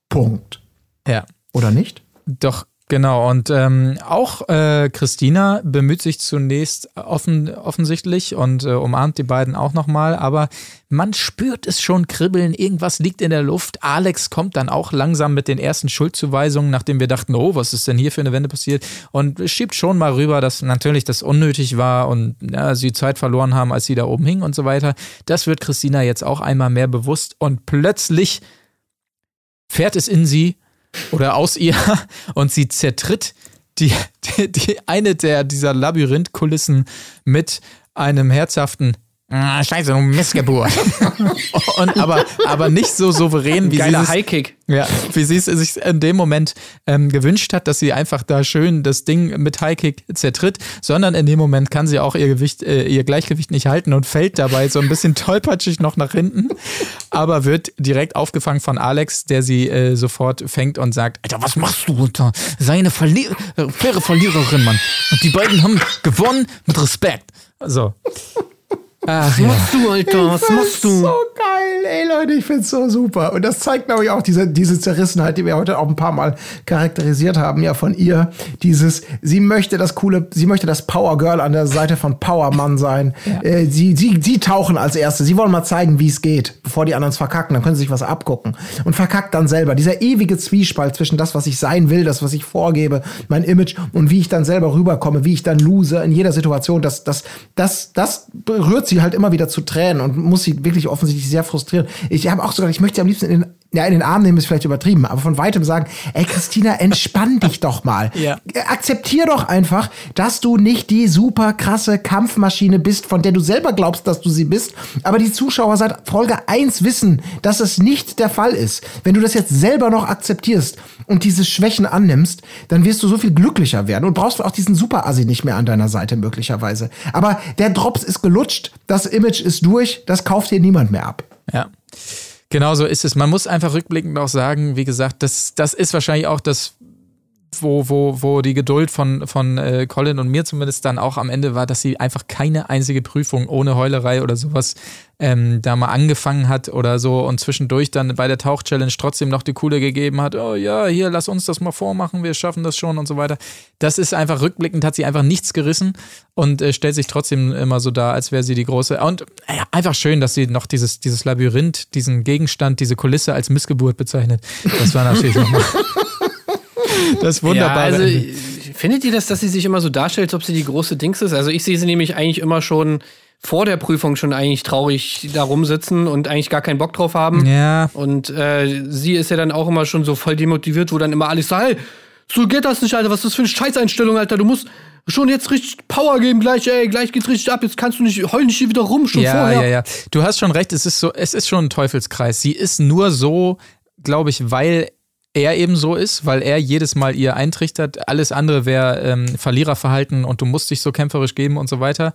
B: Punkt.
C: Ja.
B: Oder nicht?
C: Doch, Genau, und ähm, auch äh, Christina bemüht sich zunächst offen, offensichtlich und äh, umarmt die beiden auch nochmal, aber man spürt es schon kribbeln, irgendwas liegt in der Luft. Alex kommt dann auch langsam mit den ersten Schuldzuweisungen, nachdem wir dachten, oh, was ist denn hier für eine Wende passiert? Und schiebt schon mal rüber, dass natürlich das unnötig war und ja, sie Zeit verloren haben, als sie da oben hingen und so weiter. Das wird Christina jetzt auch einmal mehr bewusst und plötzlich fährt es in sie oder aus ihr und sie zertritt die, die, die eine der dieser Labyrinthkulissen mit einem herzhaften Ah, Scheiße, du Missgeburt. <laughs> und aber, aber nicht so souverän, wie sie,
A: Geiler
C: es,
A: Highkick.
C: ja, wie sie es sich in dem Moment ähm, gewünscht hat, dass sie einfach da schön das Ding mit Highkick zertritt, sondern in dem Moment kann sie auch ihr Gewicht, äh, ihr Gleichgewicht nicht halten und fällt dabei so ein bisschen <laughs> tollpatschig noch nach hinten, aber wird direkt aufgefangen von Alex, der sie äh, sofort fängt und sagt, Alter, was machst du? Alter? Sei eine Verli äh, faire Verliererin, Mann. Und die beiden haben gewonnen mit Respekt. So. Ach, ja.
A: machst du, Alter? Was machst du?
B: So geil, ey Leute, ich find's so super. Und das zeigt, glaube ich, auch diese, diese Zerrissenheit, die wir heute auch ein paar Mal charakterisiert haben, ja, von ihr. Dieses, sie möchte das coole, sie möchte das Power Girl an der Seite von Power Mann sein. <laughs> Äh, sie, sie, sie tauchen als Erste. Sie wollen mal zeigen, wie es geht, bevor die anderen es verkacken. Dann können sie sich was abgucken. Und verkackt dann selber. Dieser ewige Zwiespalt zwischen das, was ich sein will, das, was ich vorgebe, mein Image und wie ich dann selber rüberkomme, wie ich dann lose in jeder Situation, das, das, das, das berührt sie halt immer wieder zu Tränen und muss sie wirklich offensichtlich sehr frustrieren. Ich habe auch sogar, ich möchte sie am liebsten in den, ja, in den Arm nehmen, ist vielleicht übertrieben, aber von weitem sagen, ey Christina, entspann <laughs> dich doch mal.
C: Ja.
B: Akzeptier doch einfach, dass du nicht die super krasse Kampfmaschine bist, von der du selber glaubst, dass du sie bist, aber die Zuschauer seit Folge 1 wissen, dass es nicht der Fall ist. Wenn du das jetzt selber noch akzeptierst und diese Schwächen annimmst, dann wirst du so viel glücklicher werden und brauchst auch diesen Super-Assi nicht mehr an deiner Seite möglicherweise. Aber der Drops ist gelutscht, das Image ist durch, das kauft dir niemand mehr ab.
C: Ja. Genau so ist es. Man muss einfach rückblickend auch sagen, wie gesagt, das, das ist wahrscheinlich auch das, wo, wo, wo die Geduld von, von äh, Colin und mir zumindest dann auch am Ende war, dass sie einfach keine einzige Prüfung ohne Heulerei oder sowas ähm, da mal angefangen hat oder so und zwischendurch dann bei der Tauch-Challenge trotzdem noch die Coole gegeben hat, oh ja, hier, lass uns das mal vormachen, wir schaffen das schon und so weiter. Das ist einfach rückblickend, hat sie einfach nichts gerissen und äh, stellt sich trotzdem immer so dar, als wäre sie die große. Und ja, einfach schön, dass sie noch dieses, dieses Labyrinth, diesen Gegenstand, diese Kulisse als Missgeburt bezeichnet. Das war natürlich nochmal <laughs> das
A: Ja,
C: wunderbare
A: also,
C: Ende.
A: findet ihr das, dass sie sich immer so darstellt, als ob sie die große Dings ist? Also ich sehe sie nämlich eigentlich immer schon vor der Prüfung schon eigentlich traurig da rumsitzen und eigentlich gar keinen Bock drauf haben.
C: Ja.
A: Und äh, sie ist ja dann auch immer schon so voll demotiviert, wo dann immer alles sagt, hey, so geht das nicht, Alter, was ist das für eine Scheißeinstellung, Alter, du musst schon jetzt richtig Power geben, gleich, ey, gleich geht's richtig ab, jetzt kannst du nicht, heul nicht hier wieder rum, schon
C: ja,
A: vorher.
C: ja, ja. Du hast schon recht, es ist so, es ist schon ein Teufelskreis. Sie ist nur so, glaube ich, weil er eben so ist, weil er jedes Mal ihr eintrichtert. Alles andere wäre ähm, Verliererverhalten und du musst dich so kämpferisch geben und so weiter.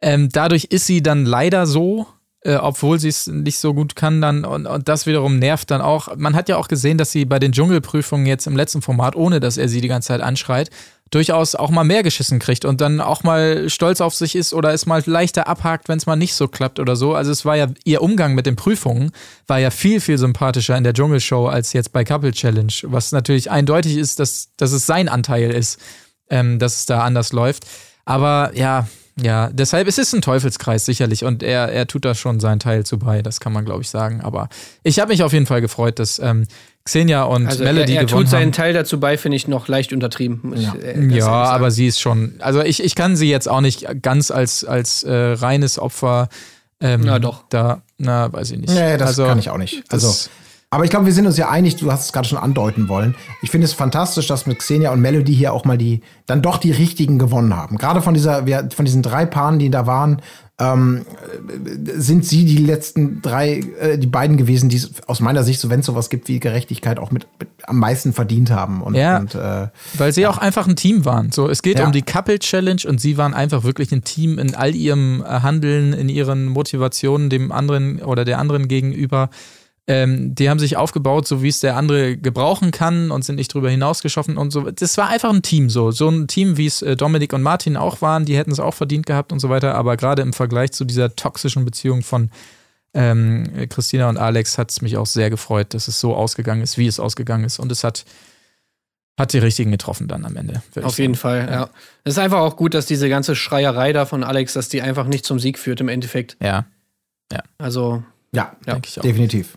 C: Ähm, dadurch ist sie dann leider so, äh, obwohl sie es nicht so gut kann dann und, und das wiederum nervt dann auch. Man hat ja auch gesehen, dass sie bei den Dschungelprüfungen jetzt im letzten Format, ohne dass er sie die ganze Zeit anschreit, durchaus auch mal mehr geschissen kriegt und dann auch mal stolz auf sich ist oder es mal leichter abhakt, wenn es mal nicht so klappt oder so. Also es war ja, ihr Umgang mit den Prüfungen war ja viel, viel sympathischer in der Dschungelshow als jetzt bei Couple Challenge, was natürlich eindeutig ist, dass, dass es sein Anteil ist, ähm, dass es da anders läuft. Aber ja, ja, deshalb es ist ein Teufelskreis sicherlich und er, er tut da schon seinen Teil zu bei, das kann man glaube ich sagen. Aber ich habe mich auf jeden Fall gefreut, dass ähm, Xenia und
A: Also
C: Melody
A: er, er
C: gewonnen
A: tut seinen
C: haben.
A: Teil dazu bei, finde ich noch leicht untertrieben. Muss ich, äh,
C: Ja, aber sie ist schon, also ich, ich kann sie jetzt auch nicht ganz als, als äh, reines Opfer ähm,
A: Na doch.
C: da, na, weiß ich nicht.
B: Nee, das
C: also,
B: kann ich auch nicht.
C: das-
B: Also, aber ich glaube, wir sind uns ja einig, du hast es gerade schon andeuten wollen. Ich finde es fantastisch, dass mit Xenia und Melody hier auch mal die, dann doch die richtigen gewonnen haben. Gerade von dieser, von diesen drei Paaren, die da waren, ähm, äh, sind sie die letzten drei, äh, die beiden gewesen, die aus meiner Sicht, so wenn es sowas gibt wie Gerechtigkeit, auch mit, mit am meisten verdient haben. Und,
C: Ja.
B: und äh,
C: Weil sie auch einfach ein Team waren. So, es geht
B: Ja.
C: um die Couple Challenge und sie waren einfach wirklich ein Team in all ihrem äh, Handeln, in ihren Motivationen dem anderen oder der anderen gegenüber. Ähm, die haben sich aufgebaut, so wie es der andere gebrauchen kann und sind nicht drüber hinausgeschossen und so. Das war einfach ein Team so. So ein Team, wie es äh, Dominik und Martin auch waren, die hätten es auch verdient gehabt und so weiter. Aber gerade im Vergleich zu dieser toxischen Beziehung von ähm, Christina und Alex hat es mich auch sehr gefreut, dass es so ausgegangen ist, wie es ausgegangen ist. Und es hat Hat die richtigen getroffen dann am Ende.
A: Auf jeden
C: sagen.
A: Fall, ja. Es ist einfach auch gut, dass diese ganze Schreierei da von Alex, dass die einfach nicht zum Sieg führt im Endeffekt.
C: Ja.
A: Also,
B: Ja,
C: Denke ich auch.
B: definitiv.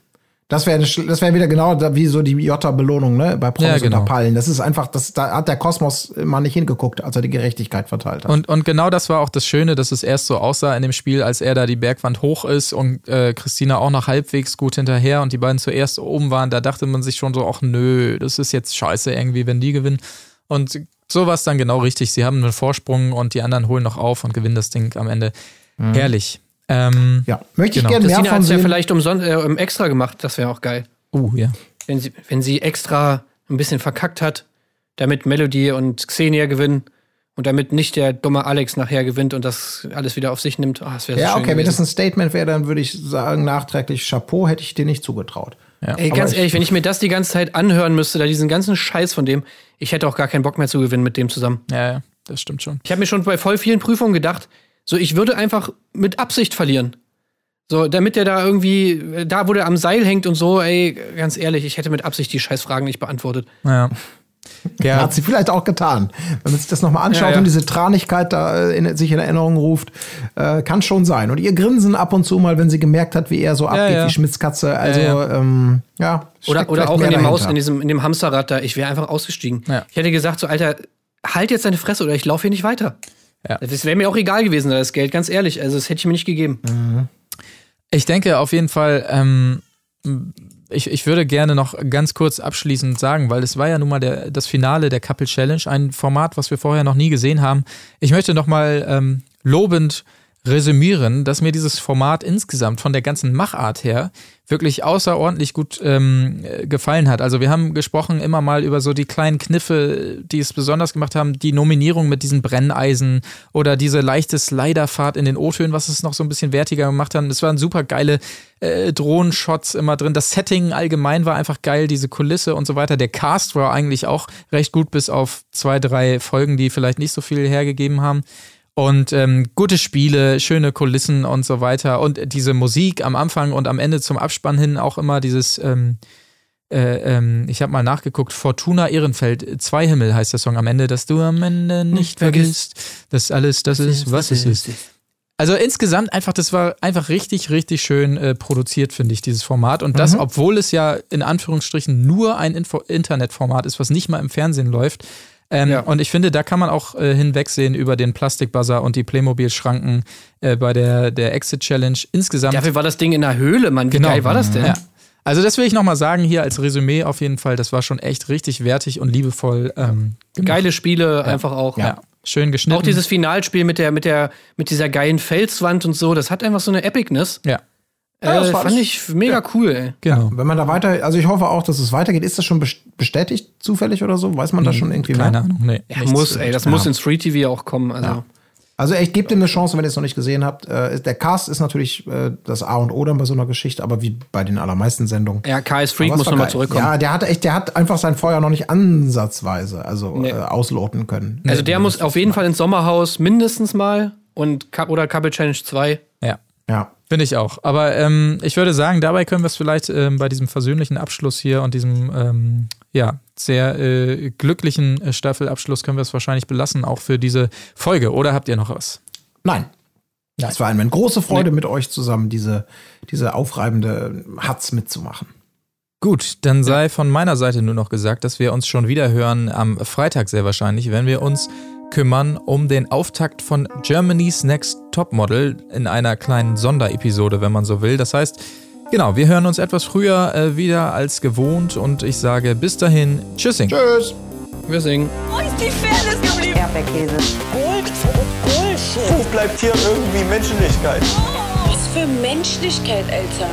B: Das wäre das wär wieder genau wie so die Jota-Belohnung, ne? Bei Promis
C: Ja, genau.
B: unter Pallen. Das ist einfach, das, da hat der Kosmos mal nicht hingeguckt, als er die Gerechtigkeit verteilt hat.
C: Und, und genau das war auch das Schöne, dass es erst so aussah in dem Spiel, als er da die Bergwand hoch ist und äh, Christina auch noch halbwegs gut hinterher und die beiden zuerst oben waren. Da dachte man sich schon so, ach nö, das ist jetzt scheiße irgendwie, wenn die gewinnen. Und so war es dann genau richtig. Sie haben einen Vorsprung und die anderen holen noch auf und gewinnen das Ding am Ende. Herrlich. Ähm,
B: ja, möchte ich
C: Genau.
B: gerne mehr
A: Christina
B: von
A: hat es ja
B: sehen.
A: vielleicht umsonst äh, extra gemacht, das wäre auch geil.
C: uh, ja.
A: Wenn sie, wenn sie extra ein bisschen verkackt hat, damit Melody und Xenia gewinnen und damit nicht der dumme Alex nachher gewinnt und das alles wieder auf sich nimmt. Ah, das wäre so
B: Ja,
A: schön
B: okay, wenn das ein Statement wäre, dann würde ich sagen, nachträglich Chapeau hätte ich dir nicht zugetraut.
A: Ey, ganz
B: Aber ich-
A: ehrlich, wenn ich mir das die ganze Zeit anhören müsste, da diesen ganzen Scheiß von dem, ich hätte auch gar keinen Bock mehr zu gewinnen mit dem zusammen.
C: ja, ja, das stimmt schon.
A: Ich habe mir schon bei voll vielen Prüfungen gedacht, so ich würde einfach mit Absicht verlieren. So, damit der da irgendwie, da wo der am Seil hängt und so, ey, ganz ehrlich, ich hätte mit Absicht die Scheißfragen nicht beantwortet.
C: Ja. Ja,
B: Hat sie vielleicht auch getan. Wenn man sich das nochmal anschaut
A: Ja, ja.
B: und diese Tranigkeit da äh, in, sich in Erinnerung ruft, äh, kann schon sein. Und ihr Grinsen ab und zu mal, wenn sie gemerkt hat, wie er so abgeht
C: ja.
B: wie Schmitz Katze. Also,
C: Ja,
B: ja, ähm, ja
A: Oder, oder auch in dem Maus, in diesem, in dem Hamsterrad da, ich wäre einfach ausgestiegen.
C: Ja.
A: Ich hätte gesagt, so, Alter, halt jetzt deine Fresse oder ich laufe hier nicht weiter.
C: Ja.
A: Das wäre mir auch egal gewesen, das Geld, ganz ehrlich. Also, das hätte ich mir nicht gegeben.
C: Ich denke auf jeden Fall, ähm, ich, ich würde gerne noch ganz kurz abschließend sagen, weil es war ja nun mal der, das Finale der Couple Challenge, ein Format, was wir vorher noch nie gesehen haben. Ich möchte noch mal ähm, lobend resümieren, dass mir dieses Format insgesamt von der ganzen Machart her wirklich außerordentlich gut ähm, äh, gefallen hat. Also wir haben gesprochen immer mal über so die kleinen Kniffe, die es besonders gemacht haben, die Nominierung mit diesen Brenneisen oder diese leichte Sliderfahrt in den O-Tönen, was es noch so ein bisschen wertiger gemacht hat. Es waren super geile äh, Drohnenshots immer drin. Das Setting allgemein war einfach geil, diese Kulisse und so weiter. Der Cast war eigentlich auch recht gut, bis auf zwei, drei Folgen, die vielleicht nicht so viel hergegeben haben. Und ähm, gute Spiele, schöne Kulissen und so weiter. Und diese Musik am Anfang und am Ende zum Abspann hin auch immer dieses, ähm, äh, ähm, ich habe mal nachgeguckt, Fortuna Ehrenfeld, Zwei Himmel heißt der Song am Ende, dass du am Ende nicht vergisst, dass alles das ist, was es ist. Also insgesamt einfach, das war einfach richtig, richtig schön äh, produziert, finde ich, dieses Format. Und das, obwohl es ja in Anführungsstrichen nur ein Info Internetformat ist, was nicht mal im Fernsehen läuft. Ähm,
A: Ja.
C: Und ich finde, da kann man auch äh, hinwegsehen über den Plastikbuzzer und die Playmobil-Schranken äh, bei der, der Exit Challenge. Insgesamt.
A: Dafür war das Ding in der Höhle, Mann. Wie
C: Genau.
A: geil war das denn?
C: Ja. Also das will ich nochmal sagen hier als Resümee auf jeden Fall. Das war schon echt richtig wertig und liebevoll. Ähm.
A: Geile Spiele, einfach auch.
C: Ja. Schön geschnitten.
A: Auch dieses Finalspiel mit der, mit der, mit dieser geilen Felswand und so, das hat einfach so eine Epicness.
C: Ja,
B: Ja, das
A: äh,
B: war
A: fand ich mega cool, ey.
C: genau.
B: Wenn man da weiter, also ich hoffe auch, dass es weitergeht. Ist das schon best- bestätigt zufällig oder so? Weiß man das schon irgendwie?
C: Keine
B: mehr?
C: Ahnung. Nee,
A: Ja, muss, ey, das muss ins Free TV auch kommen. Also.
B: Also echt, gebt ihm eine Chance, wenn ihr es noch nicht gesehen habt. Äh, der Cast ist natürlich äh, das A und O dann bei so einer Geschichte, aber wie bei den allermeisten Sendungen.
A: Ja, KS Freak muss nochmal zurückkommen.
B: Ja, der hat echt, der hat einfach sein Feuer noch nicht ansatzweise, also
A: Nee.
B: äh, ausloten können.
A: also der muss auf jeden Fall ins Sommerhaus mindestens mal und oder Couple Challenge 2.
C: Ja.
B: Ja.
C: Finde ich auch. Aber ähm, ich würde sagen, dabei können wir es vielleicht ähm, bei diesem versöhnlichen Abschluss hier und diesem ähm, ja, sehr äh, glücklichen äh, Staffelabschluss können wir es wahrscheinlich belassen, auch für diese Folge. Oder habt ihr noch was?
B: Nein. Es war eine große Freude mit euch zusammen, diese, diese aufreibende Hatz mitzumachen.
C: Gut, dann sei von meiner Seite nur noch gesagt, dass wir uns schon wieder hören am Freitag sehr wahrscheinlich, wenn wir uns kümmern um den Auftakt von Germany's Next Topmodel in einer kleinen Sonderepisode, wenn man so will. Das heißt, genau, wir hören uns etwas früher äh, wieder als gewohnt und ich sage bis dahin, tschüssing.
B: Tschüss.
A: Wir singen.
D: Wo ist die Fairness geblieben?
G: Erdbeerkäse.
D: Gold, Bullshit.
F: Wo bleibt hier irgendwie Menschlichkeit?
G: Was für Menschlichkeit, Alter.